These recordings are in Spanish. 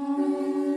Market,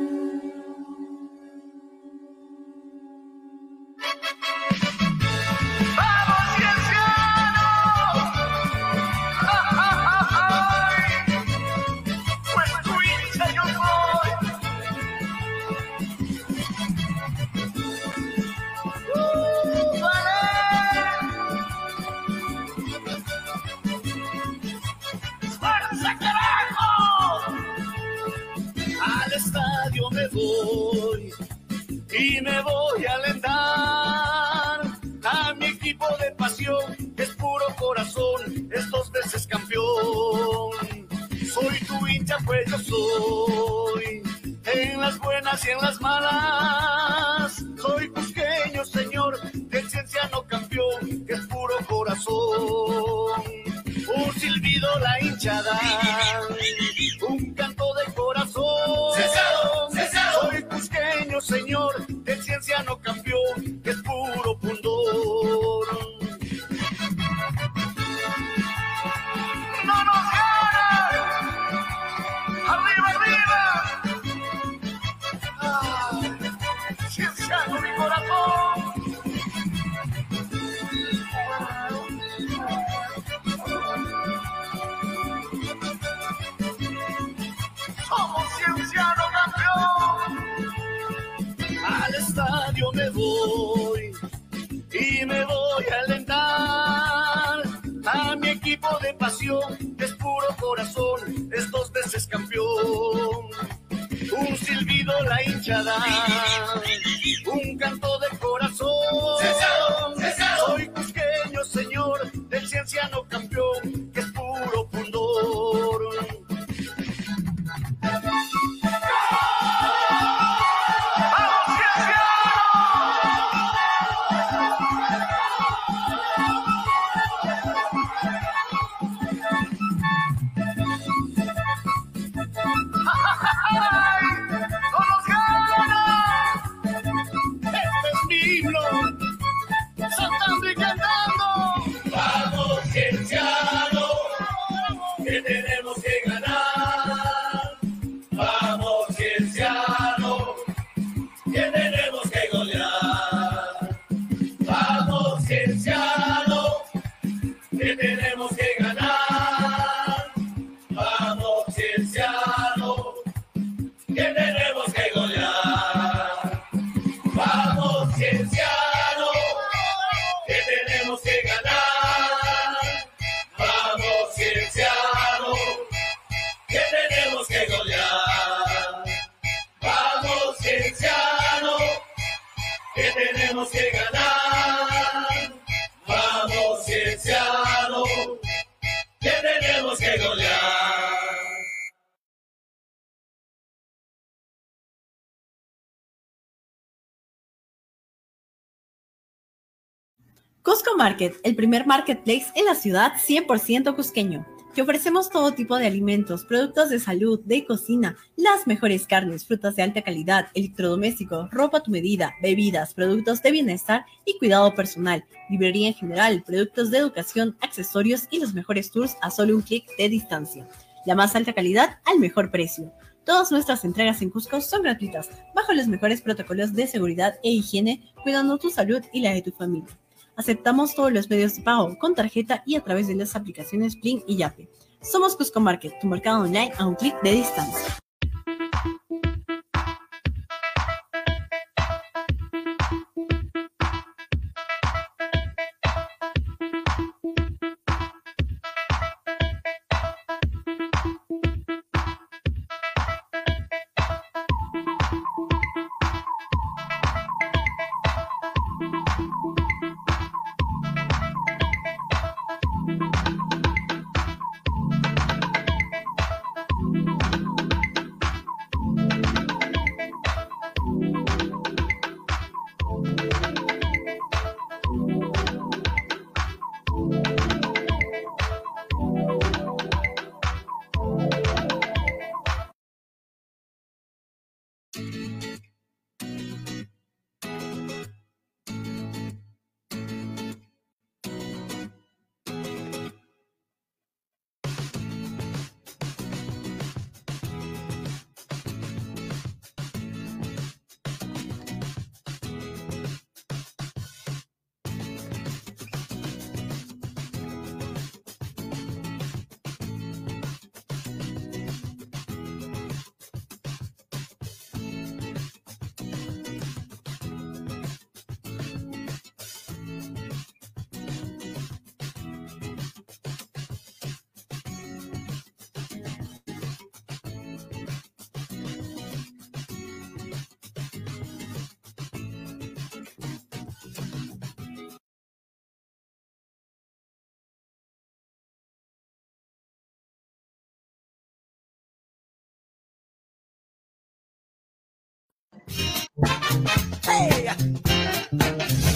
el primer marketplace en la ciudad 100% cusqueño. Que ofrecemos todo tipo de alimentos, productos de salud, de cocina, las mejores carnes, frutas de alta calidad, electrodomésticos, ropa a tu medida, bebidas, productos de bienestar y cuidado personal, librería en general, productos de educación, accesorios y los mejores tours a solo un clic de distancia. La más alta calidad al mejor precio. Todas nuestras entregas en Cusco son gratuitas, bajo los mejores protocolos de seguridad e higiene, cuidando tu salud y la de tu familia. Aceptamos todos los medios de pago con tarjeta y a través de las aplicaciones Plin y Yape. Somos Cusco Market, tu mercado online a un clic de distancia.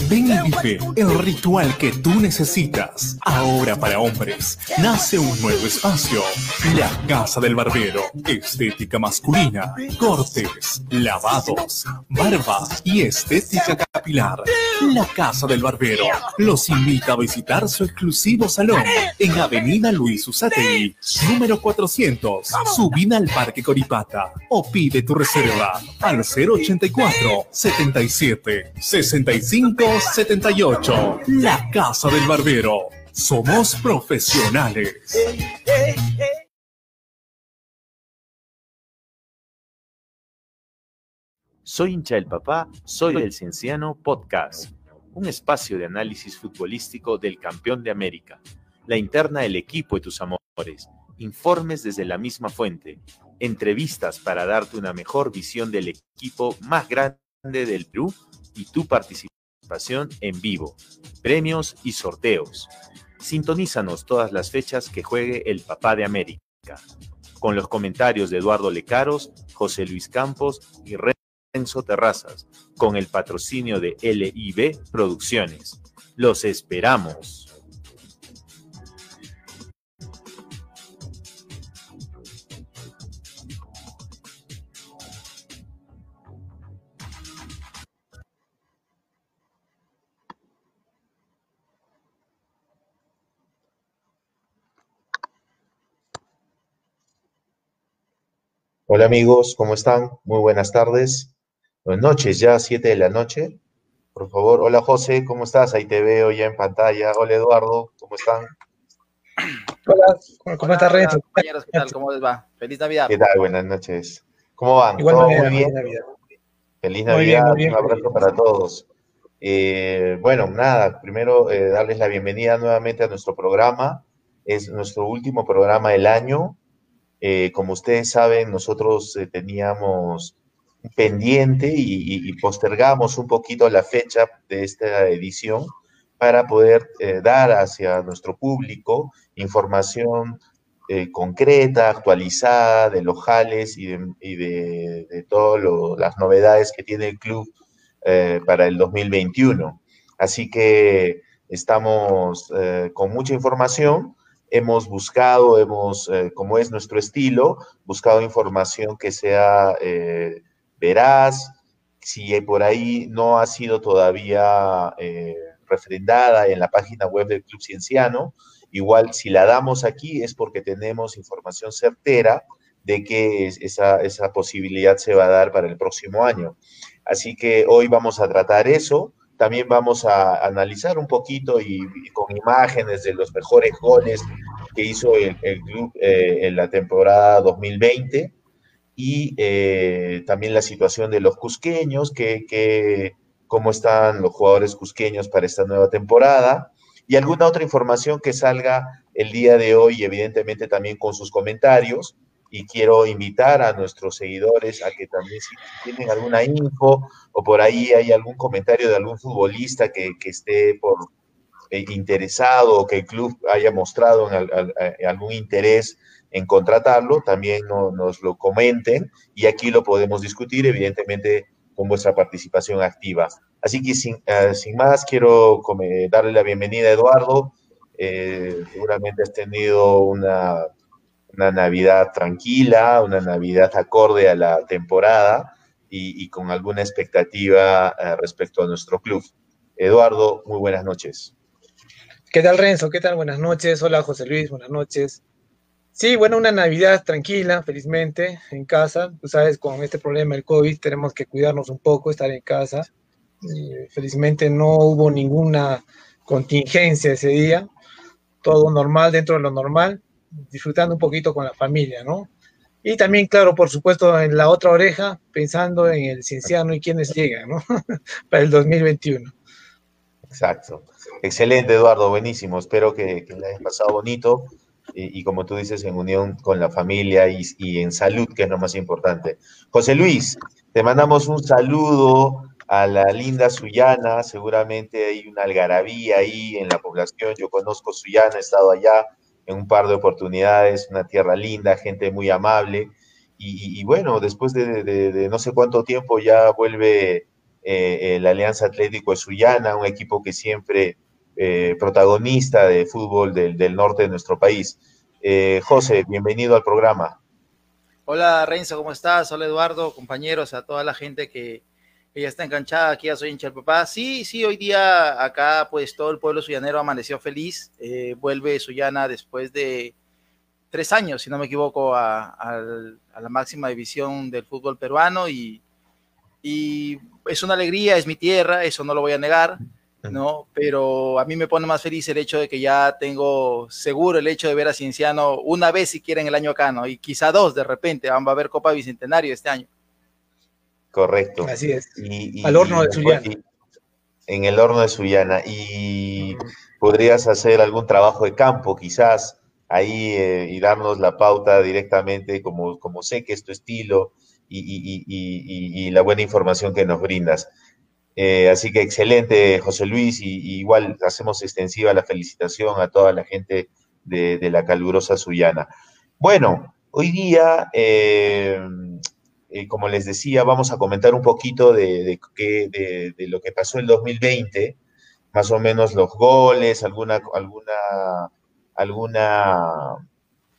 Ven y vive el ritual que tú necesitas. Ahora para hombres, nace un nuevo espacio. La Casa del Barbero. Estética masculina, cortes, lavados, barba y estética capilar. La Casa del Barbero los invita a visitar su exclusivo salón en Avenida Luis Usategui, número 400, subida al Parque Coripata o pide tu reserva al 084 77 65 78. La Casa del Barbero. Somos profesionales. Soy hincha del papá, soy el Cienciano Podcast, un espacio de análisis futbolístico del campeón de América, la interna del equipo de tus amores, informes desde la misma fuente, entrevistas para darte una mejor visión del equipo más grande del Perú y tu participación en vivo, premios y sorteos. Sintonízanos todas las fechas que juegue el Papá de América. Con los comentarios de Eduardo Lecaros, José Luis Campos y Renzo Terrazas, con el patrocinio de LIB Producciones. Los esperamos. Hola amigos, ¿cómo están? Muy buenas tardes. Buenas noches, ya 7 de la noche. Por favor, hola José, ¿cómo estás? Ahí te veo ya en pantalla. Hola Eduardo, ¿cómo están? Hola, ¿cómo, estás, Renzo? Compañeros, ¿qué tal? ¿Cómo les va? Feliz Navidad. ¿Qué tal? Buenas noches. ¿Cómo van? Igual ¿Todo muy bien? Navidad. Feliz Navidad, un abrazo para todos. Eh, bueno, nada, primero eh, darles la bienvenida nuevamente a nuestro programa. Es nuestro último programa del año. Eh, como ustedes saben, nosotros eh, teníamos pendiente y, postergamos un poquito la fecha de esta edición para poder eh, dar hacia nuestro público información concreta, actualizada de los jales y de, todas las novedades que tiene el club para el 2021. Así que estamos con mucha información hemos buscado, hemos, eh, como es nuestro estilo, buscado información que sea eh, veraz, si por ahí no ha sido todavía eh, refrendada en la página web del Club Cienciano, igual si la damos aquí es porque tenemos información certera de que esa, esa posibilidad se va a dar para el próximo año. Así que hoy vamos a tratar eso. También vamos a analizar un poquito y, con imágenes de los mejores goles que hizo el, club eh, en la temporada 2020 y eh, también la situación de los cusqueños, que, cómo están los jugadores cusqueños para esta nueva temporada. Y alguna otra información que salga el día de hoy, evidentemente también con sus comentarios y quiero invitar a nuestros seguidores a que también si tienen alguna info o por ahí hay algún comentario de algún futbolista que, esté por eh, interesado o que el club haya mostrado en, algún interés en contratarlo, también nos lo comenten y aquí lo podemos discutir, evidentemente con vuestra participación activa. Así que sin, eh, más, quiero darle la bienvenida a Eduardo. Eh, seguramente has tenido una una Navidad tranquila, una Navidad acorde a la temporada y, con alguna expectativa eh, respecto a nuestro club. Eduardo, muy buenas noches. ¿Qué tal Renzo? ¿Qué tal? Buenas noches. Hola José Luis, buenas noches. Sí, bueno, una Navidad tranquila, felizmente, en casa. Tú sabes, con este problema del COVID tenemos que cuidarnos un poco, estar en casa. felizmente no hubo ninguna contingencia ese día. Todo normal dentro de lo normal disfrutando un poquito con la familia, ¿no? Y también, claro, por supuesto, en la otra oreja, pensando en el cienciano y quienes llegan, ¿no? Para el 2021. Exacto. Excelente, Eduardo, buenísimo. Espero que, que le hayan pasado bonito y, como tú dices, en unión con la familia y, y, en salud, que es lo más importante. José Luis, te mandamos un saludo a la linda Suyana. Seguramente hay una algarabía ahí en la población. Yo conozco Suyana, he estado allá en un par de oportunidades, una tierra linda, gente muy amable. y, bueno, después de, no sé cuánto tiempo ya vuelve eh, el Alianza Atlético de Sullana, un equipo que siempre eh, protagonista de fútbol del, norte de nuestro país. Eh, José, bienvenido al programa. Hola Renzo, ¿cómo estás? Hola Eduardo, compañeros, a toda la gente que, ya está enganchada aquí a Soy hincha papá. Sí, sí, hoy día acá pues todo el pueblo suyanero amaneció feliz. vuelve Suyana después de tres años, si no me equivoco, a, la máxima división del fútbol peruano y, y, es una alegría, es mi tierra, eso no lo voy a negar, ¿no? Pero a mí me pone más feliz el hecho de que ya tengo seguro el hecho de ver a Cienciano una vez si quieren el año acá, ¿no? Y quizá dos de repente, va a haber Copa Bicentenario este año. Correcto. Así es. Al horno de Suyana. En el horno de Suyana. Y podrías hacer algún trabajo de campo, quizás ahí eh, y darnos la pauta directamente, como, como sé que es tu estilo y, la buena información que nos brindas. Eh, así que excelente, José Luis, y, igual hacemos extensiva la felicitación a toda la gente de, la calurosa Suyana. Bueno, hoy día, eh, como les decía, vamos a comentar un poquito de, lo que pasó el 2020, más o menos los goles, alguna,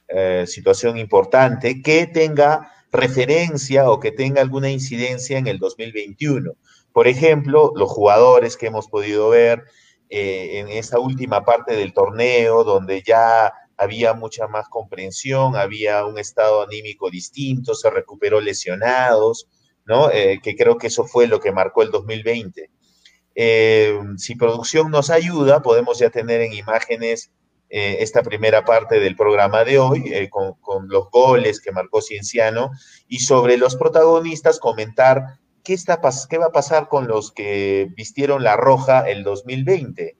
eh, situación importante que tenga referencia o que tenga alguna incidencia en el 2021. Por ejemplo, los jugadores que hemos podido ver eh, en esta última parte del torneo, donde ya había mucha más comprensión, había un estado anímico distinto, se recuperó lesionados, ¿no? Eh, que creo que eso fue lo que marcó el 2020. si producción nos ayuda, podemos ya tener en imágenes eh, esta primera parte del programa de hoy, eh, con, los goles que marcó Cienciano, y sobre los protagonistas comentar qué, está, qué va a pasar con los que vistieron la roja el 2020.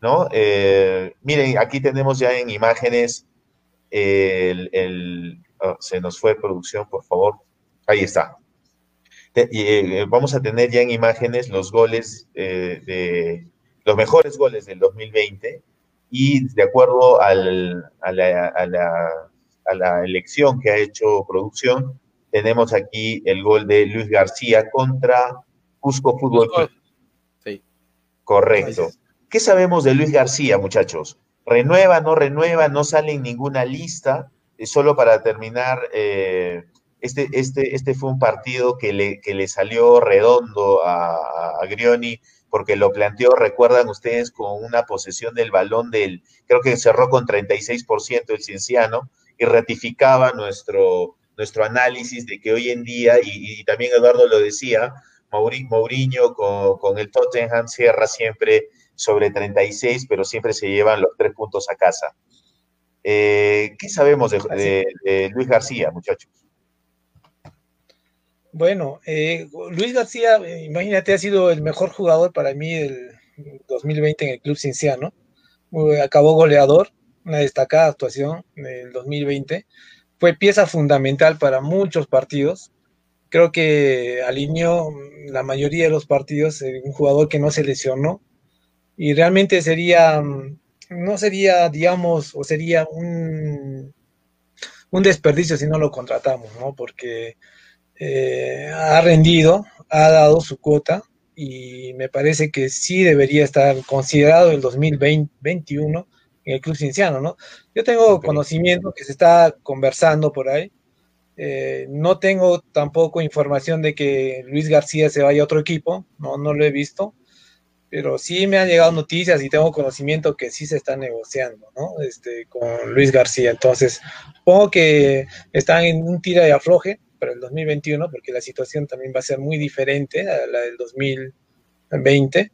¿No? Eh, miren, aquí tenemos ya en imágenes el... Oh, se nos fue producción, por favor. Ahí está. vamos a tener ya en imágenes los goles de los mejores goles del 2020 y de acuerdo a, la, elección que ha hecho producción, tenemos aquí el gol de Luis García contra Cusco Fútbol Club. Sí. Correcto. ¿Qué sabemos de Luis García, muchachos? ¿Renueva, no renueva? ¿No sale en ninguna lista? solo para terminar, eh, este, este, este fue un partido que le, que le salió redondo a, a Grioni porque lo planteó, recuerdan ustedes, con una posesión del balón del, creo que cerró con 36% el Cienciano, y ratificaba nuestro, nuestro análisis de que hoy en día, y, también Eduardo lo decía, Mourinho con, con, el Tottenham cierra siempre sobre 36, pero siempre se llevan los tres puntos a casa. Eh, ¿Qué sabemos de Luis García, muchachos? Bueno, eh, Luis García, eh, imagínate, ha sido el mejor jugador para mí del 2020 en el Club Cinciano. acabó goleador, una destacada actuación en el 2020. Fue pieza fundamental para muchos partidos. Creo que alineó la mayoría de los partidos, eh, un jugador que no se lesionó. Y realmente sería, mm, no sería, digamos, o sería un, un desperdicio si no lo contratamos, ¿no? Porque eh, ha rendido, ha dado su cuota y me parece que sí debería estar considerado el 2021 en el Club Cinciano, ¿no? Yo tengo conocimiento que se está conversando por ahí. Eh, no tengo tampoco información de que Luis García se vaya a otro equipo, no, no lo he visto, pero sí me han llegado noticias y tengo conocimiento que sí se está negociando, ¿no? Este, con Luis García. Entonces, supongo que están en un tira de afloje para el 2021, porque la situación también va a ser muy diferente a la del 2020.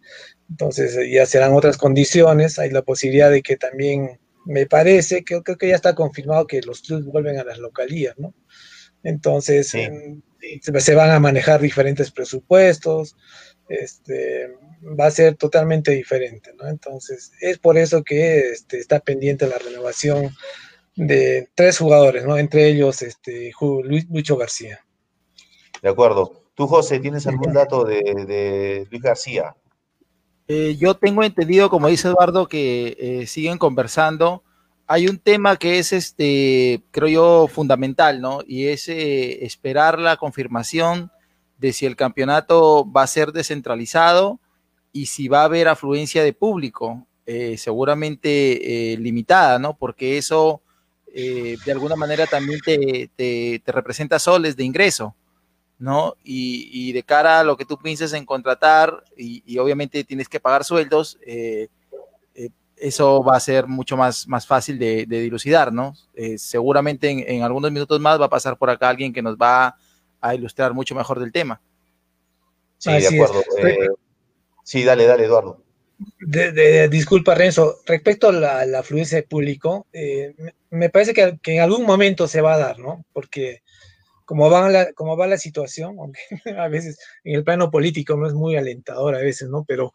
Entonces ya serán otras condiciones. Hay la posibilidad de que también, me parece, que creo que ya está confirmado que los clubes vuelven a las localías, ¿no? Entonces se van a manejar diferentes presupuestos. Este, va a ser totalmente diferente, ¿no? Entonces, es por eso que este, está pendiente la renovación de tres jugadores, ¿no? Entre ellos, este, Luis Lucho García. De acuerdo. Tú, José, ¿tienes algún dato de, Luis García? Eh, yo tengo entendido, como dice Eduardo, que eh, siguen conversando. hay un tema que es, este, creo yo, fundamental, ¿no? Y es eh, esperar la confirmación de si el campeonato va a ser descentralizado y si va a haber afluencia de público, eh, seguramente eh, limitada, ¿no? Porque eso de alguna manera también te, representa soles de ingreso, ¿no? Y, de cara a lo que tú piensas en contratar, y, obviamente tienes que pagar sueldos, eso va a ser mucho más, más fácil de, dilucidar, ¿no? Eh, seguramente en, algunos minutos más va a pasar por acá alguien que nos va a ilustrar mucho mejor del tema. Sí, de acuerdo. Eh, sí, dale, dale, Eduardo. disculpa, Renzo. Respecto a la, afluencia de público, eh, me parece que, en algún momento se va a dar, ¿no? Porque como va, la, como va la situación, aunque a veces en el plano político no es muy alentador a veces, ¿no? Pero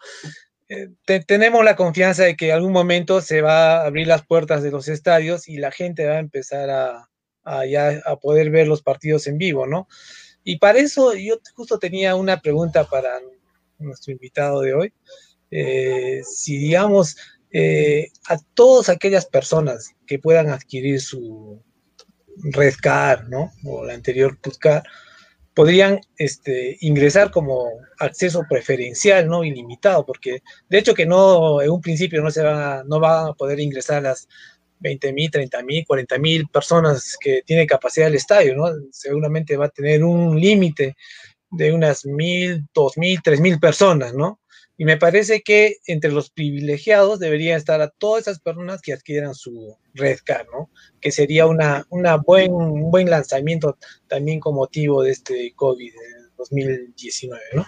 eh, tenemos la confianza de que en algún momento se va a abrir las puertas de los estadios y la gente va a empezar a, a, poder ver los partidos en vivo, ¿no? Y para eso yo justo tenía una pregunta para nuestro invitado de hoy. Eh, si digamos eh, a todas aquellas personas que puedan adquirir su Red Card, ¿no? O la anterior Putcar, podrían este, ingresar como acceso preferencial, no ilimitado, porque de hecho que no, en un principio no se va, no va a poder ingresar las 20 mil, 30 mil, 40 mil personas que tiene capacidad el estadio, ¿no? Seguramente va a tener un límite de unas mil, dos mil, tres mil personas, ¿no? Y me parece que entre los privilegiados deberían estar a todas esas personas que adquieran su Red Card, ¿no? Que sería una, una buen, un buen lanzamiento también con motivo de este COVID 2019, ¿no?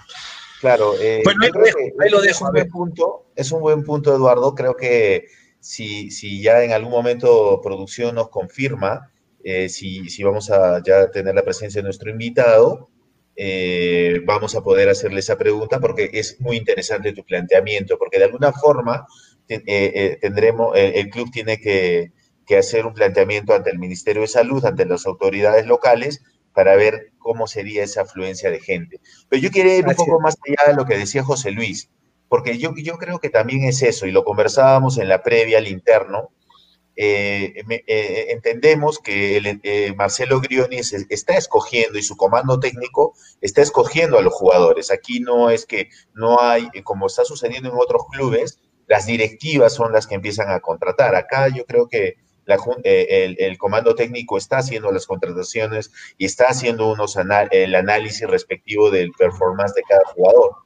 Claro, eh, ahí, lo dejo, ahí lo dejo. Es un, buen punto, es un buen punto, Eduardo. Creo que si, si ya en algún momento producción nos confirma eh, si, si vamos a ya tener la presencia de nuestro invitado, eh, vamos a poder hacerle esa pregunta porque es muy interesante tu planteamiento, porque de alguna forma eh, eh, tendremos, el club tiene que, hacer un planteamiento ante el Ministerio de Salud, ante las autoridades locales, para ver cómo sería esa afluencia de gente. Pero yo quería ir un poco más allá de lo que decía José Luis, porque yo, yo creo que también es eso, y lo conversábamos en la previa al interno, eh, eh, entendemos que eh, Marcelo Grioni está escogiendo y su comando técnico está escogiendo a los jugadores. Aquí no es que no hay, como está sucediendo en otros clubes, las directivas son las que empiezan a contratar. Acá yo creo que el, comando técnico está haciendo las contrataciones y está haciendo unos el análisis respectivo del performance de cada jugador.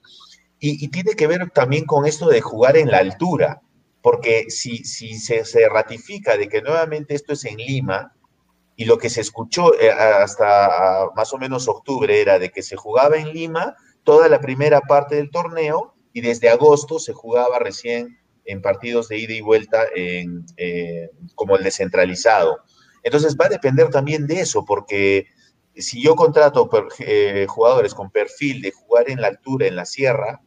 Y tiene que ver también con esto de jugar en la altura porque si, se, ratifica de que nuevamente esto es en Lima, y lo que se escuchó eh, hasta más o menos octubre era de que se jugaba en Lima toda la primera parte del torneo y desde agosto se jugaba recién en partidos de ida y vuelta en, como el descentralizado. Entonces va a depender también de eso, porque si yo contrato eh, jugadores con perfil de jugar en la altura, en la sierra,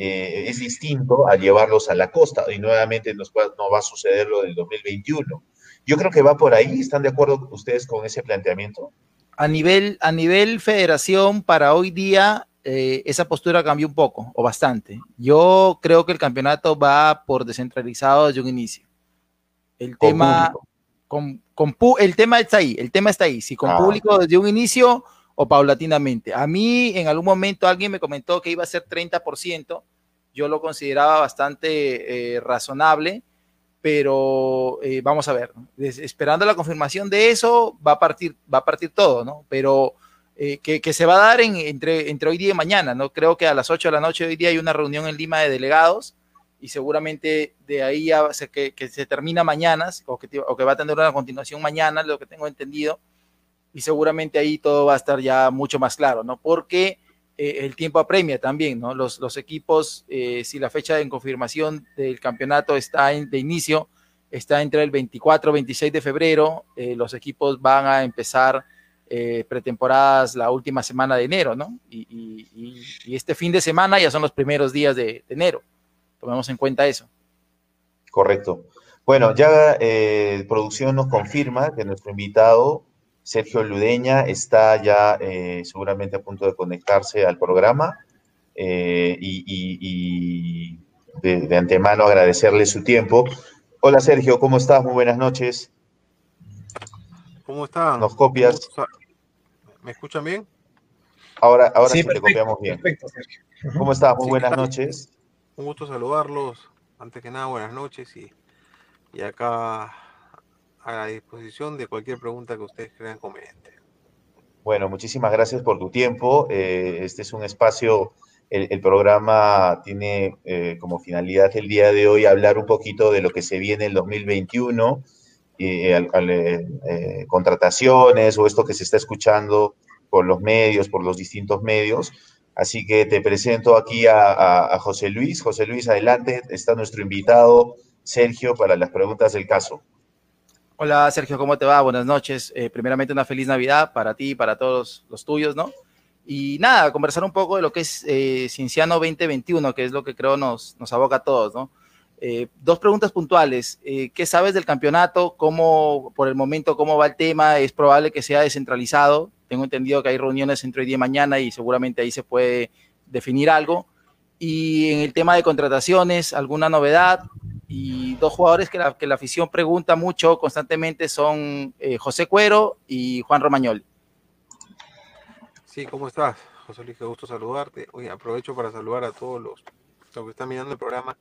eh, es distinto a llevarlos a la costa y nuevamente nos no va a suceder lo del 2021. Yo creo que va por ahí. ¿Están de acuerdo ustedes con ese planteamiento? A nivel, a nivel federación, para hoy día, eh, esa postura cambió un poco o bastante. Yo creo que el campeonato va por descentralizado desde un inicio. El tema, con, el tema está ahí, el tema está ahí. Si con ah. público desde un inicio o paulatinamente. A mí en algún momento alguien me comentó que iba a ser 30%, yo lo consideraba bastante eh, razonable, pero eh, vamos a ver, esperando la confirmación de eso va a partir, va a partir todo, ¿no? Pero eh, que, se va a dar entre, entre hoy día y mañana, ¿no? Creo que a las 8 de la noche de hoy día hay una reunión en Lima de delegados y seguramente de ahí a, que, que, se termina mañana o que, o que va a tener una continuación mañana, lo que tengo entendido y seguramente ahí todo va a estar ya mucho más claro, ¿no? Porque eh, el tiempo apremia también, ¿no? Los, los equipos, eh, si la fecha de confirmación del campeonato está en, de inicio, está entre el 24 y 26 de febrero, eh, los equipos van a empezar pretemporadas la última semana de enero, ¿no? Y, y, este fin de semana ya son los primeros días de, de enero. Tomemos en cuenta eso. Correcto. Bueno, ya producción nos confirma que nuestro invitado Sergio Ludeña está ya eh, seguramente a punto de conectarse al programa eh, y, de, antemano agradecerle su tiempo. Hola Sergio, ¿cómo estás? Muy buenas noches. ¿Cómo están? ¿Nos copias? ¿Me escuchan bien? Ahora, ahora sí, te copiamos bien. Perfecto, Sergio. ¿Cómo estás? Muy buenas noches. Un gusto saludarlos. Antes que nada, buenas noches y, y acá a la disposición de cualquier pregunta que ustedes crean conveniente. Bueno, muchísimas gracias por tu tiempo. Eh, este es un espacio, el, programa tiene eh, como finalidad el día de hoy hablar un poquito de lo que se viene en el 2021, eh, contrataciones o esto que se está escuchando por los medios, por los distintos medios. Así que te presento aquí a José Luis. José Luis, adelante, está nuestro invitado Sergio para las preguntas del caso. Hola Sergio, ¿cómo te va? Buenas noches. Eh, primeramente una feliz Navidad para ti y para todos los tuyos, ¿no? Y nada, conversar un poco de lo que es eh, Cienciano 2021, que es lo que creo nos, nos aboca a todos, ¿no? Eh, dos preguntas puntuales. Eh, ¿Qué sabes del campeonato? ¿Cómo, por el momento, cómo va el tema? ¿Es probable que sea descentralizado? Tengo entendido que hay reuniones entre hoy y mañana y seguramente ahí se puede definir algo. Y en el tema de contrataciones, ¿alguna novedad? Y dos jugadores que la, que la afición pregunta mucho constantemente son eh, José Cuero y Juan Romagnoli. Sí, ¿cómo estás? José Luis, qué gusto saludarte. Oye, aprovecho para saludar a todos los, que están mirando el programa.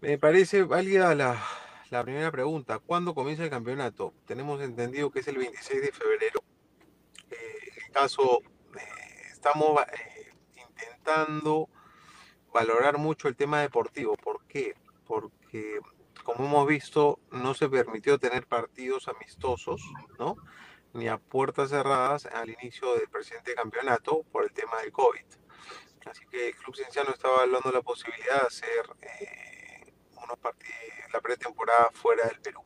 Me parece válida la, la primera pregunta. ¿Cuándo comienza el campeonato? Tenemos entendido que es el 26 de febrero. Eh, en el caso, eh, estamos intentando valorar mucho el tema deportivo. ¿Por qué? Porque, como hemos visto, no se permitió tener partidos amistosos, ¿no? Ni a puertas cerradas al inicio del presente campeonato por el tema del COVID. Así que el Club Cienciano estaba hablando la posibilidad de hacer eh, unos partidos, la pretemporada fuera del Perú.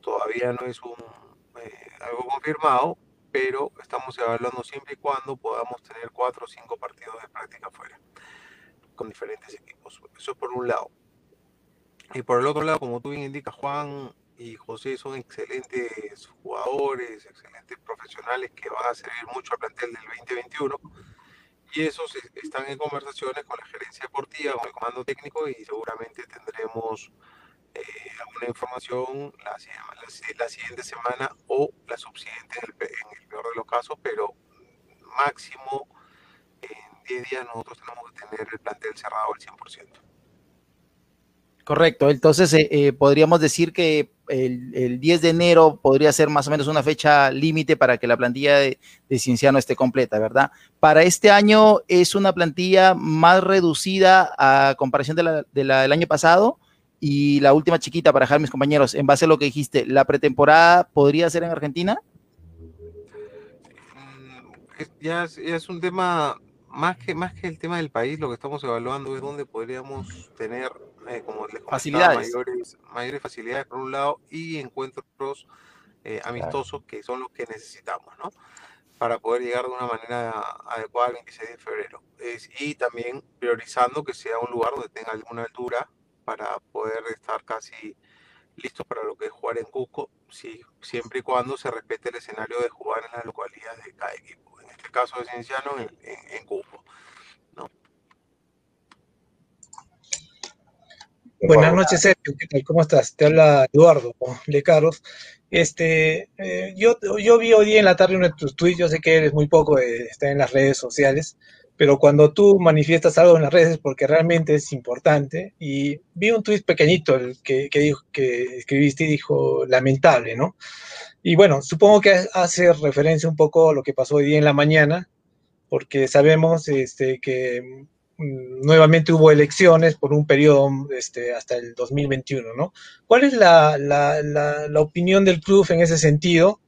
Todavía no es un, eh, algo confirmado, pero estamos evaluando siempre y cuando podamos tener cuatro o cinco partidos de práctica fuera con diferentes equipos. Eso es por un lado. Y por el otro lado, como tú bien indicas, Juan y José son excelentes jugadores, excelentes profesionales que van a servir mucho al plantel del 2021. Y esos están en conversaciones con la gerencia deportiva, con el comando técnico y seguramente tendremos eh, alguna información la, siguiente semana o la subsiguiente en el, en el peor de los casos, pero máximo 10 días nosotros tenemos que tener el plantel cerrado al 100%. Correcto, entonces eh, eh, podríamos decir que el, 10 de enero podría ser más o menos una fecha límite para que la plantilla de, Cienciano esté completa, ¿verdad? Para este año es una plantilla más reducida a comparación de la, del año pasado. Y la última chiquita para dejar mis compañeros, en base a lo que dijiste, ¿la pretemporada podría ser en Argentina? Mm, ya es un tema más que, más que el tema del país, lo que estamos evaluando es dónde podríamos tener, eh, como les facilidades. Mayores, mayores facilidades por un lado y encuentros eh, amistosos que son los que necesitamos, ¿no? Para poder llegar de una manera adecuada al 26 de febrero. y también priorizando que sea un lugar donde tenga alguna altura para poder estar casi listos para lo que es jugar en Cusco, si, siempre y cuando se respete el escenario de jugar en las localidades de cada equipo este caso de Cienciano en, en, Buenas noches, Sergio. ¿Qué tal? ¿Cómo estás? Te habla Eduardo Lecaros. Este, eh, yo, yo vi hoy día en la tarde uno de tus tweets, yo sé que eres muy poco de estar en las redes sociales, pero cuando tú manifiestas algo en las redes es porque realmente es importante. Y vi un tweet pequeñito el que, que, dijo, que escribiste y dijo lamentable, ¿no? Y bueno, supongo que hace referencia un poco a lo que pasó hoy día en la mañana, porque sabemos este, que nuevamente hubo elecciones por un periodo este, hasta el 2021, ¿no? ¿Cuál es la, opinión del club en ese sentido?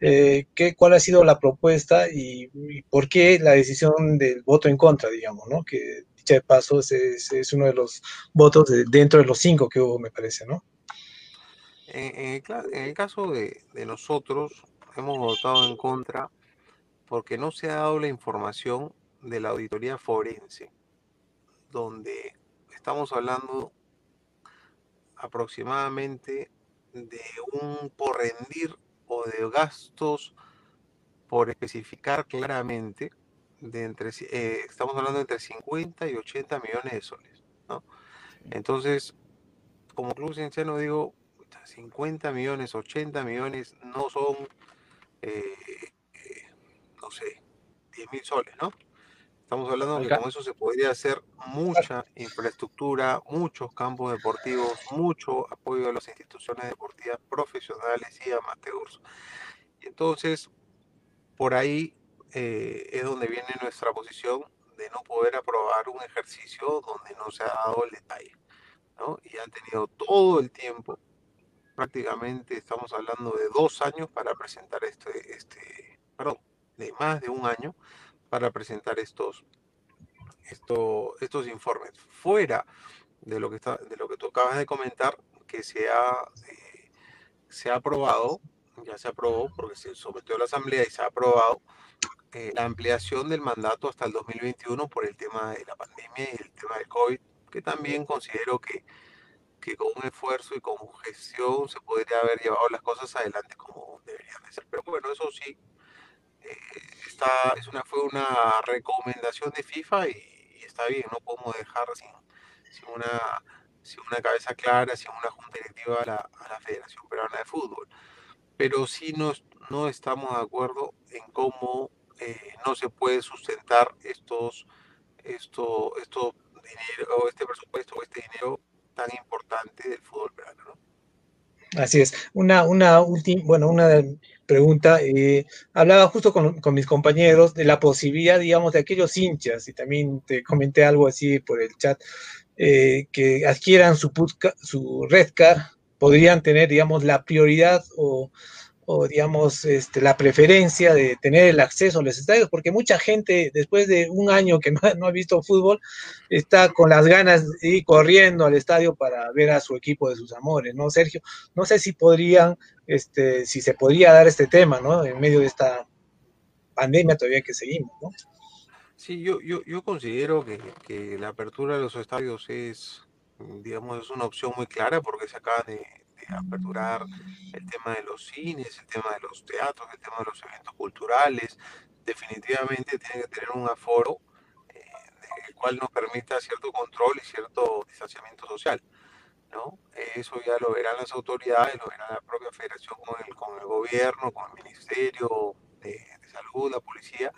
Eh, ¿qué, ¿Cuál ha sido la propuesta y, por qué la decisión del voto en contra, digamos, ¿no? Que dicha de paso es, es, uno de los votos dentro de los cinco que hubo, me parece, ¿no? En, el, caso de, nosotros, hemos votado en contra porque no se ha dado la información de la auditoría forense, donde estamos hablando aproximadamente de un por rendir o de gastos por especificar claramente de entre eh, estamos hablando de entre 50 y 80 millones de soles ¿no? entonces como club cienciano digo, 50 millones, 80 millones no son, eh, eh, no sé, 10 mil soles, ¿no? Estamos hablando de que con eso se podría hacer mucha infraestructura, muchos campos deportivos, mucho apoyo a las instituciones deportivas profesionales y amateurs. Y entonces, por ahí eh, es donde viene nuestra posición de no poder aprobar un ejercicio donde no se ha dado el detalle. ¿no? Y han tenido todo el tiempo, prácticamente estamos hablando de dos años para presentar este, este perdón, de más de un año para presentar estos, estos informes. Fuera de lo que, está, de lo que tú acabas de comentar, que se ha, eh, se ha aprobado, ya se aprobó porque se sometió a la Asamblea y se ha aprobado eh, la ampliación del mandato hasta el 2021 por el tema de la pandemia y el tema del COVID, que también considero que, que con un esfuerzo y con gestión se podría haber llevado las cosas adelante como deberían de ser. Pero bueno, eso sí, eh, es una, fue una recomendación de FIFA y, está bien, no podemos dejar sin, sin, una, sin una cabeza clara, sin una junta directiva a la, Federación Peruana de Fútbol. Pero sí no, no estamos de acuerdo en cómo eh, no se puede sustentar estos, esto, esto dinero, este presupuesto o este dinero tan importante del fútbol peruano, ¿no? Así es. Una, una última, bueno, una pregunta. Eh, hablaba justo con, mis compañeros de la posibilidad, digamos, de aquellos hinchas, y también te comenté algo así por el chat, eh, que adquieran su, su red card, podrían tener, digamos, la prioridad o o digamos este, la preferencia de tener el acceso a los estadios, porque mucha gente después de un año que no, ha visto fútbol está con las ganas de ir corriendo al estadio para ver a su equipo de sus amores, ¿no, Sergio? No sé si podrían, este, si se podría dar este tema, ¿no? En medio de esta pandemia todavía que seguimos, ¿no? Sí, yo, yo, yo considero que, que la apertura de los estadios es, digamos, es una opción muy clara porque se acaba de, aperturar el tema de los cines, el tema de los teatros, el tema de los eventos culturales. Definitivamente tiene que tener un aforo eh, el cual nos permita cierto control y cierto distanciamiento social. ¿no? Eso ya lo verán las autoridades, lo verá la propia federación con el, con el gobierno, con el Ministerio de, Salud, la policía,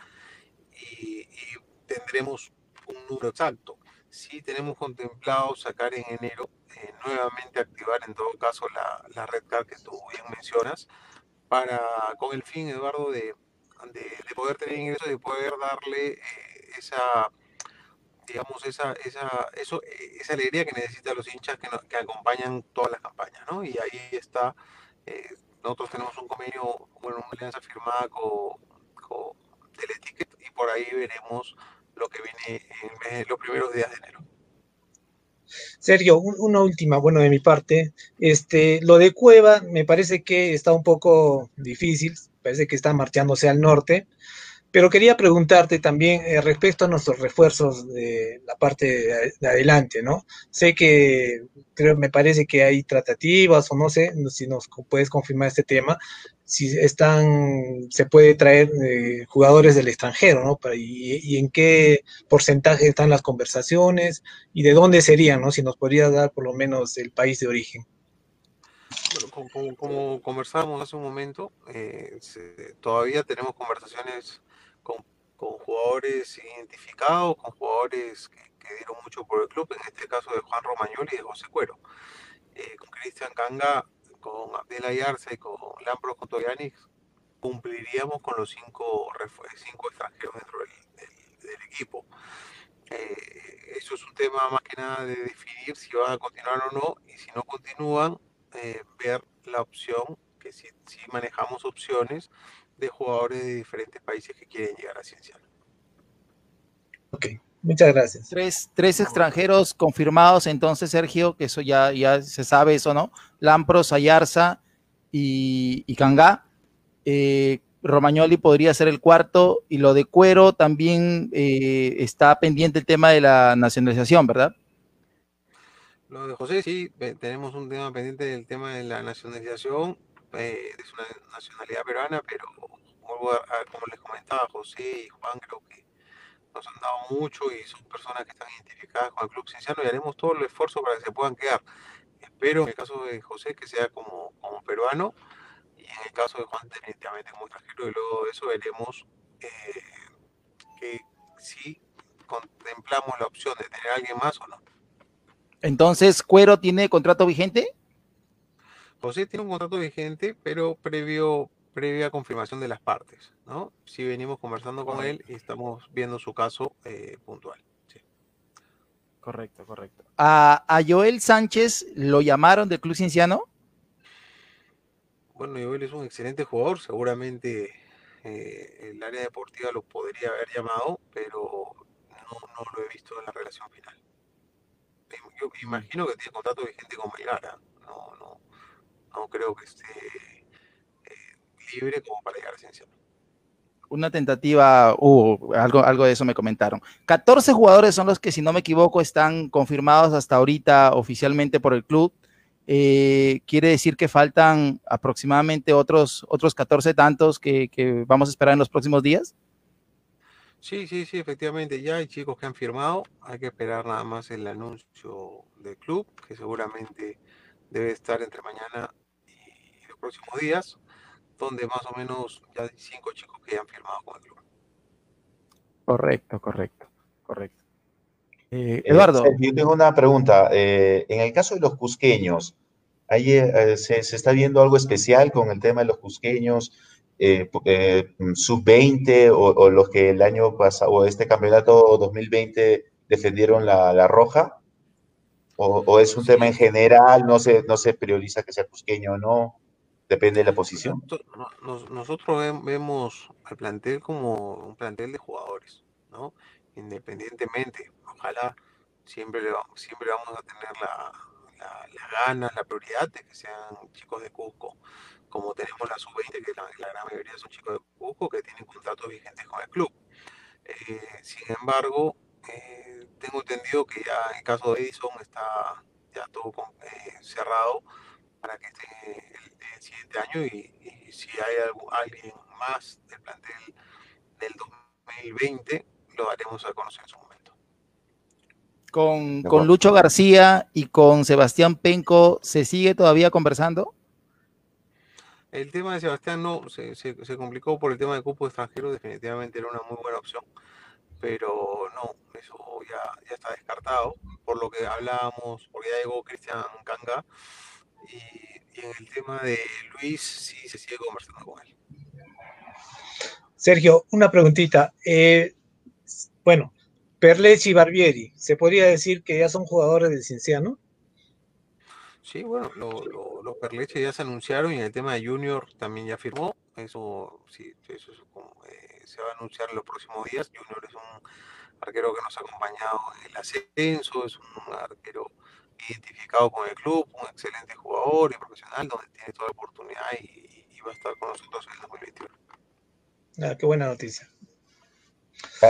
y, y tendremos un número exacto. Sí tenemos contemplado sacar en enero eh, nuevamente activar en todo caso la, la, red card que tú bien mencionas, para, con el fin, Eduardo, de, de, poder tener ingresos y poder darle eh, esa, digamos, esa, esa, eso, esa alegría que necesitan los hinchas que, que acompañan todas las campañas, ¿no? Y ahí está, eh, nosotros tenemos un convenio, bueno, una alianza firmada con, con Teleticket y por ahí veremos lo que viene en los primeros días de enero. Sergio, una última, bueno, de mi parte. Este, lo de Cueva me parece que está un poco difícil, parece que está marchándose al norte, pero quería preguntarte también eh, respecto a nuestros refuerzos de la parte de, adelante, ¿no? Sé que creo, me parece que hay tratativas o no sé si nos puedes confirmar este tema, si están, se puede traer eh, jugadores del extranjero, ¿no? Y, en qué porcentaje están las conversaciones y de dónde serían, ¿no? Si nos podría dar por lo menos el país de origen. Bueno, como, conversábamos hace un momento, eh, todavía tenemos conversaciones con, jugadores identificados, con jugadores que, dieron mucho por el club, en este caso de Juan Romagnoli y de José Cuero. Eh, con Cristian Canga con Abdel Ayarza y con Lampros Cotoyanis cumpliríamos con los cinco, cinco extranjeros dentro del, equipo. Eh, eso es un tema más que nada de definir si van a continuar o no y si no continúan, eh, ver la opción, que si, si, manejamos opciones de jugadores de diferentes países que quieren llegar a Cienciano. Ok, muchas gracias. Tres, tres extranjeros confirmados entonces, Sergio, que eso ya, ya se sabe eso, ¿no? Lampros, Ayarza y, y Kangá. Eh, Romagnoli podría ser el cuarto y lo de Cuero también eh, está pendiente el tema de la nacionalización, ¿verdad? Lo de José, sí, tenemos un tema pendiente del tema de la nacionalización, eh, es una nacionalidad peruana, pero como les comentaba, José y Juan creo que nos han dado mucho y son personas que están identificadas con el Club Cienciano y haremos todo el esfuerzo para que se puedan quedar. espero en el caso de José que sea como, como peruano y en el caso de Juan definitivamente como extranjero y luego de eso veremos eh, que si contemplamos la opción de tener a alguien más o no. Entonces, ¿Cuero tiene contrato vigente? José tiene un contrato vigente, pero previo, previa confirmación de las partes, ¿no? Si venimos conversando con él y estamos viendo su caso eh, puntual. Correcto, correcto. ¿A, ¿A, Joel Sánchez lo llamaron del Club Cienciano? Bueno, Joel es un excelente jugador, seguramente eh, el área deportiva lo podría haber llamado, pero no, no lo he visto en la relación final. Yo imagino que tiene contrato vigente con Melgar, no, no, no creo que esté libre como para llegar a Cienciano una tentativa, uh, algo, algo de eso me comentaron. 14 jugadores son los que, si no me equivoco, están confirmados hasta ahorita oficialmente por el club. Eh, quiere decir que faltan aproximadamente otros, otros 14 tantos que, que, vamos a esperar en los próximos días. Sí, sí, sí, efectivamente. Ya hay chicos que han firmado. Hay que esperar nada más el anuncio del club, que seguramente debe estar entre mañana y los próximos días donde más o menos ya hay cinco chicos que ya han firmado con el club. Correcto, correcto, correcto. Eh, eh, Eduardo. yo tengo una pregunta. Eh, en el caso de los cusqueños, ahí se, está viendo algo especial con el tema de los cusqueños, sub-20 o, los que el año pasado, o este campeonato 2020 defendieron la, roja? O, es un tema en general? No se, no se prioriza que sea cusqueño o no? Depende de la posición. Nosotros vemos al plantel como un plantel de jugadores, ¿no? Independientemente, ojalá siempre, siempre vamos a tener la, la, ganas, la prioridad de que sean chicos de Cusco, como tenemos la sub-20, que la, gran mayoría son chicos de Cusco que tienen contratos vigentes con el club. Eh, sin embargo, eh, tengo entendido que ya en el caso de Edison está ya todo eh, cerrado para que esté el, siguiente año y, si hay alguien más del plantel del 2020, lo daremos a conocer en su momento. Con, con Lucho García y con Sebastián Penco, ¿se sigue todavía conversando? El tema de Sebastián no, se, se, se, complicó por el tema de cupo extranjero, definitivamente era una muy buena opción, pero no, eso ya, ya está descartado, por lo que hablábamos, porque ya llegó Cristian Canga, y, en el tema de Luis sí se sigue conversando con él. Sergio, una preguntita. Eh, bueno, Perlechi y Barbieri, ¿se podría decir que ya son jugadores del Cienciano? Sí, bueno, los Perleche ya se anunciaron y en el tema de Junior también ya firmó. Eso sí, eso eh, se va a anunciar en los próximos días. Junior es un arquero que nos ha acompañado en el ascenso, es un arquero identificado con el club, un excelente jugador y profesional, donde tiene toda la oportunidad y, va a estar con nosotros en el 2021. Ah, qué buena noticia.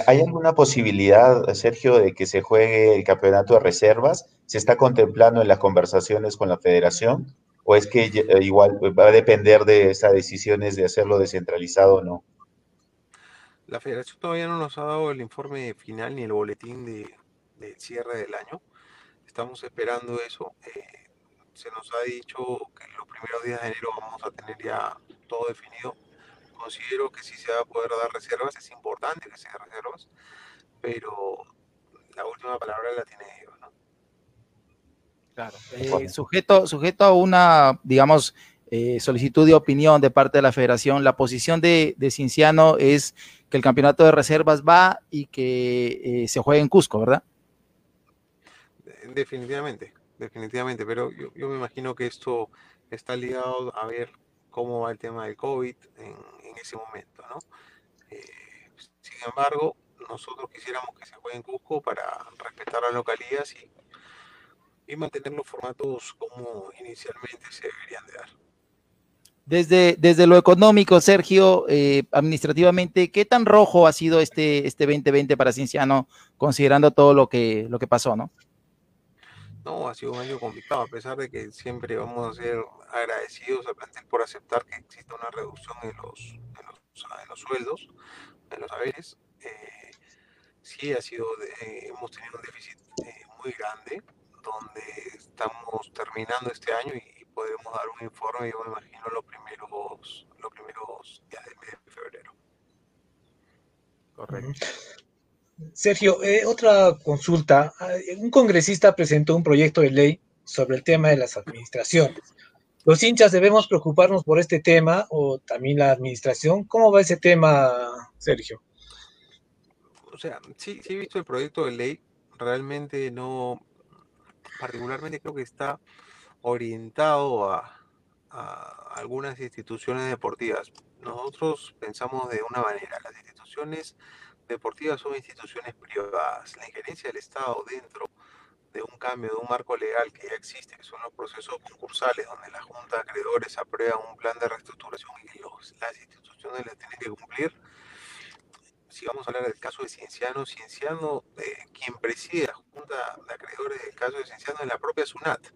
¿Hay alguna posibilidad, Sergio, de que se juegue el campeonato de reservas? ¿Se está contemplando en las conversaciones con la federación? ¿O es que eh, igual va a depender de esas decisiones de hacerlo descentralizado o no? La federación todavía no nos ha dado el informe final ni el boletín de, de cierre del año estamos esperando eso. Eh, se nos ha dicho que en los primeros días de enero vamos a tener ya todo definido. Considero que sí se va a poder dar reservas, es importante que se den reservas, pero la última palabra la tiene ellos, ¿no? Claro. Eh, sujeto, sujeto a una, digamos, eh, solicitud de opinión de parte de la federación, la posición de, de Cinciano es que el campeonato de reservas va y que se juegue en Cusco, ¿verdad? Definitivamente, definitivamente, pero yo, me imagino que esto está ligado a ver cómo va el tema del COVID en, ese momento, ¿no? Eh, sin embargo, nosotros quisiéramos que se juegue en Cusco para respetar las localidades y, y mantener los formatos como inicialmente se deberían de dar. Desde, desde lo económico, Sergio, eh, administrativamente, ¿qué tan rojo ha sido este, este 2020 para Cienciano, considerando todo lo que, lo que pasó, no? No, ha sido un año complicado, a pesar de que siempre vamos a ser agradecidos al plantel por aceptar que exista una reducción en los, en los, sueldos, en los saberes. Eh, sí ha sido, hemos tenido un déficit eh, muy grande, donde estamos terminando este año y podremos dar un informe, yo me imagino, los primeros, los primeros días del mes de febrero. Correcto. Sergio, eh, otra consulta. Ah, un congresista presentó un proyecto de ley sobre el tema de las administraciones. ¿Los hinchas debemos preocuparnos por este tema o también la administración? ¿Cómo va ese tema, Sergio? O sea, sí, sí he visto el proyecto de ley. Realmente no, particularmente creo que está orientado a, algunas instituciones deportivas. Nosotros pensamos de una manera, las instituciones deportivas son instituciones privadas. La injerencia del Estado dentro de un cambio de un marco legal que ya existe, que son los procesos concursales, donde la Junta de Acreedores aprueba un plan de reestructuración y los, las instituciones las tienen que cumplir. Si vamos a hablar del caso de Cienciano, Cienciano, eh, quien preside la Junta de Acreedores del caso de Cienciano es la propia SUNAT.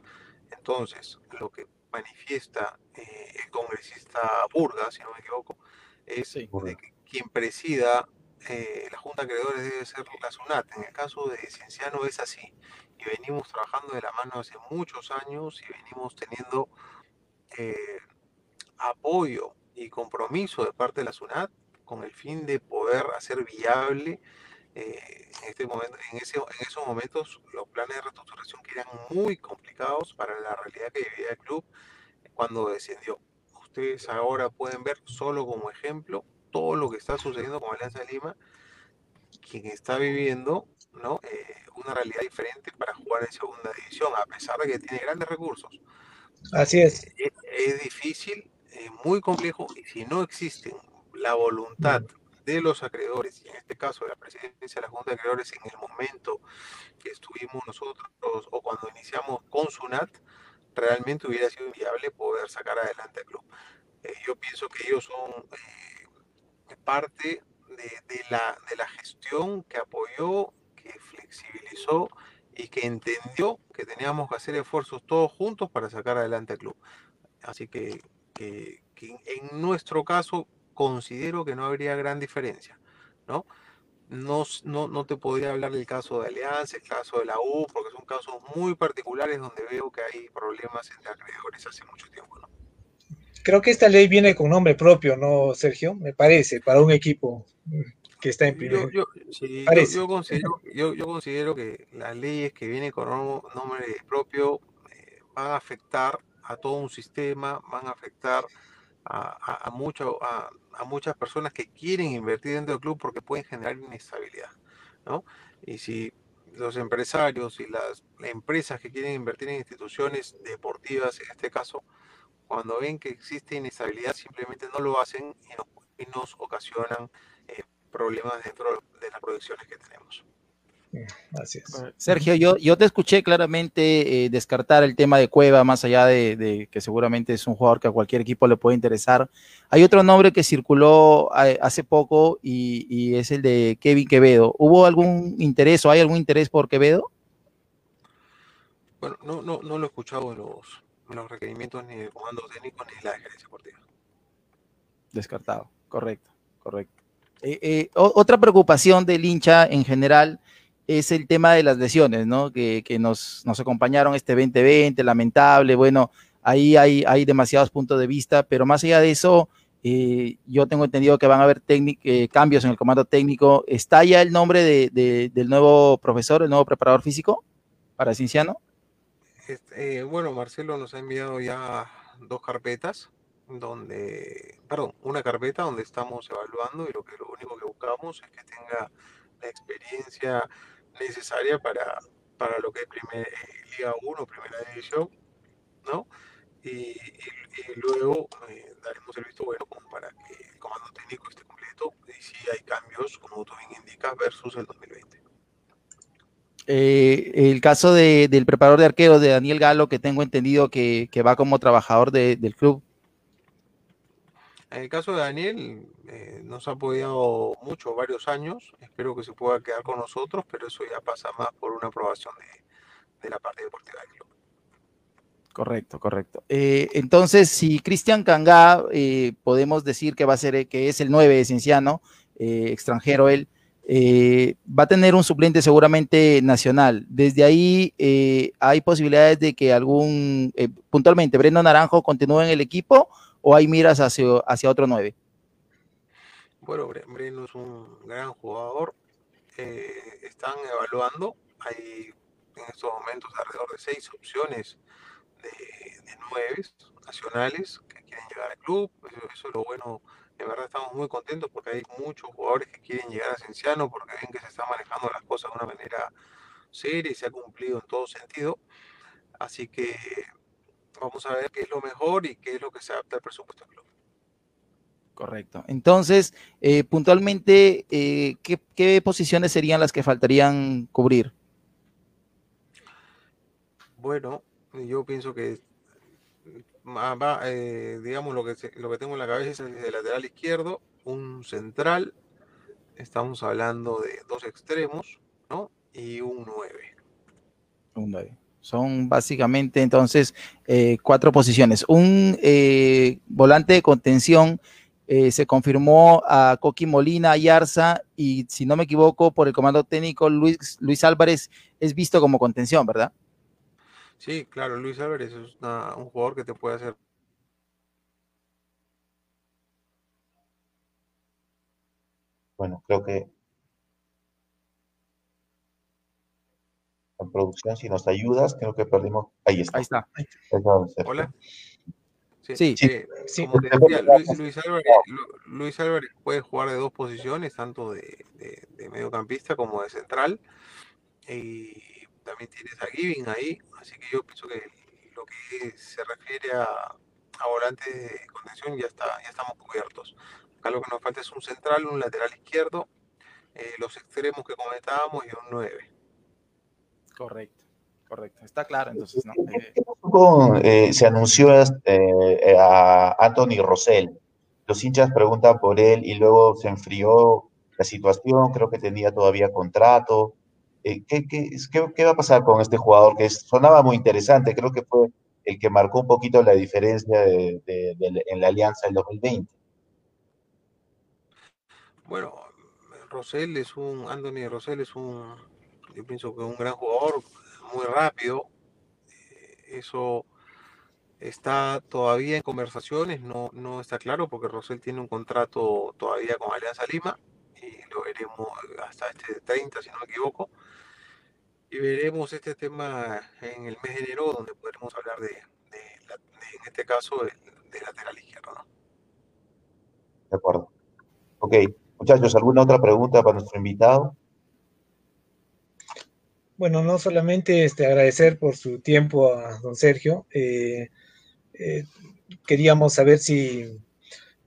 Entonces, lo que manifiesta eh, el congresista Burga, si no me equivoco, es que quien presida eh, la Junta de Acreedores debe ser la SUNAT. En el caso de Cienciano es así. Y venimos trabajando de la mano hace muchos años y venimos teniendo eh, apoyo y compromiso de parte de la SUNAT con el fin de poder hacer viable eh, en, este momento, en, en esos momentos los planes de reestructuración que eran muy complicados para la realidad que vivía el club cuando descendió. Ustedes ahora pueden ver solo como ejemplo todo lo que está sucediendo con Alianza Lima, quien está viviendo ¿no? Eh, una realidad diferente para jugar en segunda división, a pesar de que tiene grandes recursos. Así es. Eh, es, difícil, es muy complejo, y si no existe la voluntad de los acreedores, y en este caso de la presidencia de la Junta de Acreedores en el momento que estuvimos nosotros o cuando iniciamos con SUNAT, realmente hubiera sido inviable poder sacar adelante el club. Eh, yo pienso que ellos son eh, parte de, la, de la gestión que apoyó, que flexibilizó y que entendió que teníamos que hacer esfuerzos todos juntos para sacar adelante el club. Así que, que en nuestro caso considero que no habría gran diferencia, ¿no? No, no, no, te podría hablar del caso de Alianza, el caso de la U, porque son casos muy particulares donde veo que hay problemas entre acreedores hace mucho tiempo, ¿no? Creo que esta ley viene con nombre propio, ¿no, Sergio? Me parece, para un equipo que está en primer. Yo, yo, considero, yo, considero, que las leyes que vienen con nombre propio eh, van a afectar a todo un sistema, van a afectar a, a, mucho, a, a, muchas personas que quieren invertir dentro del club porque pueden generar inestabilidad, ¿no? Y si los empresarios y las empresas que quieren invertir en instituciones deportivas, en este caso, cuando ven que existe inestabilidad, simplemente no lo hacen y nos, ocasionan eh, problemas dentro de las proyecciones que tenemos. Sergio, yo, yo te escuché claramente eh, descartar el tema de Cueva, más allá de, que seguramente es un jugador que a cualquier equipo le puede interesar. Hay otro nombre que circuló eh, hace poco y, es el de Kevin Quevedo. ¿Hubo algún interés o hay algún interés por Quevedo? Bueno, no, no, no lo he escuchado en los, los requerimientos ni del comando técnico ni de la gerencia deportiva. Descartado, correcto, correcto. Eh, otra preocupación del hincha en general es el tema de las lesiones, ¿no? Que, nos, acompañaron este 2020, lamentable, bueno, ahí hay, demasiados puntos de vista, pero más allá de eso, eh, yo tengo entendido que van a haber eh, cambios en el comando técnico. ¿Está ya el nombre del nuevo profesor, el nuevo preparador físico para Cinciano? Este, eh, bueno, Marcelo nos ha enviado ya dos carpetas, donde, perdón, una carpeta donde estamos evaluando y lo que lo único que buscamos es que tenga la experiencia necesaria para, para lo que es primer, eh, Liga 1, Primera División, ¿no? Y, luego eh, daremos el visto bueno como para que el comando técnico esté completo y si hay cambios, como tú bien indicas, versus el 2020. Eh, el caso de, del preparador de arqueros de Daniel Galo, que tengo entendido que, que va como trabajador de, del club, en el caso de Daniel, eh, nos ha apoyado mucho, varios años. Espero que se pueda quedar con nosotros, pero eso ya pasa más por una aprobación de, la parte deportiva del club. Correcto, correcto. Eh, entonces, si Cristian Cangá, eh, podemos decir que va a ser, que es el 9 de Cienciano, extranjero él, eh, va a tener un suplente seguramente nacional. Desde ahí eh, hay posibilidades de que algún, eh, puntualmente, Breno Naranjo continúe en el equipo o hay miras hacia, hacia otro 9. Bueno, Breno es un gran jugador. están evaluando, hay en estos momentos alrededor de seis opciones de, de nueve nacionales que quieren llegar al club. eso es lo bueno de verdad estamos muy contentos porque hay muchos jugadores que quieren llegar a Cienciano porque ven que se están manejando las cosas de una manera seria y se ha cumplido en todo sentido. Así que vamos a ver qué es lo mejor y qué es lo que se adapta al presupuesto del club. Correcto. Entonces, eh, puntualmente, eh, ¿qué, posiciones serían las que faltarían cubrir? Bueno, yo pienso que eh, digamos, lo que, lo que tengo en la cabeza es el lateral izquierdo, un central, estamos hablando de dos extremos, ¿no? Y un 9. Un 9. Son básicamente entonces eh, cuatro posiciones. Un eh, volante de contención se confirmó a Coqui Molina, Yarza y si no me equivoco por el comando técnico Luis, Luis Álvarez es visto como contención, ¿verdad? Sí, claro, Luis Álvarez es un jugador que te puede hacer Bueno, creo que la producción, si nos ayudas, creo que perdimos. Ahí está. Ahí está. Hola. Sí, sí. Eh, como te decía, Luis, Álvarez, Luis, Álvarez, puede jugar de dos posiciones, tanto de, de mediocampista como de central. Y también tienes a Giving ahí, así que yo pienso que lo que se refiere a, a volantes de contención ya, está, ya estamos cubiertos. Acá lo que nos falta es un central, un lateral izquierdo, eh, los extremos que comentábamos y un 9. Correcto, correcto. Está claro entonces, ¿no? Eh, se anunció eh, a Anthony Rosell. Los hinchas preguntan por él y luego se enfrió la situación, creo que tenía todavía contrato. Eh, ¿qué, qué, va a pasar con este jugador que sonaba muy interesante? Creo que fue el que marcó un poquito la diferencia en la alianza del 2020. Bueno, Rosell es un, Anthony Rosell es un, yo pienso que un gran jugador, muy rápido. Eh, eso está todavía en conversaciones, no, no está claro porque Rosell tiene un contrato todavía con Alianza Lima y lo veremos hasta este 30, si no me equivoco. Y veremos este tema en el mes de enero, donde podremos hablar de, en este caso, de, lateral izquierdo. ¿no? De acuerdo. Ok. Muchachos, ¿alguna otra pregunta para nuestro invitado? Bueno, no solamente este, agradecer por su tiempo a don Sergio. Eh, eh, queríamos saber si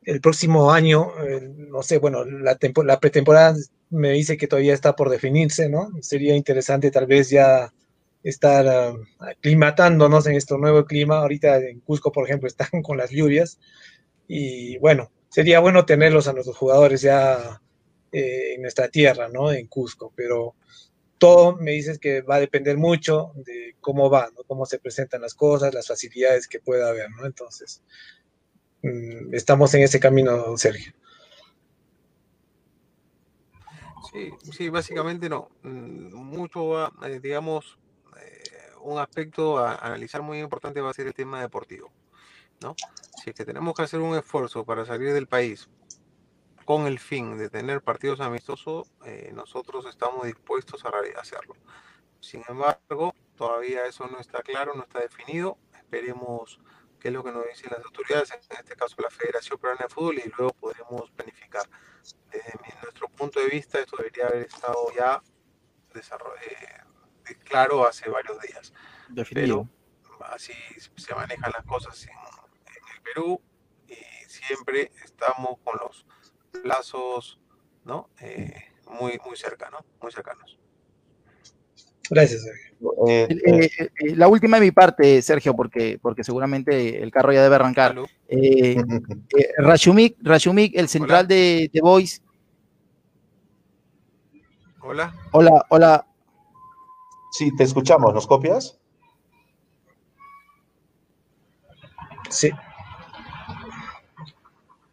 el próximo año, eh, no sé, bueno, la, la pretemporada me dice que todavía está por definirse, ¿no? Sería interesante tal vez ya estar uh, aclimatándonos en este nuevo clima. Ahorita en Cusco, por ejemplo, están con las lluvias. Y bueno, sería bueno tenerlos a nuestros jugadores ya eh, en nuestra tierra, ¿no? En Cusco, pero todo me dices que va a depender mucho de cómo va, ¿no? Cómo se presentan las cosas, las facilidades que pueda haber, ¿no? Entonces, Mm, estamos en ese camino, Sergio. Sí, sí, básicamente no. Mm, mucho, eh, digamos, eh, un aspecto a analizar muy importante va a ser el tema deportivo, ¿no? Si es que tenemos que hacer un esfuerzo para salir del país con el fin de tener partidos amistosos, eh, nosotros estamos dispuestos a hacerlo. Sin embargo, todavía eso no está claro, no está definido. Esperemos qué es lo que nos dicen las autoridades, en este caso la Federación Peruana de Fútbol, y luego podremos planificar. Desde nuestro punto de vista, esto debería haber estado ya eh, claro hace varios días. Definido. Pero así se manejan las cosas en, el Perú y siempre estamos con los plazos ¿no? Eh, muy, muy cercanos, muy cercanos. Gracias, Sergio. Eh, eh, eh, la última de mi parte, Sergio, porque, porque seguramente el carro ya debe arrancar. Eh, Rashumik, el central de, de Boys. Hola. Hola, hola. Sí, te escuchamos. ¿Nos copias? Sí.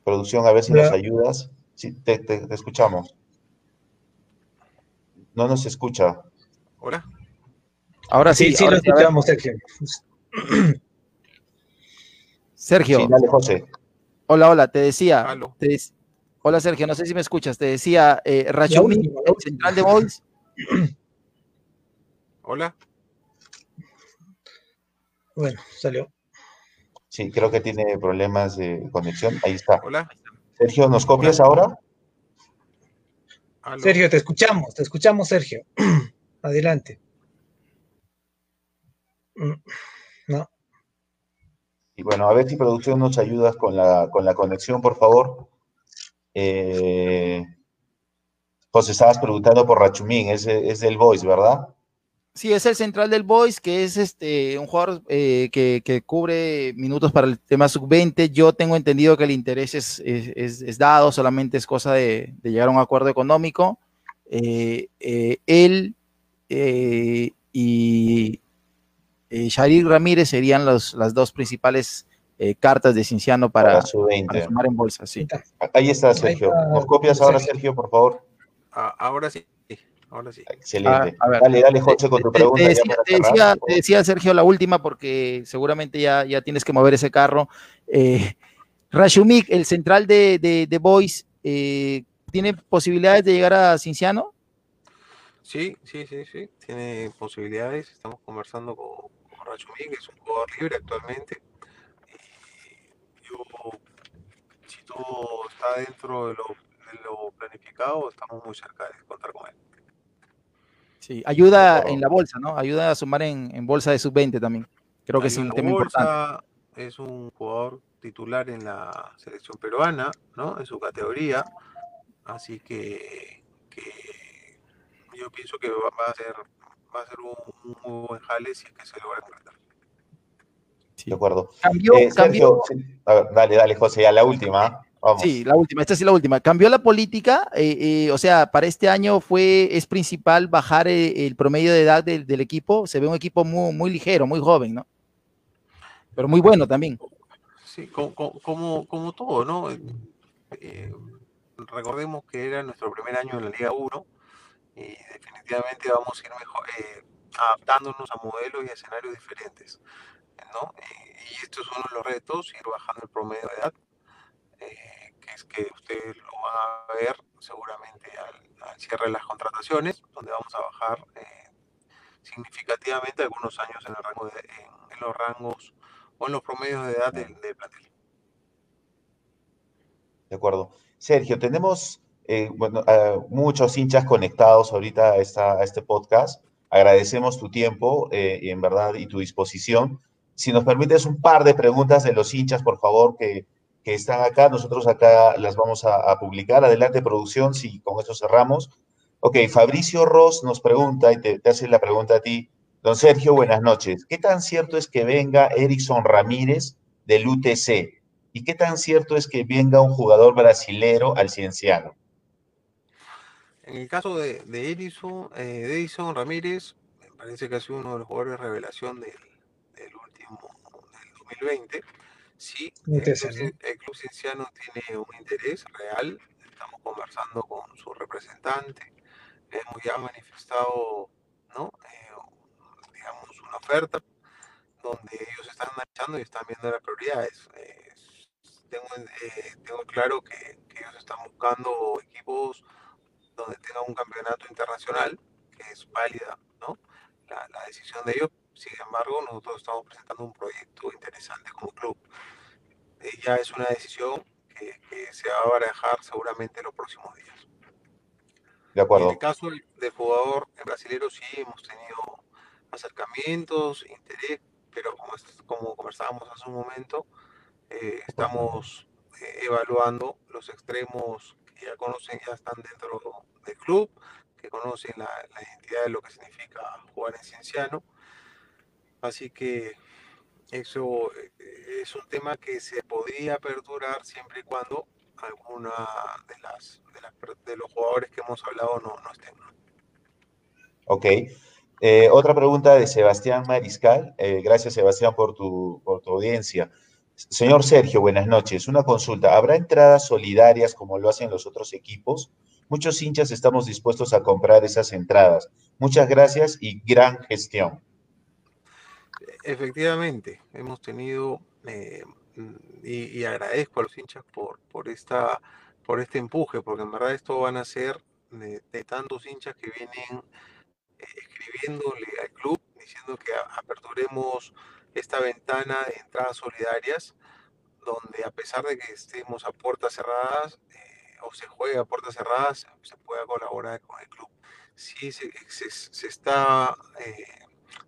Producción, a ver si nos ayudas. Sí, te escuchamos. no nos escucha. ¿Hola? Ahora sí, sí, lo escuchamos, Sergio. Sergio. dale, José. Hola, hola, te decía. hola, Sergio, no sé si me escuchas. Te decía, eh, Rachumi, el central de Boys. Hola. Bueno, salió. Sí, creo que tiene problemas de conexión. Ahí está. Hola. Sergio, ¿nos copias ahora? Sergio, te escuchamos, te escuchamos, Sergio. Adelante. Mm, no. Y bueno, a ver si producción nos ayuda con la, con la conexión, por favor. Eh, José, estabas preguntando por Rachumín, es, es del Voice, ¿verdad? Sí, es el central del Boys, que es este un jugador eh, que, cubre minutos para el tema sub-20. Yo tengo entendido que el interés es, dado, solamente es cosa de, llegar a un acuerdo económico. Eh, eh, él y Sharir Ramírez serían las dos principales cartas de Cinciano para, para, sumar en bolsa. Sí. Ahí está, Sergio. ¿Nos copias ahora, Sergio, por favor? Ah, ahora sí ahora sí. Excelente. Ah, dale, dale, José, con tu pregunta. Te, decía, Sergio, la última, porque seguramente ya, ya tienes que mover ese carro. Eh, Rashumik, el central de, de, de Boys, eh, ¿tiene posibilidades de llegar a Cinciano? Sí, sí, sí, sí, tiene posibilidades. Estamos conversando con, con Rashumik, es un jugador libre actualmente. Y yo, si todo está dentro de lo, de lo planificado, estamos muy cerca de contar con él. Sí, ayuda en la bolsa, ¿no? Ayuda a sumar en, bolsa de sub-20 también. Creo que es un tema importante. Es un jugador titular en la selección peruana, ¿no? En su categoría. Así que, yo pienso que va, a ser, va a ser un, muy buen jale si es que se logra enfrentar. De acuerdo. Cambió, eh, cambió. dale, dale, José, a la última. Sí, la última, esta sí la última. Cambió la política, eh, eh, o sea, para este año fue, es principal bajar el, promedio de edad del, equipo. Se ve un equipo muy, muy ligero, muy joven, ¿no? Pero muy bueno también. Sí, como, como, todo, ¿no? recordemos que era nuestro primer año en la Liga 1 y definitivamente vamos a ir mejor, adaptándonos a modelos y escenarios diferentes, ¿no? y esto es uno de los retos, ir bajando el promedio de edad eh, que es que ustedes lo van a ver seguramente al, cierre de las contrataciones, donde vamos a bajar eh, significativamente algunos años en, el rango en, los rangos o en los promedios de edad del, plantel. De acuerdo. Sergio, tenemos eh, bueno, muchos hinchas conectados ahorita a, este podcast. Agradecemos tu tiempo y en verdad y tu disposición. Si nos permites un par de preguntas de los hinchas, por favor, que están acá. Nosotros acá las vamos a, publicar. Adelante, producción, si con eso cerramos. Ok, Fabricio Ross nos pregunta, y te, hace la pregunta a ti. Don Sergio, buenas noches. ¿Qué tan cierto es que venga Erickson Ramírez del UTC? ¿Y qué tan cierto es que venga un jugador brasilero al Cienciano? En el caso de, de eh, Ramírez, me parece que ha sido uno de los jugadores de revelación del, del último, del 2020 Sí, el club, Cienciano tiene un interés real. Estamos conversando con su representante. Hemos ya manifestado, ¿no? Eh, digamos, una oferta donde ellos están analizando y están viendo las prioridades. tengo, eh, tengo, claro que, ellos están buscando equipos donde tengan un campeonato internacional, que es válida, ¿no? La, la decisión de ellos, sin embargo, nosotros estamos presentando un proyecto interesante como club. Eh, ya es una decisión que, se va a barajar seguramente en los próximos días. De acuerdo. En el caso del jugador brasileño sí hemos tenido acercamientos, interés, pero como, como conversábamos hace un momento, eh, estamos eh, evaluando los extremos que ya conocen, ya están dentro del club, que conocen la, identidad de lo que significa jugar en Cienciano. Así que eso eh, es un tema que se podría perdurar siempre y cuando alguna de las de, los jugadores que hemos hablado no, no estén. Ok. Eh, otra pregunta de Sebastián Mariscal. Eh, gracias, Sebastián, por tu, por tu audiencia. Señor Sergio, buenas noches. Una consulta. ¿Habrá entradas solidarias como lo hacen los otros equipos? muchos hinchas estamos dispuestos a comprar esas entradas. Muchas gracias y gran gestión. Efectivamente, hemos tenido, eh, y, agradezco a los hinchas por, por, esta, por este empuje, porque en verdad esto van a ser de, tantos hinchas que vienen eh, escribiéndole al club diciendo que aperturemos esta ventana de entradas solidarias, donde a pesar de que estemos a puertas cerradas eh, o se juega a puertas cerradas, se pueda colaborar con el club. Sí se, se, está eh,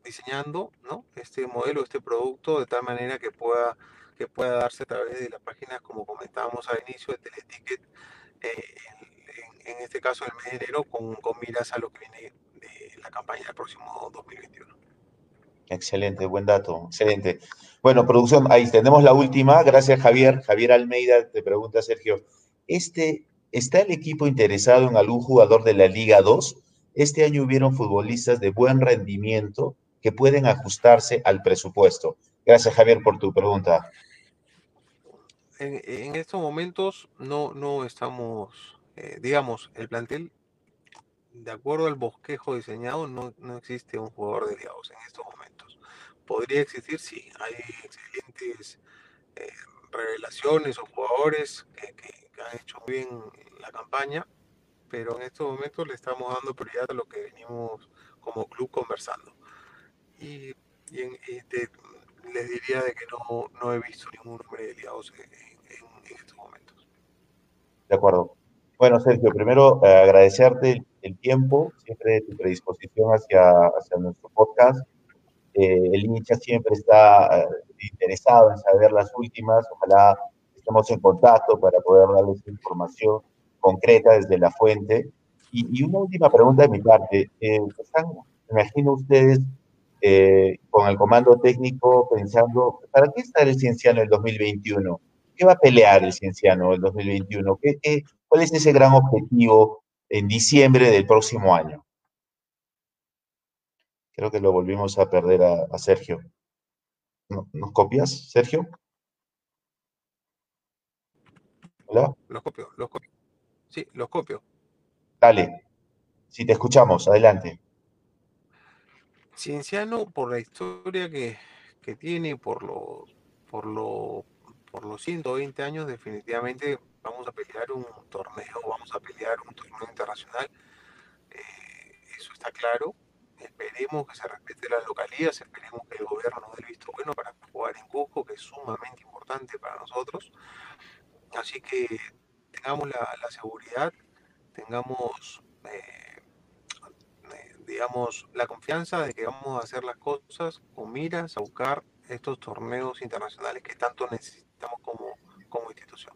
diseñando ¿no? este modelo, este producto, de tal manera que pueda, que pueda darse a través de las páginas, como comentábamos al inicio, de Teleticket, eh, en, en, este caso el mes de enero, con, con miras a lo que viene de la campaña del próximo 2021. Excelente, buen dato, excelente. Bueno, producción, ahí tenemos la última. Gracias, Javier. Javier Almeida te pregunta, Sergio, este, ¿está el equipo interesado en algún jugador de la Liga 2? Este año hubieron futbolistas de buen rendimiento que pueden ajustarse al presupuesto. Gracias, Javier, por tu pregunta. En, estos momentos no, no estamos, eh, digamos, el plantel, de acuerdo al bosquejo diseñado, no, no existe un jugador de Liga 2 en estos momentos. Podría existir, sí, hay excelentes eh, revelaciones o jugadores que, que, han hecho bien la campaña, pero en estos momentos le estamos dando prioridad a lo que venimos como club conversando. Y, les diría de que no, no, he visto ningún nombre de liados en, en, estos momentos. De acuerdo. Bueno, Sergio, primero eh, agradecerte el, tiempo, siempre tu predisposición hacia, hacia nuestro podcast. Eh, el hincha siempre está eh, interesado en saber las últimas. Ojalá estemos en contacto para poder darles información concreta desde la fuente. Y, una última pregunta de mi parte. Eh, ¿Están, imagino ustedes, con el comando técnico pensando, ¿para qué está el Cienciano en el 2021? ¿Qué va a pelear el Cienciano en el 2021? ¿Qué, qué, cuál es ese gran objetivo en diciembre del próximo año? Creo que lo volvimos a perder a, Sergio. ¿Nos copias, Sergio? ¿Hola? Los copio, los copio. Sí, los copio. Dale. Si te escuchamos, adelante. Cienciano, por la historia que, que tiene, por lo, por, lo, por los 120 años, definitivamente vamos a pelear un torneo, vamos a pelear un torneo internacional. Eh, eso está claro esperemos que se respete las localidades, esperemos que el gobierno nos dé el visto bueno para jugar en Cusco, que es sumamente importante para nosotros. Así que tengamos la, seguridad, tengamos, eh, eh, digamos, la confianza de que vamos a hacer las cosas con miras a buscar estos torneos internacionales que tanto necesitamos como, como institución.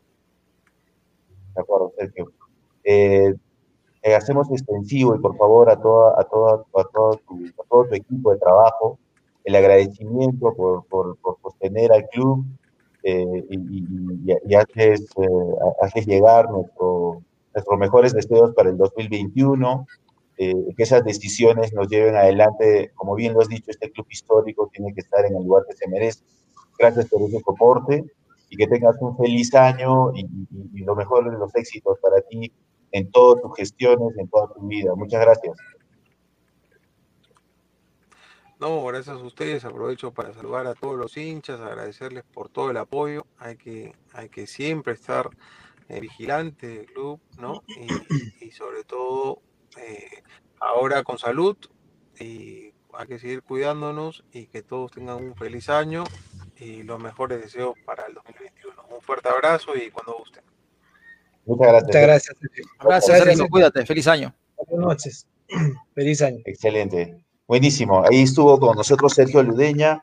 De acuerdo, Sergio. Eh, eh, hacemos extensivo y por favor a, toda, a, toda, a, todo tu, a todo tu equipo de trabajo el agradecimiento por, por, por sostener al club eh, y, y, y, haces, eh, haces, llegar nuestro, nuestros mejores deseos para el 2021, que esas decisiones nos lleven adelante. Como bien lo has dicho, este club histórico tiene que estar en el lugar que se merece. Gracias por ese soporte y que tengas un feliz año y, y lo mejor de los éxitos para ti en todas tus gestiones, en toda tu vida. Muchas gracias. No, gracias a ustedes. Aprovecho para saludar a todos los hinchas, agradecerles por todo el apoyo. Hay que, hay que siempre estar eh, vigilante del club, ¿no? Y, sobre todo eh, ahora con salud y hay que seguir cuidándonos y que todos tengan un feliz año y los mejores deseos para el 2021. Un fuerte abrazo y cuando gusten. Muchas gracias. Muchas gracias. Gracias, Sergio. Cuídate. Feliz año. Buenas noches. Feliz año. Excelente. Buenísimo. Ahí estuvo con nosotros Sergio Ludeña,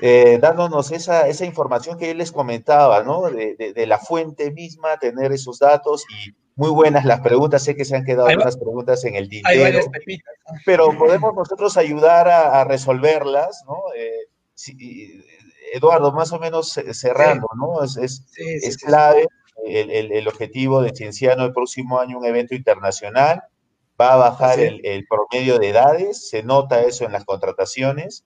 eh, dándonos esa, esa información que él les comentaba, ¿no? De, de, la fuente misma, tener esos datos y muy buenas las preguntas. Sé que se han quedado unas preguntas en el tintero, pero podemos nosotros ayudar a, a resolverlas, ¿no? Eh, si, Eduardo, más o menos cerrando, ¿no? Es, es, es clave el, objetivo de Cienciano el próximo año, un evento internacional, va a bajar el, promedio de edades, se nota eso en las contrataciones,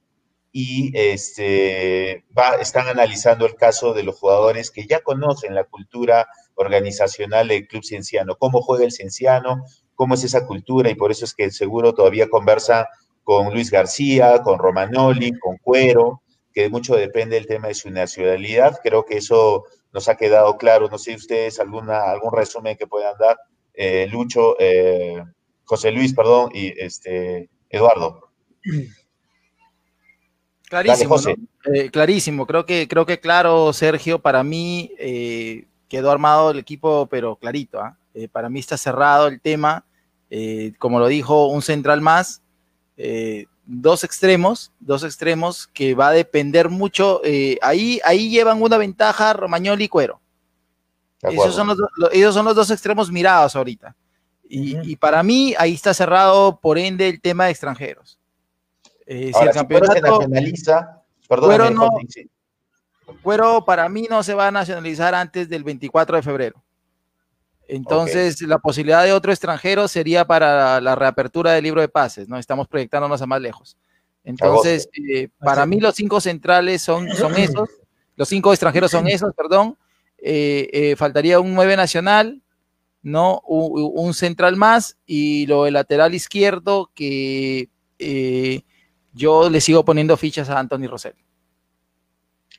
y este, va, están analizando el caso de los jugadores que ya conocen la cultura organizacional del Club Cienciano, cómo juega el Cienciano, cómo es esa cultura y por eso es que seguro todavía conversa con Luis García, con Romanoli, con Cuero, que mucho depende del tema de su nacionalidad. Creo que eso nos ha quedado claro. No sé ustedes alguna, algún resumen que puedan dar, eh, Lucho, eh, José Luis, perdón, y este Eduardo. Clarísimo, eh, clarísimo. Creo que, creo que claro, Sergio, para mí eh, quedó armado el equipo, pero clarito. ¿ah? Eh, para mí está cerrado el tema. como lo dijo, un central más, dos extremos, dos extremos que va a depender mucho. ahí, ahí llevan una ventaja Romagnoli y Cuero. Esos son, los, ellos son los dos extremos mirados ahorita. Y, y, para mí ahí está cerrado, por ende, el tema de extranjeros. Eh, si el campeonato se nacionaliza, perdón, Cuero, para mí no se va a nacionalizar antes del 24 de febrero. Entonces, la posibilidad de otro extranjero sería para la reapertura del libro de pases, ¿no? Estamos proyectándonos a más lejos. Entonces, eh, para mí los cinco centrales son, son esos, los cinco extranjeros son esos, perdón. Eh, faltaría un 9 nacional, ¿no? Un, central más y lo del lateral izquierdo que yo le sigo poniendo fichas a Anthony Rosell.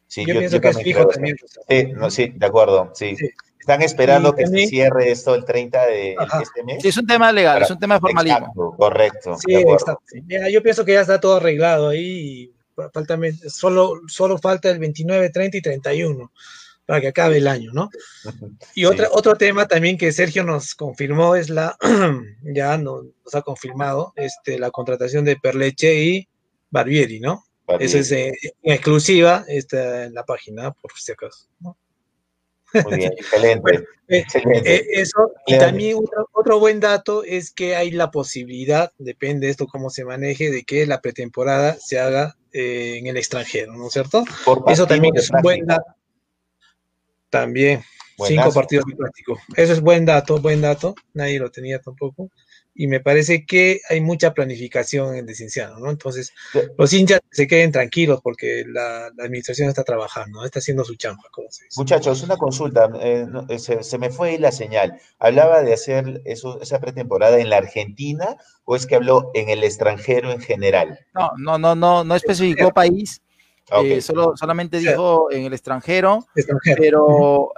Sí, yo, pienso que es fijo también. Sí, no, sí, de acuerdo, sí. Están esperando que se cierre esto el 30 de este mes. Sí, es un tema legal, es un tema formalismo. correcto. Sí, exacto. yo pienso que ya está todo arreglado ahí. Falta, solo, solo falta el 29, 30 y 31 para que acabe el año, ¿no? Y otra, otro tema también que Sergio nos confirmó es la, ya nos, nos ha confirmado, este, la contratación de Perleche y Barbieri, ¿no? Eso es eh, exclusiva está en la página, por si acaso. ¿no? Muy bien, excelente. Eh, eh, eso, y también otro, buen dato es que hay la posibilidad, depende de esto cómo se maneje, de que la pretemporada se haga en el extranjero, ¿no es cierto? eso también es un buen dato. También, cinco partidos de plástico. Eso es buen dato, buen dato. Nadie lo tenía tampoco y me parece que hay mucha planificación en Cienciano, ¿no? Entonces, los hinchas se queden tranquilos porque la, administración está trabajando, ¿no? está haciendo su chamba, como se dice. Muchachos, una consulta, eh, eh, se, me fue ahí la señal. ¿Hablaba de hacer eso, esa pretemporada en la Argentina o es que habló en el extranjero en general? No, no, no, no, no especificó país. Eh, solo, solamente dijo en el extranjero, extranjero. pero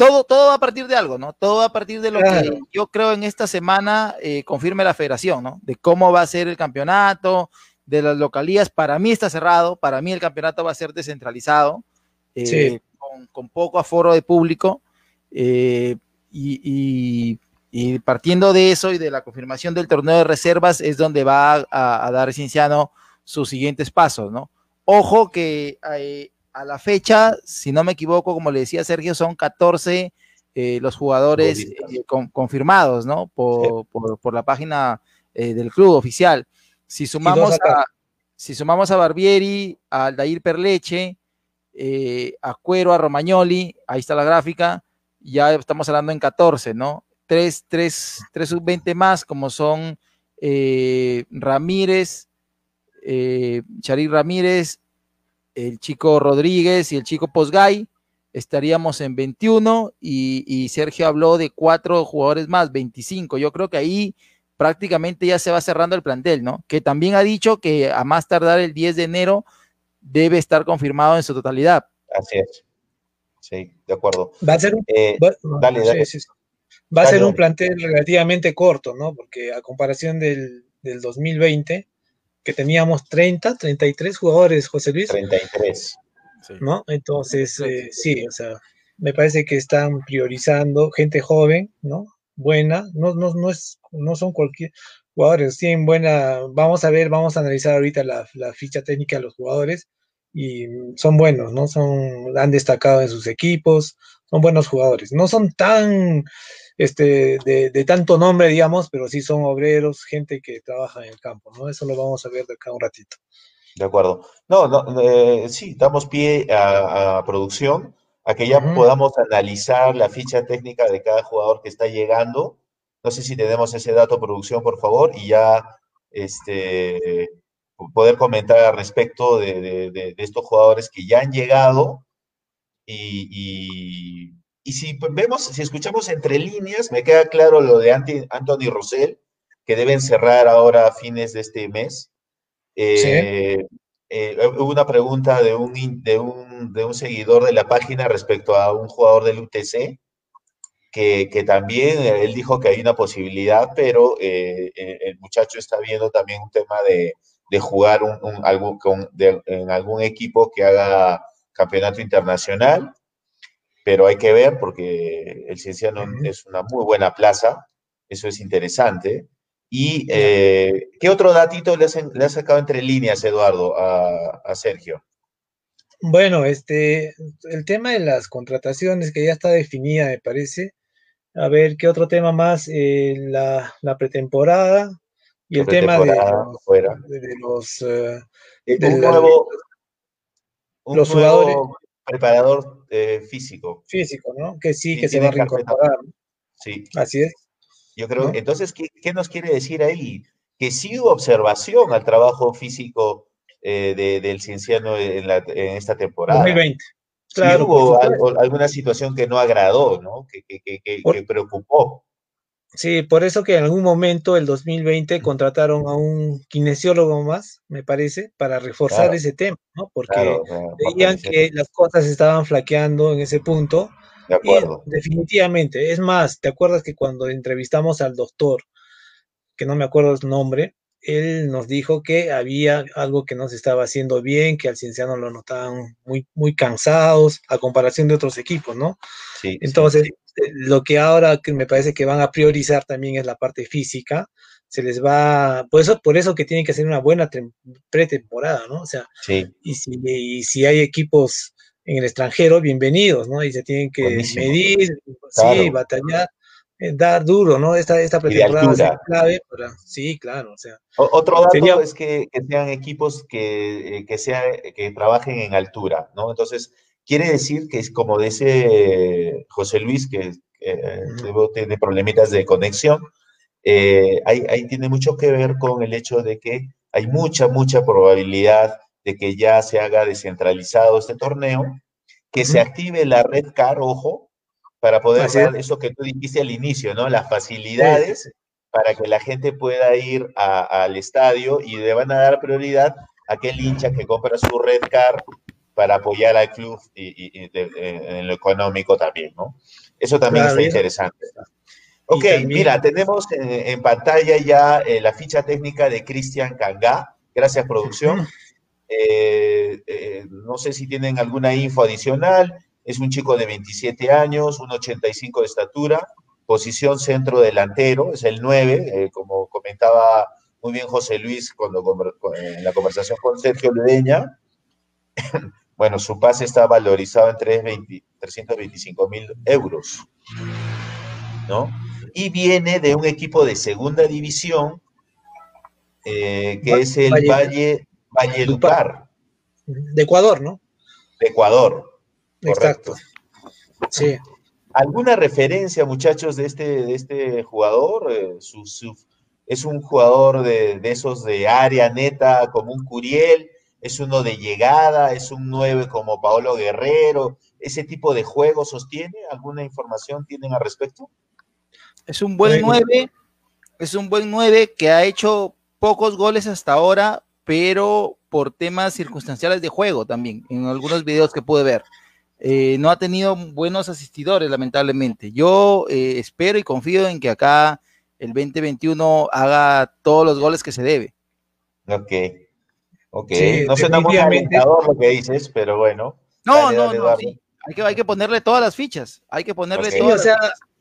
todo, todo va a partir de algo, ¿no? Todo va a partir de lo que yo creo en esta semana eh, confirme la federación, ¿no? De cómo va a ser el campeonato, de las localías. Para mí está cerrado, para mí el campeonato va a ser descentralizado, eh, con, poco aforo de público. Eh, y, partiendo de eso y de la confirmación del torneo de reservas es donde va a, a dar Cienciano sus siguientes pasos, ¿no? Ojo que a la fecha, si no me equivoco, como le decía Sergio, son 14 eh, los jugadores eh, confirmados, ¿no? Por, la página eh, del club oficial. Si sumamos, a, si sumamos a Barbieri, a Aldair Perleche, a Cuero, a Romagnoli, ahí está la gráfica, ya estamos hablando en 14, ¿no? Tres, tres, tres sub-20 más, como son Ramírez, Charir Ramírez, el chico Rodríguez y el chico Posgay, estaríamos en 21 y, Sergio habló de cuatro jugadores más, 25. Yo creo que ahí prácticamente ya se va cerrando el plantel, ¿no? Que también ha dicho que a más tardar el 10 de enero debe estar confirmado en su totalidad. Así es. Sí, de acuerdo. Va a ser un, eh, Va a ser un plantel relativamente corto, ¿no? Porque a comparación del, del 2020, que teníamos 30, 33 jugadores, José Luis. 33. ¿No? Entonces, eh, sí, o sea, me parece que están priorizando gente joven, ¿no? Buena, no, no, no, es, no son cualquier jugadores, tienen buena, vamos a ver, vamos a analizar ahorita la, la ficha técnica de los jugadores y son buenos, ¿no? Son, han destacado en sus equipos, son buenos jugadores, no son tan este, de, tanto nombre, digamos, pero sí son obreros, gente que trabaja en el campo, ¿no? Eso lo vamos a ver de acá un ratito. De acuerdo. No, no eh, sí, damos pie a, producción, a que ya podamos analizar la ficha técnica de cada jugador que está llegando. No sé si tenemos ese dato, producción, por favor, y ya este, poder comentar al respecto de, estos jugadores que ya han llegado y, si vemos, si escuchamos entre líneas, me queda claro lo de Anthony Rosell, que deben cerrar ahora a fines de este mes. Eh, eh, hubo una pregunta de un, de, un, de un seguidor de la página respecto a un jugador del UTC, que, también eh, él dijo que hay una posibilidad, pero el muchacho está viendo también un tema de, jugar un, algún, en algún equipo que haga campeonato internacional, pero hay que ver porque el Cienciano es una muy buena plaza, eso es interesante. ¿Y eh, qué otro datito le has, sacado entre líneas, Eduardo, a, Sergio? Bueno, este, el tema de las contrataciones que ya está definida, me parece. A ver, ¿qué otro tema más? Eh, la, pretemporada y el tema de los, fuera. De, los, un nuevo, los jugadores preparador físico. Físico, ¿no? Que sí, que se va a reincorporar. Sí. Así es. Yo creo, entonces, ¿qué, nos quiere decir ahí? Que sí hubo observación al trabajo físico eh, del cienciano en, esta temporada. 2020. Claro, hubo alguna situación que no agradó, ¿no? Que, que, preocupó. Sí, por eso que en algún momento, el 2020, contrataron a un kinesiólogo más, me parece, para reforzar ese tema, ¿no? Porque veían que las cosas estaban flaqueando en ese punto de acuerdo. definitivamente. Es más, ¿te acuerdas que cuando entrevistamos al doctor, que no me acuerdo su nombre, él nos dijo que había algo que no se estaba haciendo bien, que al cienciano lo notaban muy, muy cansados a comparación de otros equipos, ¿no? Sí. Entonces, eh, lo que ahora me parece que van a priorizar también es la parte física. Se les va, por eso, por eso que tienen que hacer una buena pretemporada, ¿no? O sea, y, si, y si hay equipos en el extranjero, bienvenidos, ¿no? Y se tienen que medir, sí, batallar, dar duro, ¿no? Esta, esta pretemporada es clave para, sí, claro, o sea. otro dato es que, sean equipos que, eh, que, sea, que trabajen en altura, ¿no? Entonces, quiere decir que es como dice José Luis, que eh, tiene problemitas de conexión, ahí, ahí tiene mucho que ver con el hecho de que hay mucha, mucha probabilidad de que ya se haga descentralizado este torneo, que se active la red CAR, ojo, para poder dar eso que tú dijiste al inicio, ¿no? Las facilidades para que la gente pueda ir al estadio y le van a dar prioridad a aquel hincha que compra su red car para apoyar al club y, en lo económico también, ¿no? Eso también está interesante. Ok, mira, tenemos en, pantalla ya eh, la ficha técnica de Cristian Cangá. Gracias, producción. Eh, eh, no sé si tienen alguna info adicional. Es un chico de 27 años, 1,85 de estatura, posición centro delantero, es el 9, eh, como comentaba muy bien José Luis cuando en la conversación con Sergio Ludeña. bueno, su pase está valorizado en 325 mil euros, ¿no? Y viene de un equipo de segunda división, que es el Valle Valledupar. De Ecuador, ¿no? De Ecuador. Exacto. Sí. ¿Alguna referencia, muchachos, de este, de este jugador? Eh, es un jugador de, esos de área neta, como un Curiel, es uno de llegada, es un 9 como Paolo Guerrero, ese tipo de juego sostiene. ¿Alguna información tienen al respecto? Es un buen 9, es un buen 9 que ha hecho pocos goles hasta ahora, pero por temas circunstanciales de juego también, en algunos videos que pude ver. Eh, no ha tenido buenos asistidores, lamentablemente. Yo eh, espero y confío en que acá el 2021 haga todos los goles que se debe. Ok. Ok. no suena muy alentador lo que dices, pero bueno. No, no, no. Hay, que, hay que ponerle todas las fichas. Hay que ponerle todas.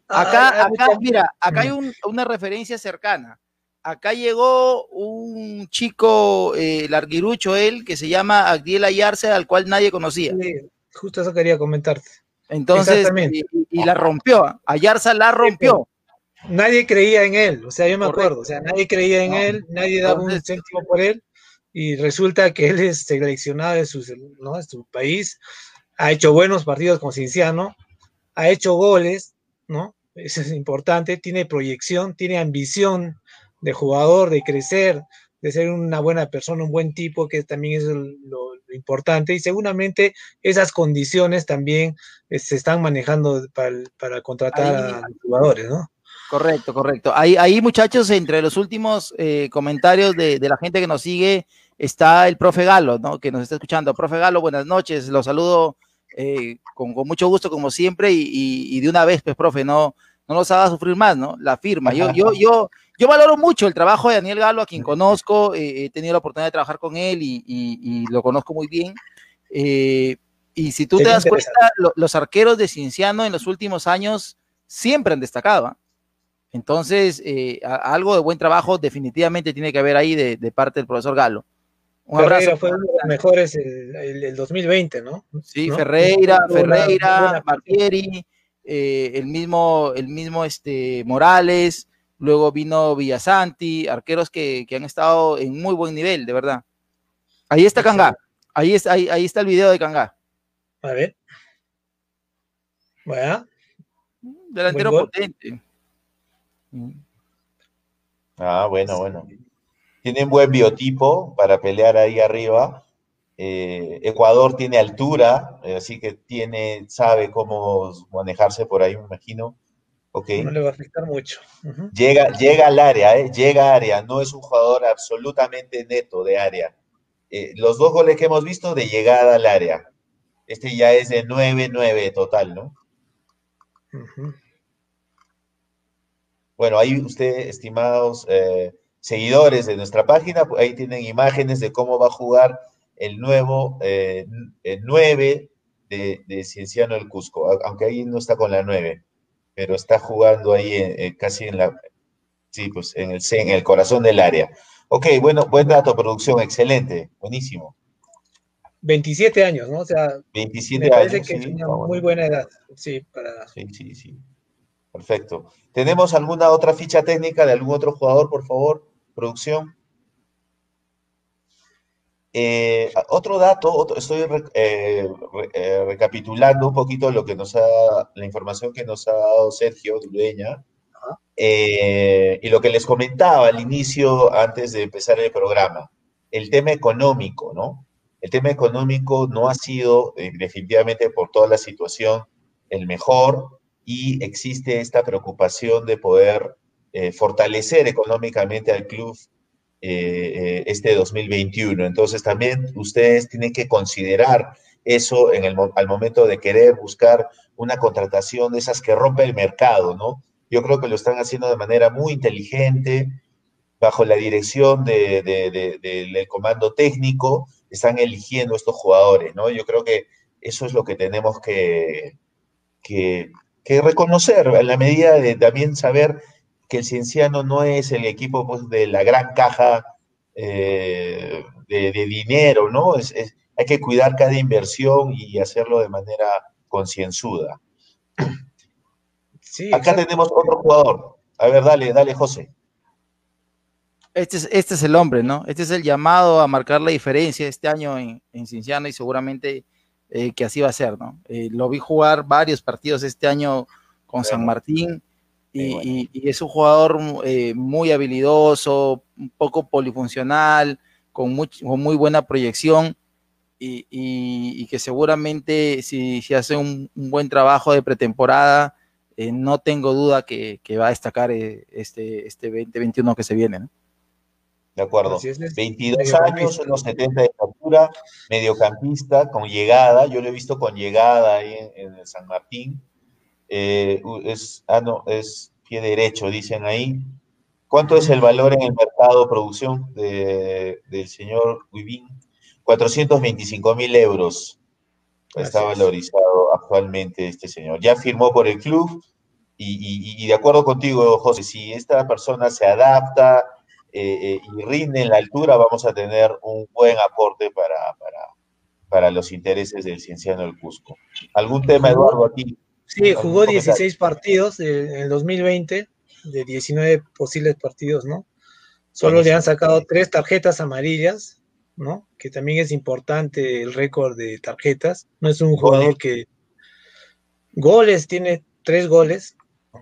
acá, acá, mira, acá hay una referencia cercana acá llegó un chico eh, larguirucho, él, que se llama Agdiel Ayarse, al cual nadie conocía. Justo eso quería comentarte. Entonces, y, la rompió, Ayarza la rompió. nadie creía en él, o sea, yo me acuerdo, o sea, nadie creía en él, nadie daba un céntimo por él, y resulta que él es seleccionado de su, de su país, ha hecho buenos partidos con Cinciano, ha hecho goles, ¿no? Eso es importante, tiene proyección, tiene ambición de jugador, de crecer, de ser una buena persona, un buen tipo, que también es lo, importante, y seguramente esas condiciones también eh, se están manejando para, contratar a los jugadores, ¿no? Correcto, correcto. Ahí, ahí muchachos, entre los últimos eh, comentarios de, la gente que nos sigue, está el profe Galo, ¿no? Que nos está escuchando. Profe Galo, buenas noches, los saludo eh, con, mucho gusto como siempre y, de una vez, pues, profe, no, no nos haga sufrir más, ¿no? La firma. Yo, yo, yo, yo valoro mucho el trabajo de Daniel Galo, a quien conozco, eh, he tenido la oportunidad de trabajar con él y, lo conozco muy bien. y si tú te das cuenta, los arqueros de Cienciano en los últimos años siempre han destacado. ¿ah? Entonces, eh, algo de buen trabajo definitivamente tiene que haber ahí de, parte del profesor Galo. Un Ferreira fue uno de los mejores el, 2020, ¿no? Sí, Ferreira, Ferreira, Martieri, eh, el mismo, el mismo este, Morales, luego vino Villasanti, arqueros que, han estado en muy buen nivel, de verdad. Ahí está Cangá, ahí, está, ahí, ahí está el video de Cangá. A ver. Bueno. Delantero potente. Ah, bueno, bueno. Tienen buen biotipo para pelear ahí arriba. Eh, Ecuador tiene altura, eh, así que tiene, sabe cómo manejarse por ahí, me imagino. Okay. No le va a afectar mucho. llega, llega al área, eh, llega área, no es un jugador absolutamente neto de área. los dos goles que hemos visto de llegada al área. Este ya es de 9-9 total, ¿no? Bueno, ahí usted, estimados eh, seguidores de nuestra página, ahí tienen imágenes de cómo va a jugar el nuevo eh, 9 de, de, Cienciano del Cusco, aunque ahí no está con la 9, pero está jugando ahí eh, casi en la, sí, pues en el, en el corazón del área. Ok, bueno, buen dato, producción, excelente, buenísimo. 27 años, ¿no? O sea, 27 me parece que es una muy buena edad, sí, para... Sí, sí, sí. Perfecto. ¿Tenemos alguna otra ficha técnica de algún otro jugador, por favor? Producción. Eh, otro dato, estoy eh, eh, recapitulando un poquito lo que nos ha, la información que nos ha dado Sergio Dueña y lo que les comentaba al inicio, antes de empezar el programa, el tema económico, ¿no? El tema económico no ha sido definitivamente por toda la situación el mejor, y existe esta preocupación de poder eh, fortalecer económicamente al club eh, eh, este 2021. Entonces también ustedes tienen que considerar eso en el, al momento de querer buscar una contratación de esas que rompe el mercado, ¿no? Yo creo que lo están haciendo de manera muy inteligente, bajo la dirección del comando técnico, están eligiendo estos jugadores, ¿no? Yo creo que eso es lo que tenemos que, que, que reconocer, en la medida de también saber que el Cienciano no es el equipo pues, de la gran caja eh, de, dinero, ¿no? Es, hay que cuidar cada inversión y hacerlo de manera concienzuda. Sí, Acá tenemos otro jugador. A ver, dale, dale, José. Este es, este es el hombre, ¿no? Este es el llamado a marcar la diferencia este año en, en Cienciano y seguramente eh, que así va a ser, ¿no? Eh, lo vi jugar varios partidos este año con San Martín y, es un jugador eh, muy habilidoso, un poco polifuncional, con, muy buena proyección y, que seguramente si, hace un, buen trabajo de pretemporada, no tengo duda que, va a destacar este, este 2021 que se viene, ¿no? De acuerdo. 22 años, unos 70 de estatura, mediocampista, con llegada. Yo lo he visto con llegada ahí en, el San Martín. Eh, es, ah, no, es pie derecho, dicen ahí. ¿Cuánto es el valor en el mercado de producción del señor Guivín? 425 mil euros. Está valorizado actualmente este señor. Ya firmó por el club y, y de acuerdo contigo, José, si esta persona se adapta, eh, eh, y rinde en la altura, vamos a tener un buen aporte para, para, los intereses del Cienciano del Cusco. ¿Algún tema, Eduardo, aquí? Sí, jugó 16 partidos en el 2020, de 19 posibles partidos, ¿no? Solo le han sacado tres tarjetas amarillas, ¿no? Que también es importante el récord de tarjetas. No es un jugador que... Goles, tiene tres goles,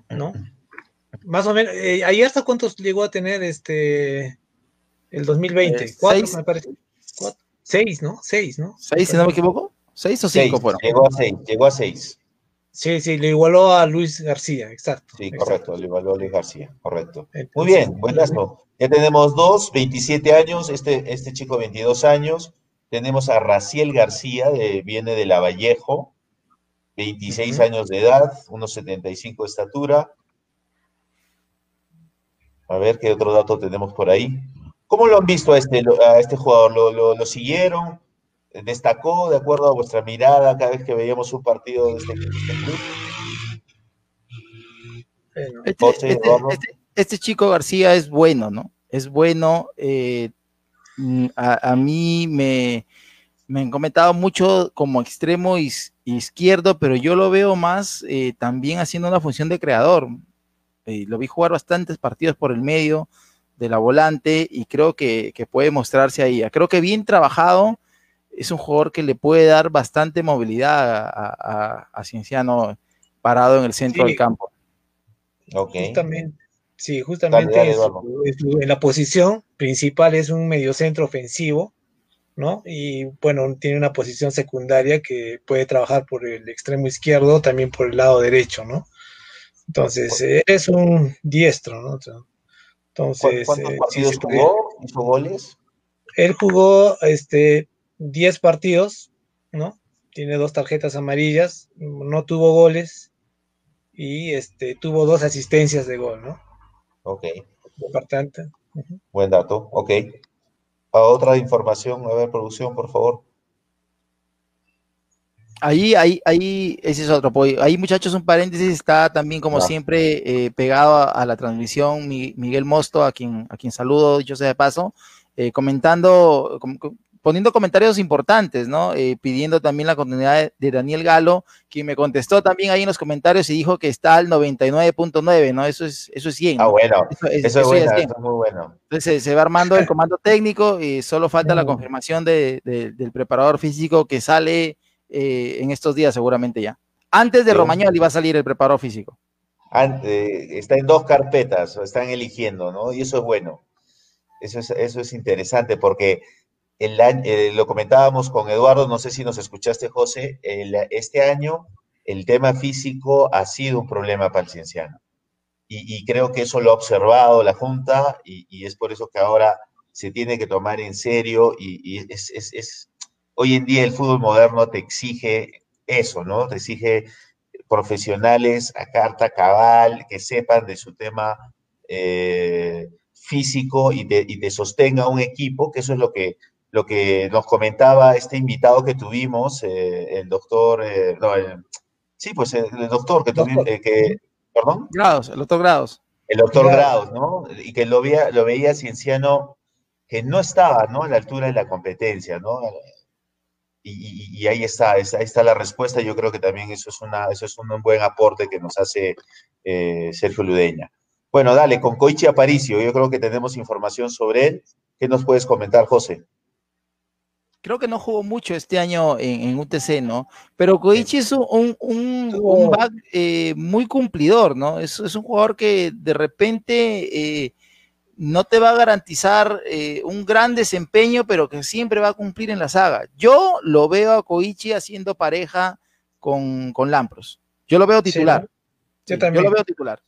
¿no? Más o menos, eh, ¿ayer hasta cuántos llegó a tener este El 2020. Eh, cuatro, me parece. Seis, ¿no? Seis, ¿no? Seis, si no me equivoco. ¿Seis o cinco fueron? Llegó a seis, llegó a seis. Sí, sí, le igualó a Luis García, exacto. Sí, correcto, le igualó a Luis García, correcto. Muy bien, buenazo. Ya tenemos dos, 27 años, este, este chico 22 años. Tenemos a Raciel García, de, viene de Lavallejo, 26 años de edad, unos 75 de estatura. A ver qué otro dato tenemos por ahí. ¿Cómo lo han visto a este, a este jugador? ¿Lo, lo siguieron? Destacó de acuerdo a vuestra mirada cada vez que veíamos un partido de este, este club? Este, este, este, chico García es bueno, ¿no? Es bueno. Eh, mm, a, mí me, me, han comentado mucho como extremo izquierdo, pero yo lo veo más eh, también haciendo una función de creador. Eh, lo vi jugar bastantes partidos por el medio de la volante y creo que, que puede mostrarse ahí. Creo que bien trabajado es un jugador que le puede dar bastante movilidad a, Cienciano parado en el centro del campo. Justamente, sí, justamente en la posición principal es un mediocentro ofensivo, ¿no? Y bueno, tiene una posición secundaria que puede trabajar por el extremo izquierdo, también por el lado derecho, ¿no? Entonces, es un diestro, ¿no? Entonces, ¿Cuántos eh, partidos jugó? ¿Hizo goles? Él jugó este, 10 partidos, ¿no? Tiene dos tarjetas amarillas, no tuvo goles y este, tuvo dos asistencias de gol, ¿no? Ok. Importante. Buen dato, ok. A otra información, a ver, producción, por favor. Ahí, ahí, ahí, ese es otro. Ahí, muchachos, un paréntesis, está también, como siempre, eh, pegado a, la transmisión Miguel Mosto, a quien, a quien saludo, yo sé de paso, eh, comentando, poniendo comentarios importantes, ¿no? Eh, pidiendo también la continuidad de, Daniel Galo, quien me contestó también ahí en los comentarios y dijo que está al 99.9, ¿no? Eso es, eso es 100. Ah, bueno, eso, es, bueno, eso es muy bueno. Entonces se va armando el comando técnico y solo falta la confirmación del preparador físico que sale eh, en estos días seguramente ya. Antes de Romagnoli va a salir el preparador físico. está en dos carpetas, están eligiendo, ¿no? Y eso es bueno. Eso es, eso es interesante porque eh, lo comentábamos con Eduardo, no sé si nos escuchaste, José, este año el tema físico ha sido un problema para el cienciano. Y, creo que eso lo ha observado la Junta y, es por eso que ahora se tiene que tomar en serio y, es, hoy en día el fútbol moderno te exige eso, ¿no? Te exige profesionales a carta cabal que sepan de su tema eh, físico y te sostenga un equipo, que eso es lo que lo que nos comentaba este invitado que tuvimos, eh, el doctor, eh, no, sí, pues el, doctor que tuvimos, eh, que, perdón. Grados, el doctor Grados. El doctor Grados, ¿no? Y que lo veía, lo veía cienciano que no estaba, ¿no? A la altura de la competencia, ¿no? Y, ahí está, ahí está la respuesta. Yo creo que también eso es, una, eso es un buen aporte que nos hace Sergio Ludeña. Bueno, dale, con Koichi Aparicio, yo creo que tenemos información sobre él. ¿Qué nos puedes comentar, José? Creo que no jugó mucho este año en, UTC, ¿no? Pero Koichi es un, un, back eh, muy cumplidor, ¿no? Es, es, un jugador que de repente eh, no te va a garantizar eh, un gran desempeño, pero que siempre va a cumplir en la saga. Yo lo veo a Koichi haciendo pareja con, con Lampros. Yo lo veo titular. yo también. Yo lo veo titular.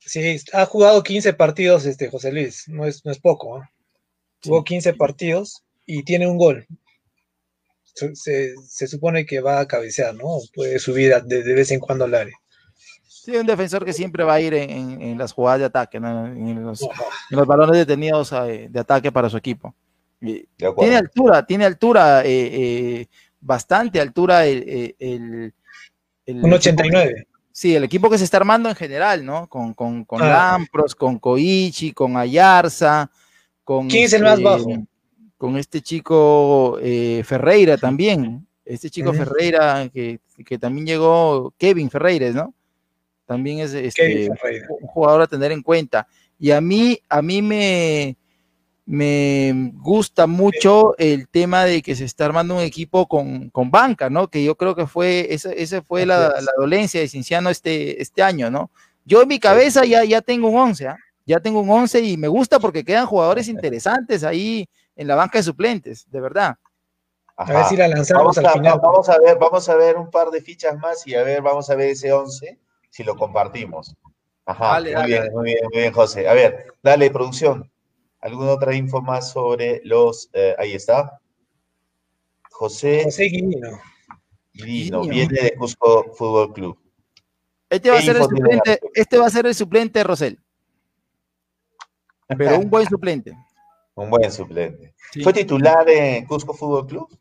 Sí, ha jugado 15 partidos este José Luis, no es, no es poco. Jugó 15 partidos y tiene un gol. Se, supone que va a cabecear, ¿no? Puede subir de, vez en cuando al área. Sí, un defensor que siempre va a ir en, las jugadas de ataque, en, los, balones detenidos eh, de ataque para su equipo. tiene altura, tiene altura, eh, eh, bastante altura el, el, un 89. sí, el equipo que se está armando en general, ¿no? Con, con, con ah. Lampros, con Koichi, con Ayarza, con... ¿Quién es el más este, bajo? Con este chico eh, Ferreira también, este chico Ferreira que, también llegó, Kevin Ferreira, ¿no? También es este, un jugador a tener en cuenta. Y a mí, a mí me, me gusta mucho el tema de que se está armando un equipo con, banca, ¿no? Que yo creo que fue, esa, esa fue la, dolencia de Cinciano este, este año, ¿no? Yo en mi cabeza ya, ya tengo un 11, ¿ah? Ya tengo un 11 y me gusta porque quedan jugadores interesantes ahí en la banca de suplentes, de verdad. A ver si la lanzamos al final. Vamos a ver, vamos a ver un par de fichas más y a ver, vamos a ver ese 11 si lo compartimos. Ajá, muy bien, muy bien, muy bien, José. A ver, dale, producción. ¿Alguna otra info más sobre los... Eh, ahí está. José... José Guino. Guino, viene de Cusco Fútbol Club. Este va a ser el suplente, este va a ser el suplente de Rosel. Pero un buen suplente. Un buen suplente. ¿Fue titular en Cusco Fútbol Club?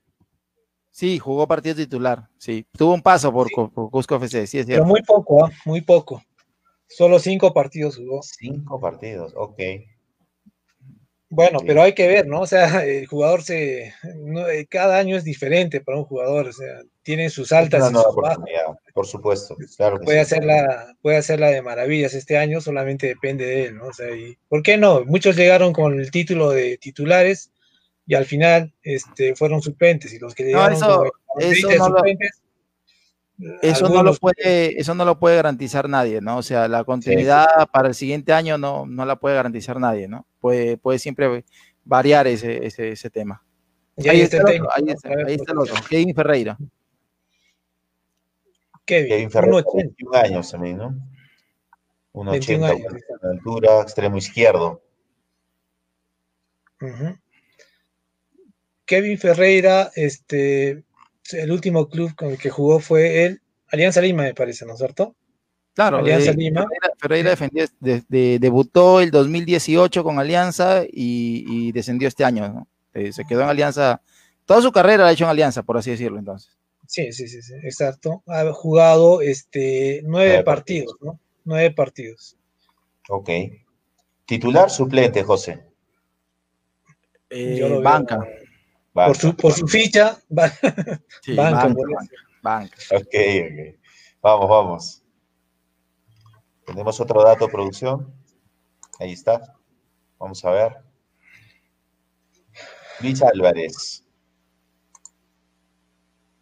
Sí, jugó partido titular, sí. Tuvo un paso por, Cusco FC, sí es cierto. Pero muy poco, ¿ah? muy poco. Solo cinco partidos jugó. Cinco partidos, ok. Bueno, pero hay que ver, ¿no? O sea, el jugador se. Eh, cada año es diferente para un jugador, o sea, tiene sus altas y sus bajas. Por supuesto, claro. puede, hacerla, puede hacerla de maravillas este año, solamente depende de él, ¿no? O sea, y, ¿por qué no? Muchos llegaron con el título de titulares y al final este, fueron suplentes y los que llegaron no, eso, no suplentes, eso no lo puede, eso no lo puede garantizar nadie, ¿no? O sea, la continuidad para el siguiente año no, no la puede garantizar nadie, ¿no? Puede, puede siempre variar ese, ese, ese tema. ahí, está, ahí, está, ahí está el otro, Kevin Ferreira. Kevin, Kevin Ferreira, 21 años también, ¿no? 1,80 de altura, extremo izquierdo. Kevin Ferreira, este, el último club con el que jugó fue el Alianza Lima, me parece, ¿no es cierto? Claro, Alianza eh, Lima. Ferreira, defendió, debutó el 2018 con Alianza y, descendió este año, ¿no? Eh, se quedó en Alianza, toda su carrera la ha hecho en Alianza, por así decirlo, entonces. Sí, sí, sí, sí exacto. Ha jugado este, nueve, partidos, ¿no? Nueve partidos. Ok. Titular suplente, José. Eh, banca. Por su, por su ficha, sí, banca, banca, Ok, ok. Vamos, vamos. Tenemos otro dato, producción. Ahí está. Vamos a ver. Luis Álvarez.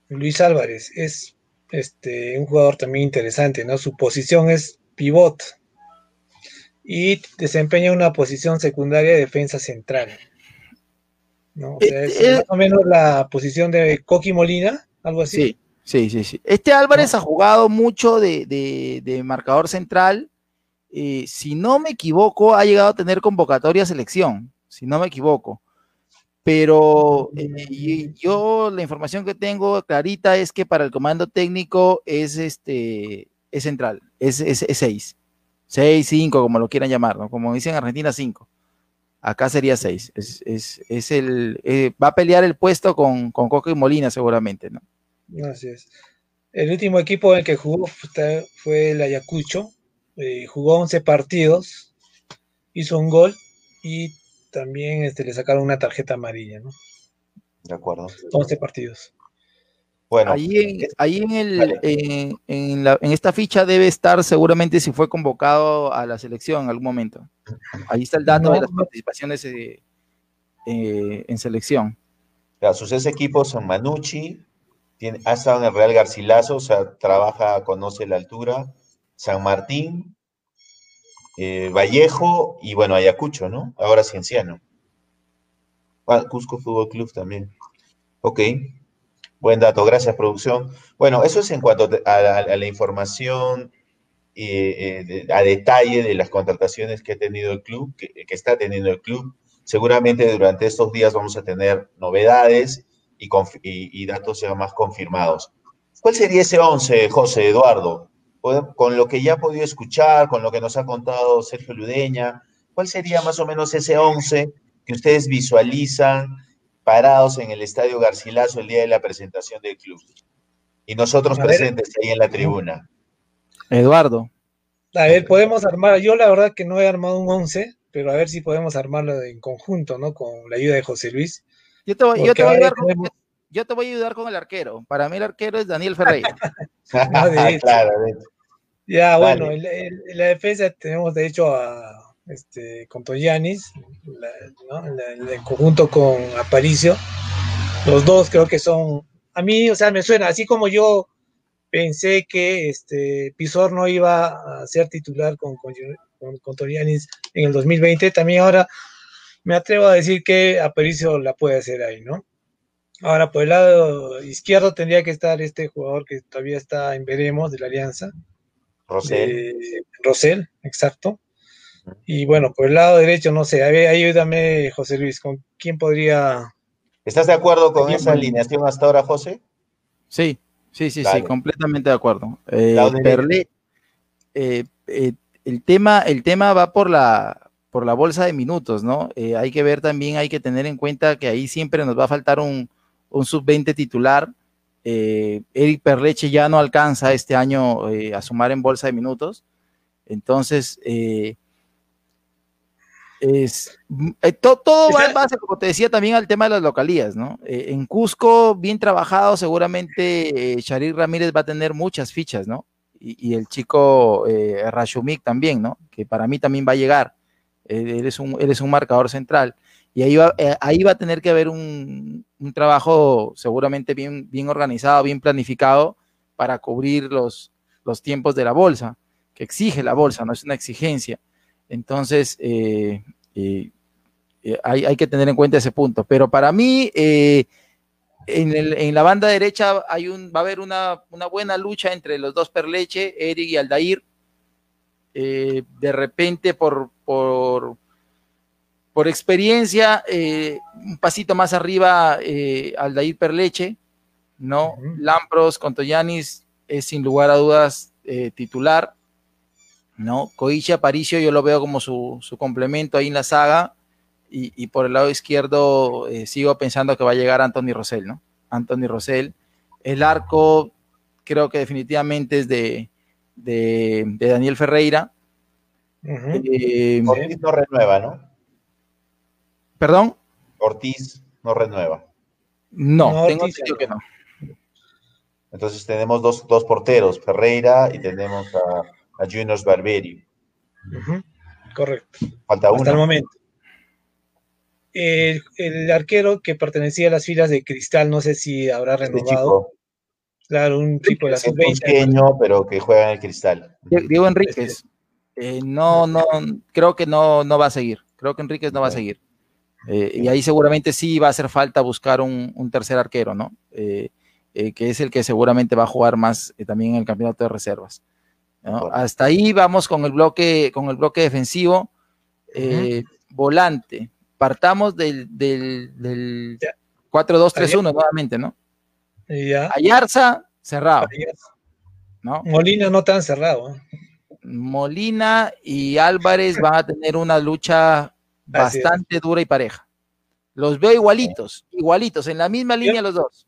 Luis Álvarez es este, un jugador también interesante, ¿no? Su posición es pivot y desempeña una posición secundaria de defensa central. ¿no? Eh, es eh, más o menos la posición de Coqui Molina, algo así. Sí, sí, sí. Este Álvarez ha jugado mucho de, marcador central. Eh, si no me equivoco, ha llegado a tener convocatoria a selección, si no me equivoco. Pero yo la información que tengo clarita es que para el comando técnico es este es central, es 6. 6, 5, como lo quieran llamar, ¿no? Como dicen en Argentina, 5. Acá sería seis. Es, el, eh, va a pelear el puesto con, con Coca y Molina seguramente, ¿no? Así es. El último equipo en el que jugó fue el Ayacucho. Eh, jugó 11 partidos, hizo un gol y también este, le sacaron una tarjeta amarilla, ¿no? De acuerdo. 11 partidos. Bueno, ahí en, ahí en, el, en, la, en, esta ficha debe estar seguramente si fue convocado a la selección en algún momento. Ahí está el dato de las participaciones eh, eh, en selección. sus seis equipos son Manucci, tiene, ha estado en el Real Garcilaso, o sea, trabaja, conoce la altura, San Martín, eh, Vallejo y bueno, Ayacucho, ¿no? Ahora Cienciano. Ah, Cusco Fútbol Club también. Ok. Buen dato, gracias producción. Bueno, eso es en cuanto a la, información eh, eh, a detalle de las contrataciones que ha tenido el club, que, está teniendo el club. Seguramente durante estos días vamos a tener novedades y, datos ya más confirmados. ¿Cuál sería ese 11, José Eduardo? Con lo que ya ha podido escuchar, con lo que nos ha contado Sergio Ludeña, ¿cuál sería más o menos ese 11 que ustedes visualizan parados en el Estadio Garcilaso el día de la presentación del club. Y nosotros presentes ahí en la tribuna. Eduardo. A ver, podemos armar, yo la verdad que no he armado un 11, pero a ver si podemos armarlo en conjunto, ¿no? Con la ayuda de José Luis. Yo te voy, yo te voy a ayudar con, yo te voy a ayudar con el arquero. Para mí el arquero es Daniel Ferreira. claro, ya, bueno, en, la defensa tenemos de hecho a este, con Toyanis, en conjunto con Aparicio. Los dos creo que son, a mí, o sea, me suena, así como yo pensé que este, Pizor no iba a ser titular con, con, con Torianis en el 2020. También ahora me atrevo a decir que Aparicio la puede hacer ahí, ¿no? Ahora, por el lado izquierdo tendría que estar este jugador que todavía está en veremos de la Alianza. Rosel. Rosel, exacto. Y bueno, por el lado derecho, no sé, ayúdame, José Luis, ¿con quién podría... ¿Estás de acuerdo con esa alineación hasta ahora, José? Sí, sí, sí, sí, completamente de acuerdo. Eh, eh, eh, el, tema, el tema va por la, por la bolsa de minutos, ¿no? hay que ver también, hay que tener en cuenta que ahí siempre nos va a faltar un, un sub-20 titular. Eric Perleche ya no alcanza este año a sumar en bolsa de minutos. Entonces, es, eh, todo va en base, como te decía, también al tema de las localías, ¿no? Eh, en Cusco, bien trabajado, seguramente eh, Sharir Ramírez va a tener muchas fichas, ¿no? Y, el chico Rashumik también, ¿no? Que para mí también va a llegar. él, es un, un marcador central. Y ahí va, ahí va a tener que haber un, un, trabajo seguramente bien, bien organizado, bien planificado para cubrir los, los tiempos de la bolsa, que exige la bolsa, no es una exigencia. Entonces, eh, eh, eh, hay, que tener en cuenta ese punto. Pero para mí, en, la banda derecha hay un, va a haber una, buena lucha entre los dos Perleche, Eric y Aldair. de repente, por, por, por experiencia, un pasito más arriba, Aldair Perleche, ¿no? Lampros, Contoyanis es sin lugar a dudas titular. ¿no? Koichi Aparicio yo lo veo como su, complemento ahí en la saga y, por el lado izquierdo eh, sigo pensando que va a llegar Anthony Rosell, ¿no? Anthony Rosell. El arco creo que definitivamente es de, Daniel Ferreira. Eh, no renueva, ¿no? ¿Perdón? Ortiz no renueva. No, tengo entendido que no. Entonces tenemos dos, dos porteros, Ferreira y tenemos a a Juniors Barberi. Correcto. Falta uno. Hasta el momento. El, arquero que pertenecía a las filas de Cristal, no sé si habrá este renovado. Claro, un tipo de la sub-20. pequeño, pero que juega en el Cristal. Diego Enríquez. Eh, no, no, creo que no, no va a seguir. Creo que Enríquez no va a seguir. Eh, y ahí seguramente sí va a hacer falta buscar un, tercer arquero, ¿no? Eh, que es el que seguramente va a jugar más también en el campeonato de reservas. Hasta ahí vamos con el bloque, con el bloque defensivo. Eh, volante. Partamos del, del, 4-2-3-1 nuevamente, ¿no? Ayarza, cerrado. ¿no? Molina no tan cerrado. ¿eh? Molina y Álvarez van a tener una lucha bastante dura y pareja. Los veo igualitos, igualitos, en la misma línea los dos.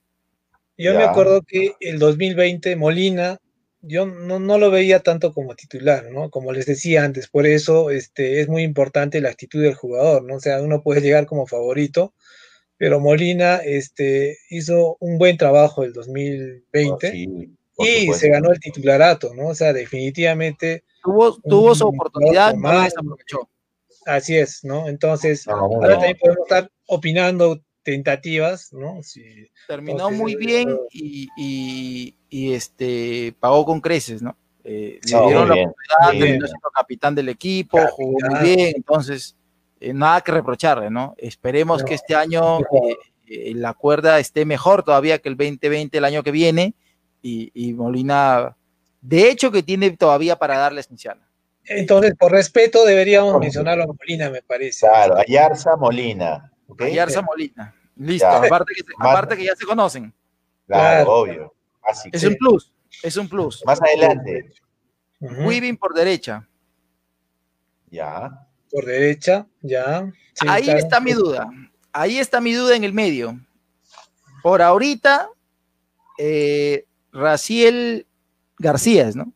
Yo me acuerdo que el 2020 Molina yo no, no, lo veía tanto como titular, ¿no? Como les decía antes, por eso este, es muy importante la actitud del jugador, ¿no? O sea, uno puede llegar como favorito, pero Molina este, hizo un buen trabajo el 2020 y se ganó el titularato, ¿no? O sea, definitivamente... Tuvo, tuvo su oportunidad, no la aprovechó. Así es, ¿no? Entonces, ahora también podemos estar opinando tentativas, ¿no? Terminó muy bien y, este, pagó con creces, ¿no? Eh, le dieron la oportunidad, terminó siendo capitán del equipo, jugó muy bien, entonces eh, nada que reprocharle, ¿no? Esperemos que este año eh, la cuerda esté mejor todavía que el 2020, el año que viene, y, Molina, de hecho que tiene todavía para darle Cienciano. Entonces, por respeto, deberíamos mencionarlo a Molina, me parece. Claro, Ayarza Molina. Ayarza Molina. Listo, aparte, que, ya se conocen. Claro, obvio. es un plus, es un plus. Más adelante. Weaving por derecha. Ya. Por derecha, ya. Ahí está mi duda. Ahí está mi duda en el medio. Por ahorita, eh, Raciel García, ¿no?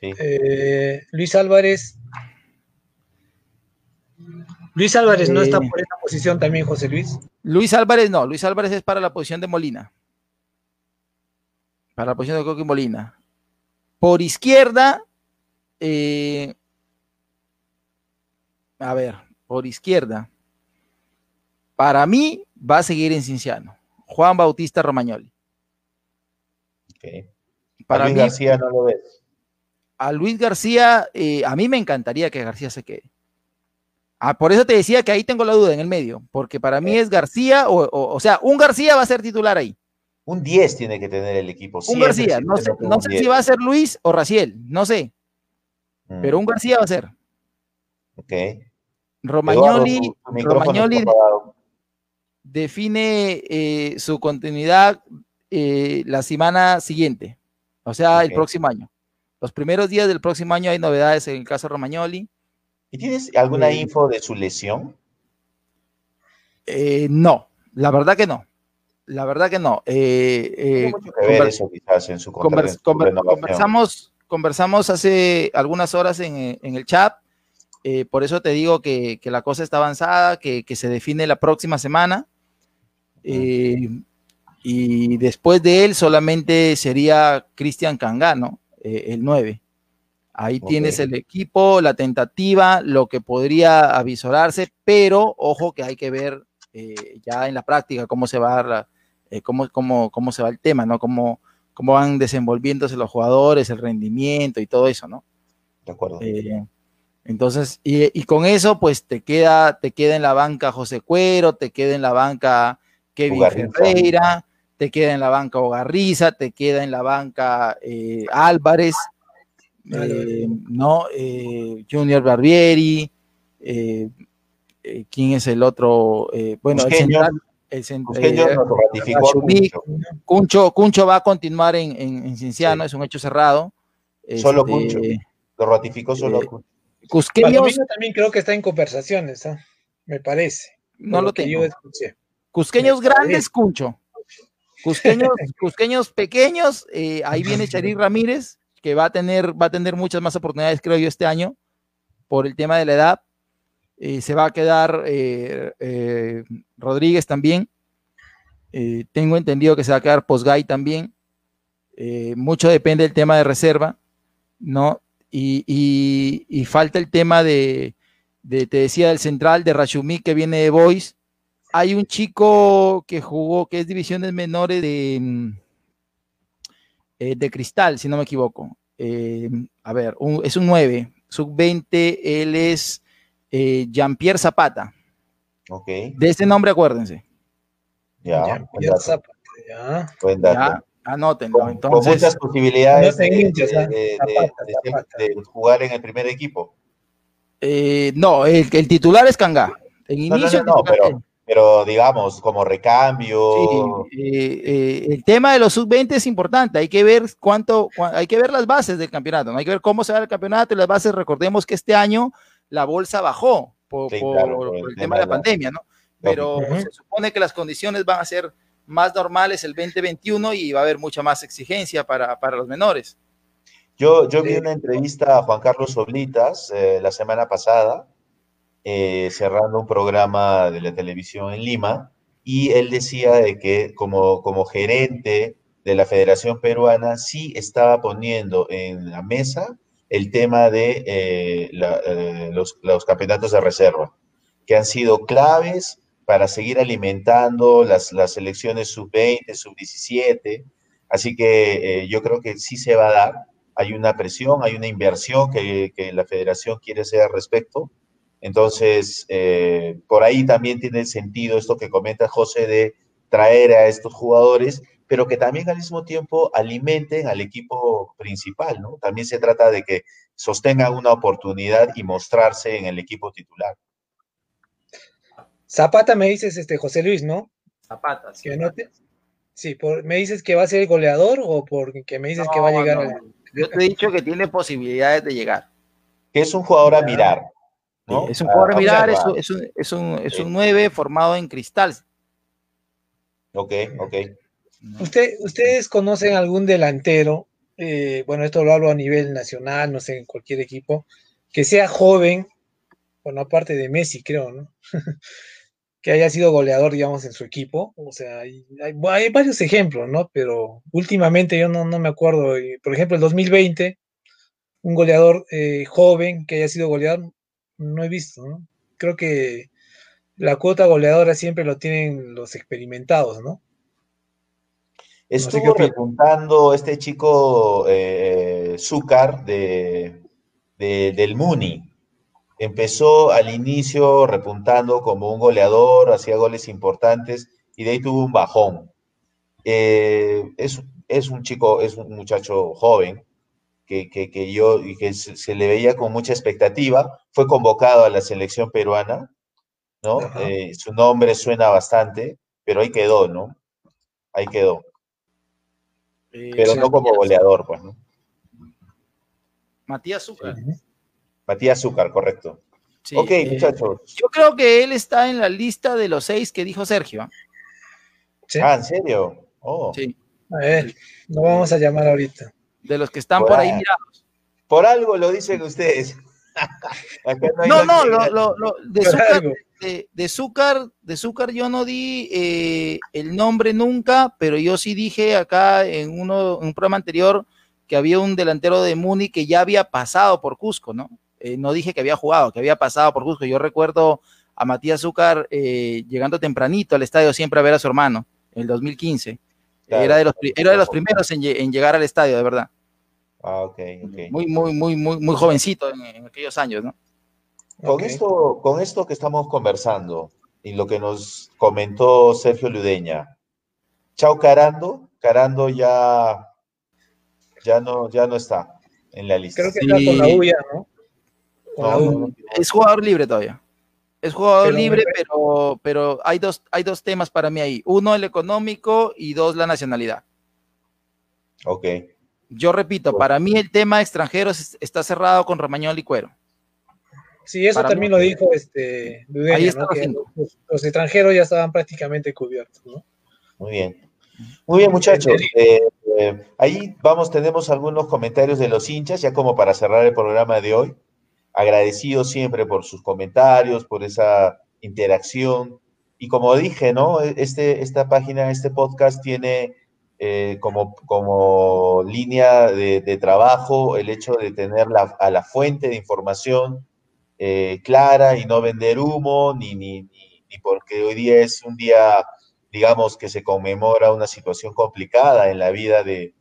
Sí. Eh, Luis Álvarez Luis Álvarez no está por esa posición también, José Luis. Luis Álvarez no, Luis Álvarez es para la posición de Molina. Para la posición de Coqui Molina. Por izquierda, eh, a ver, por izquierda, para mí va a seguir en Cinciano. Juan Bautista Romagnoli. Para mí, García no lo ves. A Luis García, eh, a mí me encantaría que García se quede. Ah, por eso te decía que ahí tengo la duda en el medio, porque para mí es García, o, o, sea, un García va a ser titular ahí. Un 10 tiene que tener el equipo. Un García, no sé, no sé si va a ser Luis o Raciel, no sé. Pero un García va a ser. Ok. Romagnoli, Romagnoli define eh, su continuidad eh, la semana siguiente, o sea, el próximo año. Los primeros días del próximo año hay novedades en el caso Romagnoli. ¿Y tienes alguna eh, info de su lesión? no, la verdad que no. La verdad que no. conversamos, conversamos hace algunas horas en, en el chat eh, por eso te digo que, la cosa está avanzada, que, se define la próxima semana. Eh, y después de él solamente sería Cristian Cangano, eh, el 9. Ahí tienes el equipo, la tentativa, lo que podría avisorarse, pero ojo que hay que ver ya en la práctica cómo se va cómo, cómo, cómo, se va el tema, ¿no? Cómo, cómo van desenvolviéndose los jugadores, el rendimiento y todo eso, ¿no? De acuerdo. Entonces, y, con eso, pues te queda, te queda en la banca José Cuero, te queda en la banca Kevin Ferreira, te queda en la banca Ogarriza, te queda en la banca eh, Álvarez, eh, ¿no? Eh, Junior Barbieri, ¿quién es el otro? bueno, el central. El Cuncho, Cuncho va a continuar en, en, Cienciano, es un hecho cerrado. Solo este, Cuncho. Lo ratificó solo Cuncho. Cusqueños. también creo que está en conversaciones, ¿ah? me parece. No lo, tengo. Cusqueños grandes, Cuncho. Cusqueños, cusqueños pequeños, eh, ahí viene Charir Ramírez, que va a tener, va a tener muchas más oportunidades, creo yo, este año, por el tema de la edad. Eh, se va a quedar eh, Rodríguez también. tengo entendido que se va a quedar Posgay también. mucho depende del tema de reserva, ¿no? Y, falta el tema de, te decía, del central de Rashumi que viene de Boys. Hay un chico que jugó, que es divisiones menores de, mm, eh, de Cristal, si no me equivoco. Eh, a ver, es un 9, sub-20, él es eh, Jean-Pierre Zapata. Ok. De ese nombre acuérdense. Ya, Jean-Pierre Zapata, ya. Buen dato. Anótenlo. Entonces, muchas posibilidades de, jugar en el primer equipo. Eh, no, el, el, titular es Kanga. En inicio, no, pero, pero, digamos, como recambio. Sí, eh, eh, el tema de los sub-20 es importante. Hay que ver cuánto, hay que ver las bases del campeonato. ¿no? Hay que ver cómo se va el campeonato y las bases. Recordemos que este año la bolsa bajó por, el, tema de la pandemia, ¿no? Pero se supone que las condiciones van a ser más normal es el 2021 y va a haber mucha más exigencia para, los menores. Yo, yo vi una entrevista a Juan Carlos Oblitas eh, la semana pasada, eh, cerrando un programa de la televisión en Lima, y él decía de que como, como gerente de la Federación Peruana sí estaba poniendo en la mesa el tema de eh, los, los campeonatos de reserva, que han sido claves para seguir alimentando las, las selecciones sub-20, sub-17. Así que eh, yo creo que sí se va a dar. Hay una presión, hay una inversión que, que la federación quiere hacer al respecto. Entonces, eh, por ahí también tiene sentido esto que comenta José de traer a estos jugadores, pero que también al mismo tiempo alimenten al equipo principal, ¿no? También se trata de que sostengan una oportunidad y mostrarse en el equipo titular. Zapata me dices, este, José Luis, ¿no? Zapata, sí. Sí, ¿me dices que va a ser el goleador o porque me dices que va a llegar? Yo te he dicho que tiene posibilidades de llegar. Que es un jugador a mirar. ¿No? Es un jugador a, mirar, es, un, es, un, es, 9 formado en cristal. Ok, ok. ¿Usted, ¿Ustedes conocen algún delantero? Eh, bueno, esto lo hablo a nivel nacional, no sé, en cualquier equipo, que sea joven, bueno, aparte de Messi, creo, ¿no? que haya sido goleador, digamos, en su equipo. O sea, hay, varios ejemplos, ¿no? Pero últimamente yo no, me acuerdo. Por ejemplo, el 2020, un goleador eh, joven que haya sido goleador, no he visto, ¿no? Creo que la cuota goleadora siempre lo tienen los experimentados, ¿no? Estuvo repuntando este chico eh, Zúcar de, del Muni. Empezó al inicio repuntando como un goleador, hacía goles importantes y de ahí tuvo un bajón. Eh, es, es, un chico, es un muchacho joven que, que, yo y que se, le veía con mucha expectativa. Fue convocado a la selección peruana, ¿no? Eh, su nombre suena bastante, pero ahí quedó, ¿no? Ahí quedó. Eh, pero no como goleador, pues, ¿no? Matías Zúcar. Matías Zúcar, correcto. ok, eh, muchachos. Yo creo que él está en la lista de los seis que dijo Sergio. Ah, ¿en serio? Oh. Sí. A ver, lo vamos a llamar ahorita. De los que están por, ahí mirados. Por algo lo dicen ustedes. no, no, lo, lo, de, Zúcar, de, de, Zúcar, yo no di eh, el nombre nunca, pero yo sí dije acá en, uno, en un programa anterior que había un delantero de Muni que ya había pasado por Cusco, ¿no? Eh, no dije que había jugado, que había pasado por Cusco. Yo recuerdo a Matías Zúcar eh, llegando tempranito al estadio siempre a ver a su hermano, en el 2015. Era, de los, era de los primeros en, llegar al estadio, de verdad. Ah, ok, Muy, muy, muy, muy, muy jovencito en aquellos años, ¿no? Con, esto, con esto que estamos conversando y lo que nos comentó Sergio Ludeña, Chao Carando, Carando ya, ya, no, ya no está en la lista. Creo que está con la UIA, ¿no? es jugador libre todavía. Es jugador libre, pero, pero hay, dos, hay dos temas para mí ahí. Uno, el económico y dos, la nacionalidad. Ok. Yo repito, para mí el tema extranjero está cerrado con Ramañón y Cuero. Sí, eso también lo dijo este, los, extranjeros ya estaban prácticamente cubiertos, ¿no? Muy bien. Muy bien, muchachos. Eh, eh, ahí vamos, tenemos algunos comentarios de los hinchas, ya como para cerrar el programa de hoy. Agradecido siempre por sus comentarios, por esa interacción. Y como dije, ¿no? Este, esta página, este podcast tiene eh, como, como línea de, trabajo el hecho de tener a la fuente de información eh, clara y no vender humo, ni, ni, ni, porque hoy día es un día, digamos, que se conmemora una situación complicada en la vida de,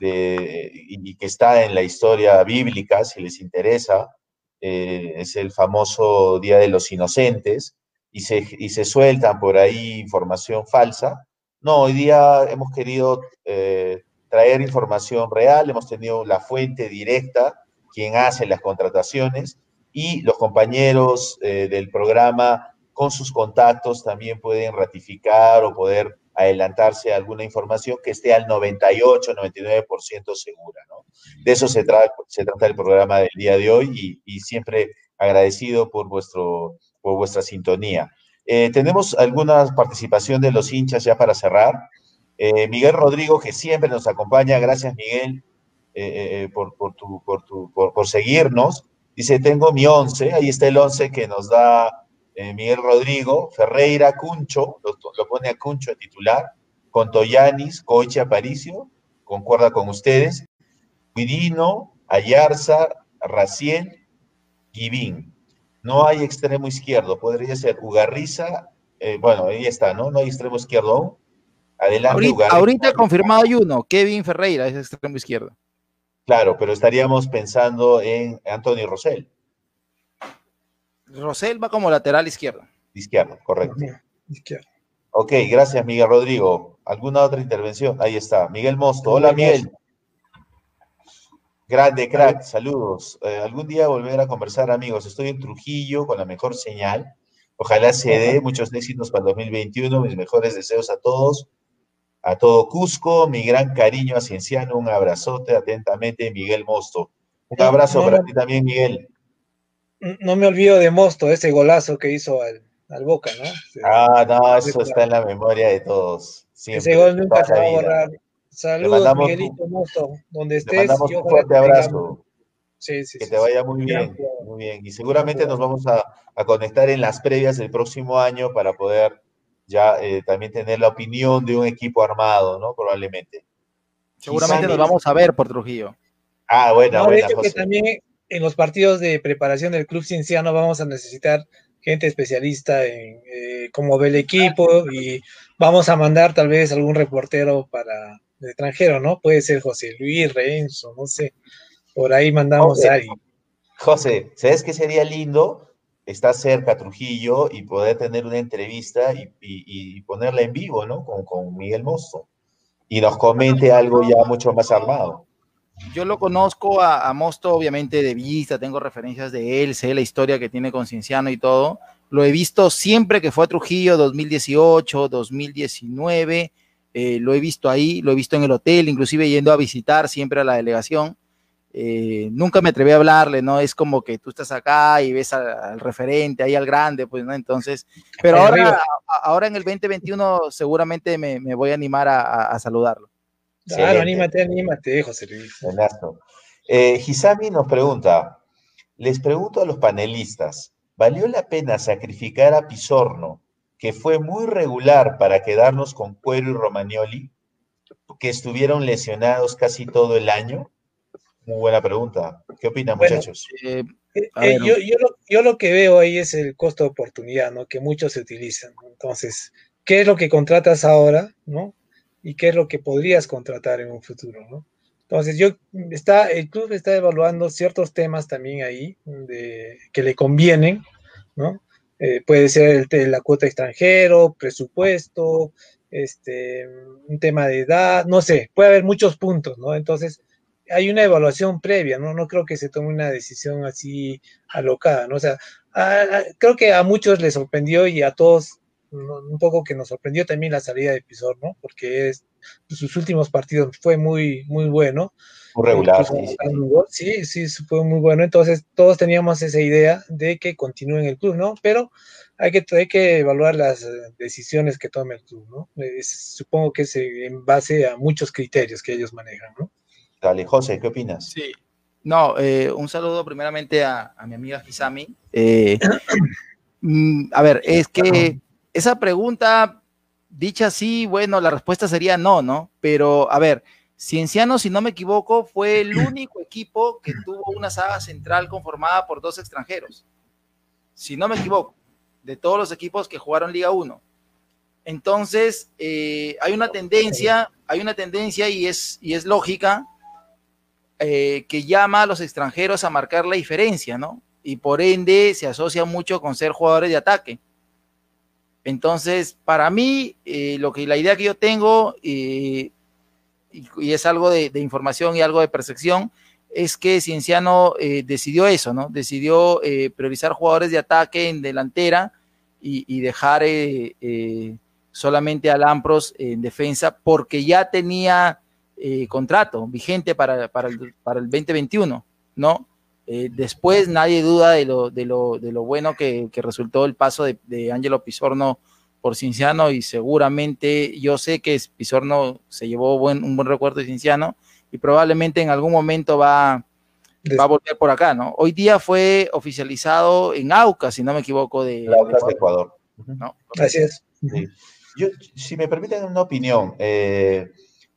de y que está en la historia bíblica, si les interesa, eh, es el famoso Día de los Inocentes, y se, y se sueltan por ahí información falsa. No, hoy día hemos querido eh, traer información real, hemos tenido la fuente directa, quien hace las contrataciones, y los compañeros eh, del programa con sus contactos también pueden ratificar o poder adelantarse a alguna información que esté al 98, 99% segura. ¿no? De eso se, se trata el programa del día de hoy y, siempre agradecido por, vuestro, por vuestra sintonía. Eh, tenemos alguna participación de los hinchas ya para cerrar. Eh, Miguel Rodrigo, que siempre nos acompaña, gracias Miguel por, por, tu, por, tu, por seguirnos. Dice, tengo mi 11, ahí está el 11 que nos da eh, Miguel Rodrigo, Ferreira, Cuncho, lo, pone a Cuncho de titular, con Toyanis, Coche Aparicio, concuerda con ustedes, Guidino, Ayarza, Raciel, Givín. No hay extremo izquierdo, podría ser Ugarriza, eh, bueno, ahí está, ¿no? No hay extremo izquierdo aún. Adelante, ahorita, Ahorita confirmado hay uno, Kevin Ferreira es extremo izquierdo. Claro, pero estaríamos pensando en Anthony Rosell. Rosell va como lateral izquierdo. Izquierdo, correcto. Izquierdo. Ok, gracias Miguel Rodrigo. ¿Alguna otra intervención? Ahí está. Miguel Mosto. Hola Miguel. Grande, crack, saludos. Eh, algún día volver a conversar, amigos. Estoy en Trujillo con la mejor señal. Ojalá se dé muchos éxitos para el 2021. Mis mejores deseos a todos a todo Cusco, mi gran cariño a Cienciano, un abrazote atentamente, Miguel Mosto. Un abrazo para ti también, Miguel. No me olvido de Mosto, ese golazo que hizo al, Boca, ¿no? Ah, no, eso está en la memoria de todos. ese gol nunca se va a borrar. Saludos, Miguelito Mosto, donde estés. Te mandamos un fuerte abrazo. Sí, sí, que te vaya muy bien, muy bien. Y seguramente nos vamos a, a conectar en las previas del próximo año para poder ya eh, también tener la opinión de un equipo armado, ¿no? Probablemente. Seguramente nos vamos a ver por Trujillo. Ah, bueno, bueno. que también en los partidos de preparación del Club Cienciano vamos a necesitar gente especialista en eh, cómo ve el equipo y vamos a mandar tal vez algún reportero para extranjero, ¿no? Puede ser José Luis, Renzo, no sé. Por ahí mandamos a alguien. José, ¿sabes qué sería lindo? Estar cerca Trujillo y poder tener una entrevista y, ponerla en vivo, ¿no? Con, con Miguel Mosto. Y nos comente algo ya mucho más armado. Yo lo conozco a, Mosto, obviamente, de vista, tengo referencias de él, sé la historia que tiene con Cienciano y todo. Lo he visto siempre que fue a Trujillo, 2018, 2019, eh, lo he visto ahí, lo he visto en el hotel, inclusive yendo a visitar siempre a la delegación. Eh, nunca me atreví a hablarle, ¿no? Es como que tú estás acá y ves al, referente, ahí al grande, pues, ¿no? Entonces, pero ahora, ahora en el 2021 seguramente me, voy a animar a saludarlo. Claro, anímate, anímate, José Luis. Eh, Hisami nos pregunta, les pregunto a los panelistas, ¿valió la pena sacrificar a Pisorno, que fue muy regular para quedarnos con Cuero y Romagnoli, que estuvieron lesionados casi todo el año? Muy buena pregunta. ¿Qué opinan, muchachos? Eh, eh, yo, yo, lo, que veo ahí es el costo de oportunidad, ¿no? Que muchos se utilizan. Entonces, ¿qué es lo que contratas ahora, ¿no? Y qué es lo que podrías contratar en un futuro, ¿no? Entonces, yo está, el club está evaluando ciertos temas también ahí de, que le convienen, ¿no? Eh, puede ser el, la cuota extranjero, presupuesto, este, un tema de edad, no sé, puede haber muchos puntos, ¿no? Entonces, hay una evaluación previa, ¿no? No creo que se tome una decisión así alocada, ¿no? O sea, creo que a muchos les sorprendió y a todos un poco que nos sorprendió también la salida de Pisor, ¿no? Porque es, sus últimos partidos fue muy, muy bueno. Muy regular. Sí. sí, sí, fue muy bueno. Entonces, todos teníamos esa idea de que continúe en el club, ¿no? Pero hay que, hay que evaluar las eh, decisiones que tome el club, ¿no? supongo que es en base a muchos criterios que ellos manejan, ¿no? Dale, José, ¿qué opinas? Sí. No, eh, un saludo primeramente a, mi amiga Hisami. Eh, mm, a ver, es que esa pregunta, dicha así, bueno, la respuesta sería no, ¿no? Pero, a ver, Cienciano, si no me equivoco, fue el único equipo que tuvo una saga central conformada por dos extranjeros. Si no me equivoco, de todos los equipos que jugaron Liga 1. Entonces, eh, hay una tendencia, hay una tendencia y es, y es lógica eh, que llama a los extranjeros a marcar la diferencia, ¿no? Y por ende se asocia mucho con ser jugadores de ataque. Entonces, para mí, eh, lo que la idea que yo tengo, eh, y, es algo de, información y algo de percepción, es que Cienciano eh, decidió eso, ¿no? Decidió priorizar jugadores de ataque en delantera y, dejar solamente a Lampros en defensa, porque ya tenía contrato vigente para, para, el, para el 2021, ¿no? Eh, después nadie duda de lo, de lo, de lo bueno que, resultó el paso de, Ángelo Pisorno por Cinciano y seguramente yo sé que Pisorno se llevó un buen recuerdo de Cinciano y probablemente en algún momento va, va a volver por acá, ¿no? Hoy día fue oficializado en AUCA, si no me equivoco, de, Aucas de Ecuador. Así es. Yo, si me permiten una opinión, eh,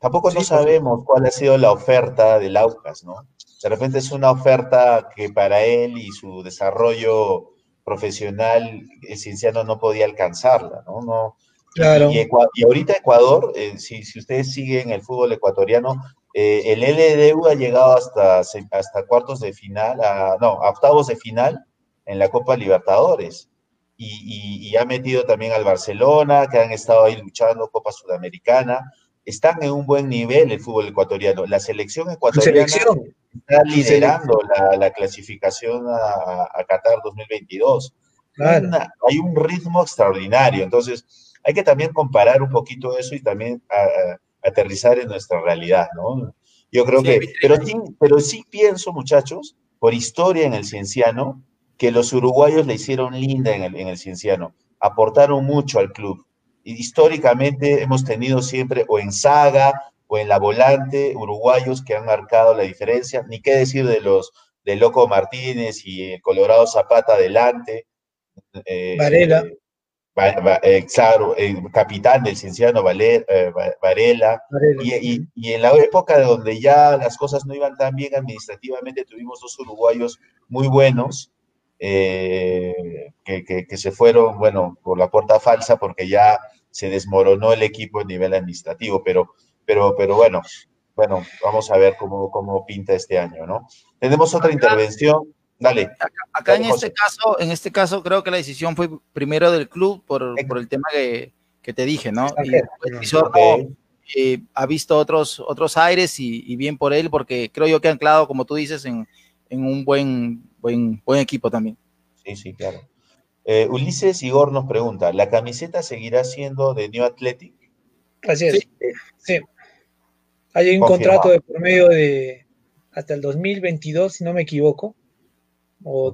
tampoco no sabemos cuál ha sido la oferta del Aucas, ¿no? De repente es una oferta que para él y su desarrollo profesional, el cienciano no podía alcanzarla, ¿no? no claro. y, ahorita Ecuador, eh, si, ustedes siguen el fútbol ecuatoriano, eh, el LDU ha llegado hasta, hasta cuartos de final, no, a octavos de final en la Copa Libertadores. Y, y, ha metido también al Barcelona, que han estado ahí luchando Copa Sudamericana están en un buen nivel el fútbol ecuatoriano. La selección ecuatoriana está liderando la, clasificación a, Qatar 2022. hay un ritmo extraordinario. Entonces, hay que también comparar un poquito eso y también aterrizar en nuestra realidad, ¿no? Yo creo que, pero sí, pero sí pienso, muchachos, por historia en el cienciano, que los uruguayos le hicieron linda en el, en el cienciano, aportaron mucho al club históricamente hemos tenido siempre o en saga o en la volante uruguayos que han marcado la diferencia, ni qué decir de los de Loco Martínez y el Colorado Zapata adelante. Eh, Varela. Eh, claro, el capitán del Cienciano eh, Varela. Y, y, en la época donde ya las cosas no iban tan bien administrativamente, tuvimos dos uruguayos muy buenos, que, que, se fueron, bueno, por la puerta falsa porque ya se desmoronó el equipo a nivel administrativo, pero pero, pero bueno, bueno, vamos a ver cómo, cómo pinta este año, ¿no? Tenemos otra intervención. Dale. Acá, en este caso, en este caso creo que la decisión fue primero del club por, por el tema que, que, te dije, ¿no? Y el eh, ha visto otros, otros aires y, bien por él, porque creo yo que ha anclado, como tú dices, en, en un buen, buen, buen equipo también. Sí, sí, claro. Eh, Ulises Igor nos pregunta, ¿la camiseta seguirá siendo de New Athletic? Así es, sí. Hay un contrato de por medio de hasta el 2022, si no me equivoco.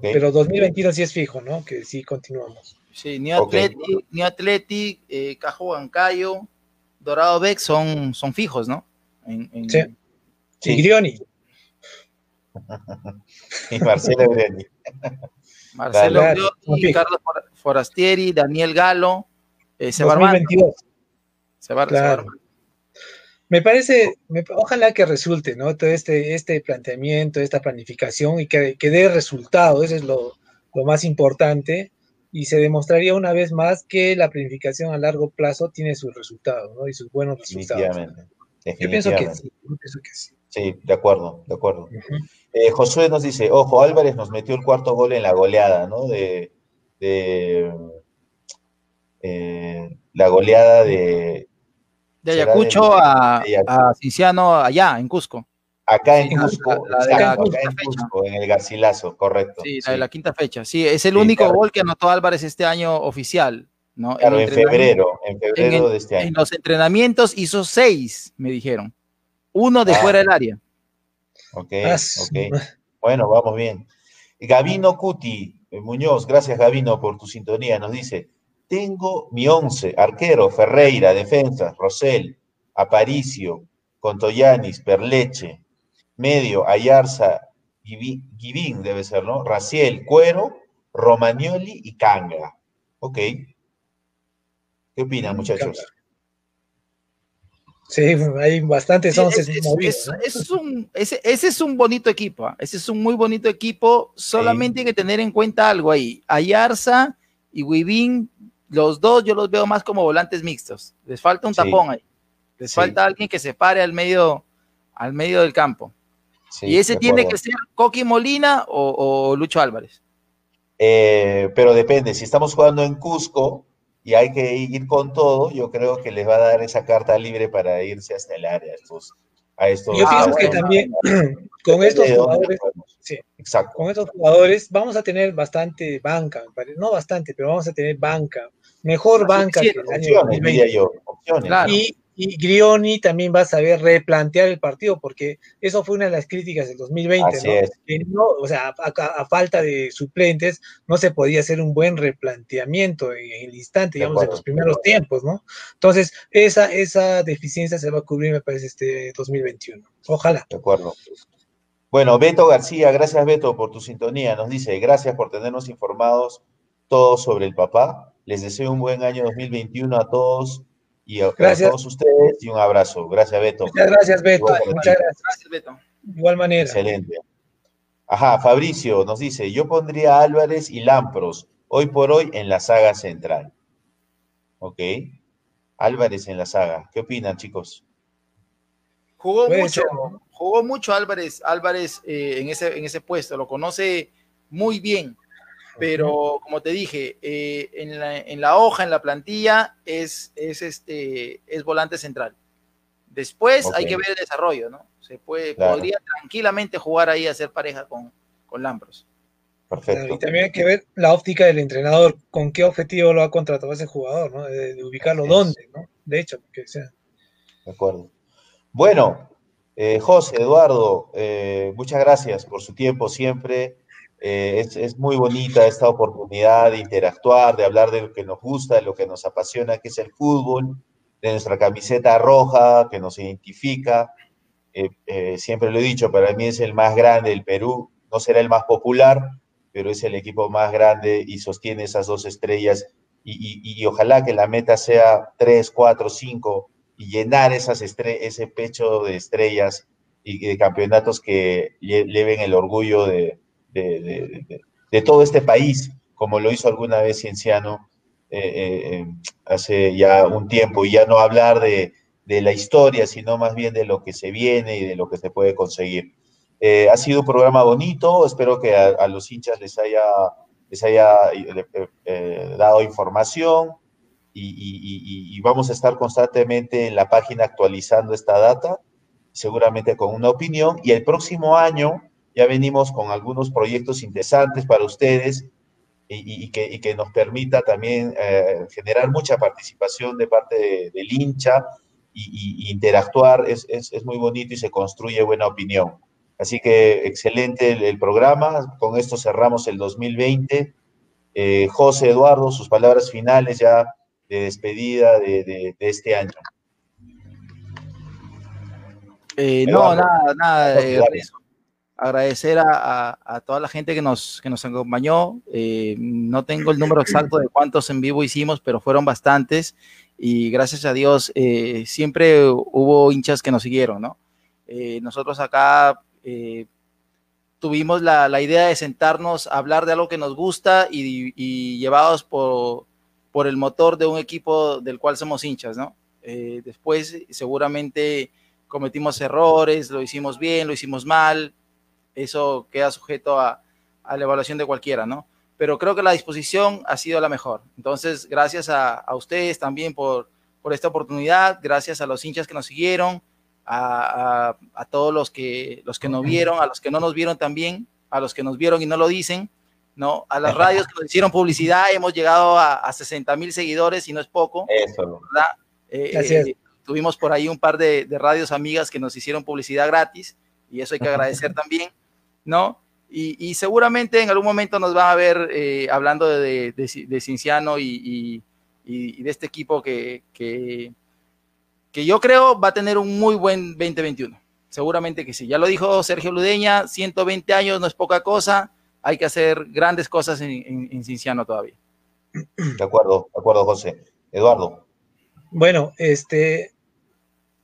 Pero 2022 sí es fijo, ¿no? Que sí continuamos. Sí, New Athletic, New Athletic eh, Cajo Bancayo, Dorado Beck son, son fijos, ¿no? Sí. sí. Grioni. y Marcelo Grioni. Marcelo Carlos Forastieri, Daniel Galo, eh, se 2022. Se va, claro. Me parece, ojalá que resulte, ¿no? Todo este, este planteamiento, esta planificación y que, que dé resultado, eso es lo, lo, más importante. Y se demostraría una vez más que la planificación a largo plazo tiene sus resultados, ¿no? Y sus buenos resultados. Definitivamente. Yo pienso que sí, yo pienso que sí. Sí, de acuerdo, de acuerdo. Eh, Josué nos dice, ojo, Álvarez nos metió el cuarto gol en la goleada, ¿no? De, de eh, la goleada de... De Ayacucho a, a Cinciano allá, en Cusco. Acá en Cusco, acá en Cusco, en el Garcilaso, correcto. Sí, la de la quinta fecha. Sí, es el único gol que anotó Álvarez este año oficial. ¿no? Claro, en, febrero, en febrero de este año. En los entrenamientos hizo seis, me dijeron. Uno de ah. fuera del área. Ok, ok. Bueno, vamos bien. Gavino Cuti eh, Muñoz, gracias Gavino por tu sintonía, nos dice, tengo mi once, arquero, Ferreira, defensa, Rosel, Aparicio, Contoyanis, Perleche, medio, Ayarza, Givín debe ser, ¿no? Raciel, Cuero, Romagnoli y Canga. Ok. ¿Qué opinan, muchachos? Sí, hay bastantes once ese, es un bonito equipo, ¿ah? ese es un muy bonito equipo, solamente hay que tener en cuenta algo ahí. Ayarza y Wibin, los dos yo los veo más como volantes mixtos, les falta un tapón ahí, les falta alguien que se pare al medio, al medio del campo. y ese tiene que ser Coqui Molina o, Lucho Álvarez. Eh, pero depende, si estamos jugando en Cusco, y hay que ir con todo, yo creo que les va a dar esa carta libre para irse hasta el área a estos, yo pienso que también con estos jugadores, sí, exacto. con estos jugadores vamos a tener bastante banca, no bastante, pero vamos a tener banca, mejor banca que el año 2020. Yo, Y, y Grioni también va a saber replantear el partido, porque eso fue una de las críticas del 2020, ¿no? o sea, a, falta de suplentes, no se podía hacer un buen replanteamiento en, el instante, digamos, en los primeros tiempos, ¿no? Entonces, esa, esa deficiencia se va a cubrir, me parece, este 2021. Ojalá. De acuerdo. Bueno, Beto García, gracias Beto por tu sintonía. Nos dice, gracias por tenernos informados todos sobre el papá. Les deseo un buen año 2021 a todos y a, todos ustedes y un abrazo. Gracias, Beto. Muchas gracias, Beto. Muchas gracias. Beto. Igual manera. Excelente. Ajá, Fabricio nos dice, yo pondría a Álvarez y Lampros hoy por hoy en la saga central. Ok. Álvarez en la saga. ¿Qué opinan, chicos? Jugó mucho, jugó mucho Álvarez, Álvarez eh, en, ese, en ese puesto, lo conoce muy bien pero como te dije, eh, en, la, hoja, en la plantilla, es, es, este, es volante central. Después hay que ver el desarrollo, ¿no? Se puede, podría tranquilamente jugar ahí a hacer pareja con, con Lambros. Perfecto. y también hay que ver la óptica del entrenador, con qué objetivo lo ha contratado ese jugador, ¿no? De, ubicarlo dónde, ¿no? De hecho, que sea. De acuerdo. Bueno, eh, José, Eduardo, eh, muchas gracias por su tiempo siempre. Eh, es, muy bonita esta oportunidad de interactuar, de hablar de lo que nos gusta, de lo que nos apasiona, que es el fútbol, de nuestra camiseta roja que nos identifica. Eh, eh, siempre lo he dicho, para mí es el más grande del Perú. No será el más popular, pero es el equipo más grande y sostiene esas dos estrellas. Y, ojalá que la meta sea tres, cuatro, cinco y llenar esas ese pecho de estrellas y de campeonatos que lleven el orgullo de, de, todo este país, como lo hizo alguna vez Cienciano eh, eh, hace ya un tiempo, y ya no hablar de, de la historia, sino más bien de lo que se viene y de lo que se puede conseguir. Eh, ha sido un programa bonito, espero que a, los hinchas les haya, les haya eh, dado información y, vamos a estar constantemente en la página actualizando esta data, seguramente con una opinión, y el próximo año ya venimos con algunos proyectos interesantes para ustedes y, que, nos permita también eh, generar mucha participación de parte del hincha y, interactuar. Es, muy bonito y se construye buena opinión. Así que excelente el, programa. Con esto cerramos el 2020. Eh, José Eduardo, sus palabras finales ya de despedida de, este año. Eh, no, nada, nada agradecer a, toda la gente que nos, que nos acompañó. Eh, no tengo el número exacto de cuántos en vivo hicimos, pero fueron bastantes y gracias a Dios eh, siempre hubo hinchas que nos siguieron, ¿no? Eh, nosotros acá tuvimos la, idea de sentarnos a hablar de algo que nos gusta y, llevados por, por, el motor de un equipo del cual somos hinchas, ¿no? después seguramente cometimos errores, lo hicimos bien, lo hicimos mal, eso queda sujeto a, la evaluación de cualquiera, ¿no? Pero creo que la disposición ha sido la mejor. Entonces, gracias a, ustedes también por, por, esta oportunidad, gracias a los hinchas que nos siguieron, a, todos los que, los que nos vieron, a los que no nos vieron también, a los que nos vieron y no lo dicen, ¿no? A las radios que nos hicieron publicidad, hemos llegado a, a 60 mil seguidores y no es poco. Eso. ¿verdad? Eh, eh, tuvimos por ahí un par de, de, radios amigas que nos hicieron publicidad gratis y eso hay que agradecer también. ¿No? Y, seguramente en algún momento nos van a ver eh, hablando de, de, Cinciano y, de este equipo que, que, yo creo va a tener un muy buen 2021. Seguramente que sí. Ya lo dijo Sergio Ludeña, 120 años no es poca cosa, hay que hacer grandes cosas en, en Cinciano todavía. De acuerdo, de acuerdo, José. Eduardo. Bueno, este,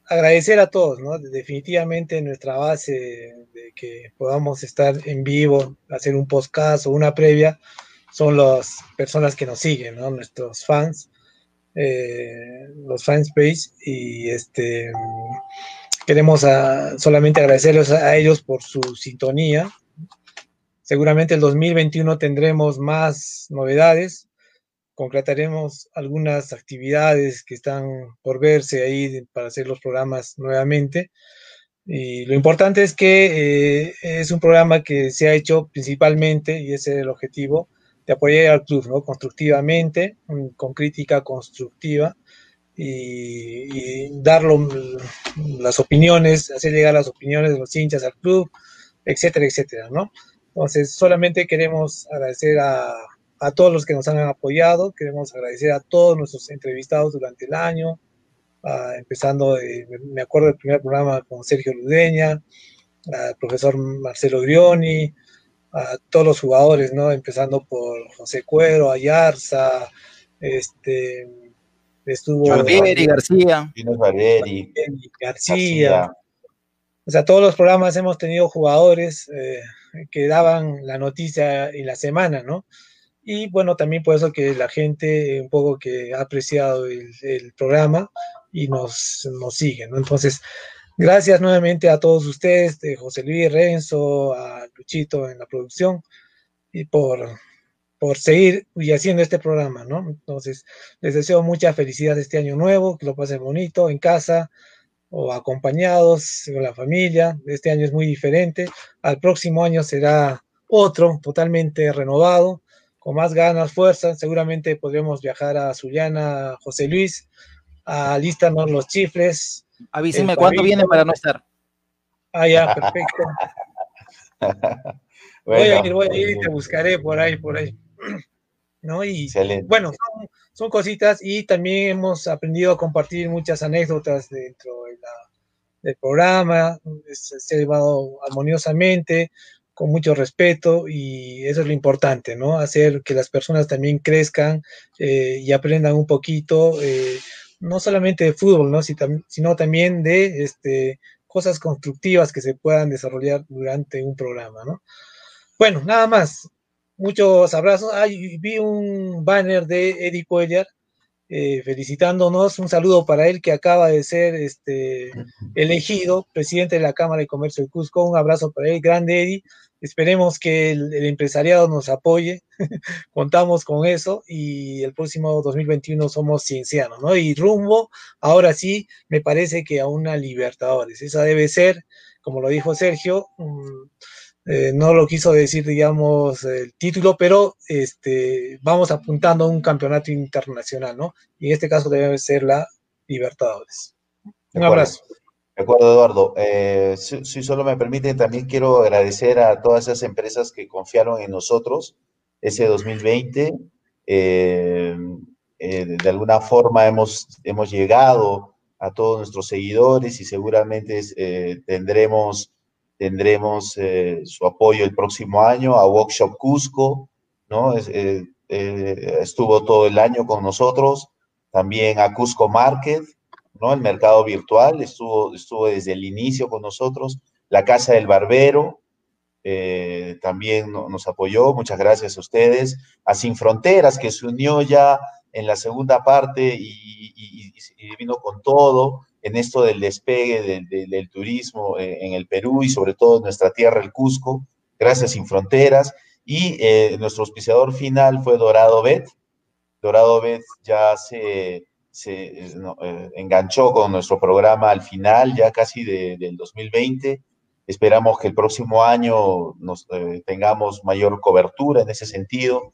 agradecer a todos, ¿no? Definitivamente nuestra base de que podamos estar en vivo, hacer un podcast o una previa, son las personas que nos siguen, ¿no? Nuestros fans, eh, los fans page, y este queremos solamente agradecerles a ellos por su sintonía. Seguramente el 2021 tendremos más novedades, concretaremos algunas actividades que están por verse ahí para hacer los programas nuevamente. Y lo importante es que eh, es un programa que se ha hecho principalmente, y ese es el objetivo, de apoyar al club, ¿no? Constructivamente, con crítica constructiva, y, dar las opiniones, hacer llegar las opiniones de los hinchas al club, etcétera, etcétera, ¿no? Entonces, solamente queremos agradecer a, a todos los que nos han apoyado. Queremos agradecer a todos nuestros entrevistados durante el año, empezando, me acuerdo del primer programa con Sergio Ludeña, al profesor Marcelo Grioni, a todos los jugadores, ¿no? Empezando por José Cuero, Ayarza, este, estuvo... Barbieri, García. Barbieri, García. O sea, todos los programas hemos tenido jugadores eh, que daban la noticia en la semana, ¿no? Y bueno, también por eso que la gente un poco que ha apreciado el, programa y nos, nos sigue, ¿no? Entonces, gracias nuevamente a todos ustedes, de José Luis Renzo, a Luchito en la producción, y por, por seguir y haciendo este programa, ¿no? Entonces, les deseo mucha felicidad este año nuevo, que lo pasen bonito en casa o acompañados con la familia. Este año es muy diferente. Al próximo año será otro, totalmente renovado con más ganas, fuerza. Seguramente podremos viajar a Sullana, José Luis, a listarnos los chifles. Avísenme cuándo viene para no estar. Ah, ya, perfecto. Voy a ir, voy a ir y te buscaré por ahí, por ahí. ¿No? Y bueno, son, cositas y también hemos aprendido a compartir muchas anécdotas dentro del programa, se ha llevado armoniosamente, con mucho respeto y eso es lo importante, ¿no? Hacer que las personas también crezcan eh, y aprendan un poquito, eh, no solamente de fútbol, ¿no? sino también de este, cosas constructivas que se puedan desarrollar durante un programa, ¿no? Bueno, nada más. Muchos abrazos. Ay, vi un banner de Eddie Cuellar eh, felicitándonos. Un saludo para él que acaba de ser este, elegido presidente de la Cámara de Comercio de Cusco. Un abrazo para él, grande Eddie. Esperemos que el, empresariado nos apoye. Contamos con eso y el próximo 2021 somos ciencianos, ¿no? Y rumbo, ahora sí, me parece que a una Libertadores. Esa debe ser, como lo dijo Sergio, eh, no lo quiso decir, digamos, el título, pero este, vamos apuntando a un campeonato internacional, ¿no? Y en este caso debe ser la Libertadores. Un abrazo. De acuerdo, Eduardo. Eh, si, solo me permiten, también quiero agradecer a todas esas empresas que confiaron en nosotros ese 2020. Eh, de alguna forma hemos, hemos llegado a todos nuestros seguidores y seguramente tendremos tendremos eh, su apoyo el próximo año, a Workshop Cusco, ¿no? Eh, eh, estuvo todo el año con nosotros, también a Cusco Market, ¿no? El mercado virtual, estuvo, estuvo desde el inicio con nosotros, la Casa del Barbero, también nos apoyó, muchas gracias a ustedes, a Sin Fronteras, que se unió ya en la segunda parte y, y vino con todo, en esto del despegue del, turismo eh, en el Perú y sobre todo en nuestra tierra, el Cusco, gracias Sin Fronteras. Y eh, nuestro auspiciador final fue Dorado Bet. Dorado Bet ya se, eh, enganchó con nuestro programa al final, ya casi del 2020. Esperamos que el próximo año tengamos mayor cobertura en ese sentido.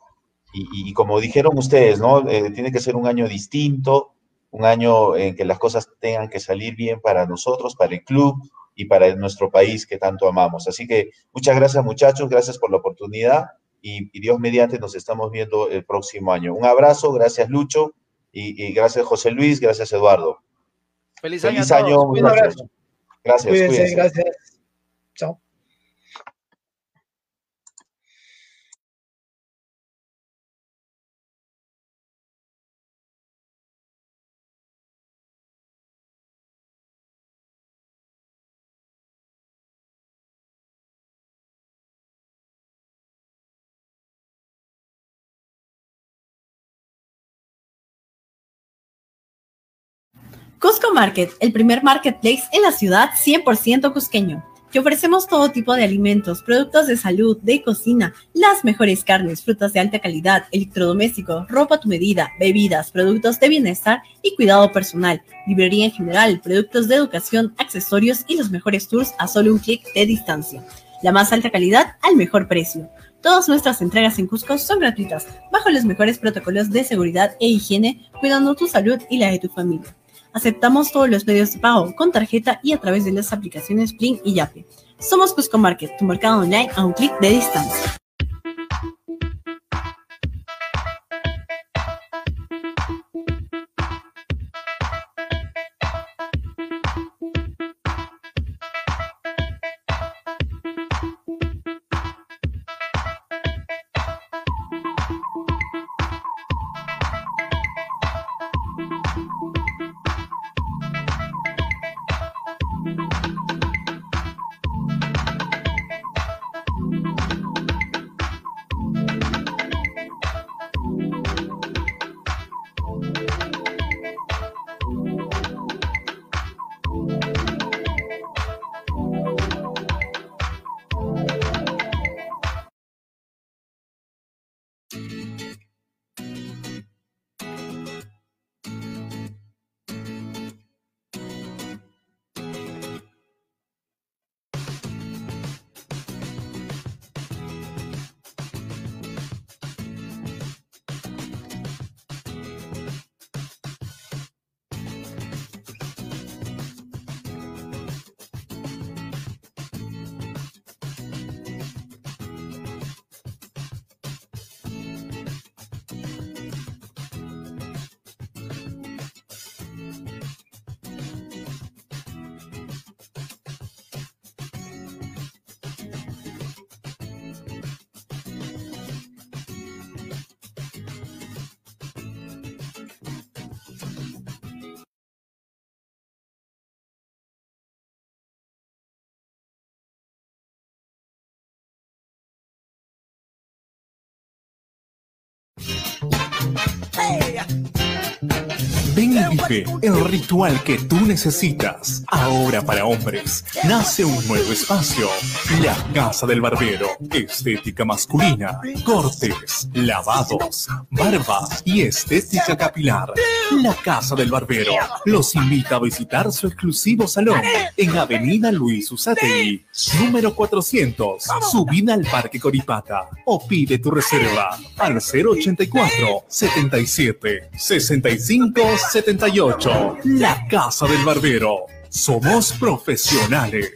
Y como dijeron ustedes, ¿no? tiene que ser un año distinto, un año en que las cosas tengan que salir bien para nosotros, para el club y para nuestro país que tanto amamos. Así que muchas gracias muchachos, gracias por la oportunidad y, Dios mediante nos estamos viendo el próximo año. Un abrazo, gracias Lucho y, gracias José Luis, gracias Eduardo. Feliz, año. Un abrazo. Gracias. Cuídense, gracias. Chao. Cusco Market, el primer marketplace en la ciudad 100% cusqueño. Te ofrecemos todo tipo de alimentos, productos de salud, de cocina, las mejores carnes, frutas de alta calidad, electrodomésticos, ropa a tu medida, bebidas, productos de bienestar y cuidado personal, librería en general, productos de educación, accesorios y los mejores tours a solo un clic de distancia. La más alta calidad al mejor precio. Todas nuestras entregas en Cusco son gratuitas, bajo los mejores protocolos de seguridad e higiene, cuidando tu salud y la de tu familia. Aceptamos todos los medios de pago con tarjeta y a través de las aplicaciones Plin y Yape. Somos Cusco Market, tu mercado online a un clic de distancia. El ritual que tú necesitas. Ahora para hombres, nace un nuevo espacio. La Casa del Barbero. Estética masculina, cortes, lavados, barba y estética capilar. La Casa del Barbero los invita a visitar su exclusivo salón en Avenida Luis Usategui, número 400, subida al Parque Coripata. O pide tu reserva al 084 77 65 la casa del barbero. Somos profesionales.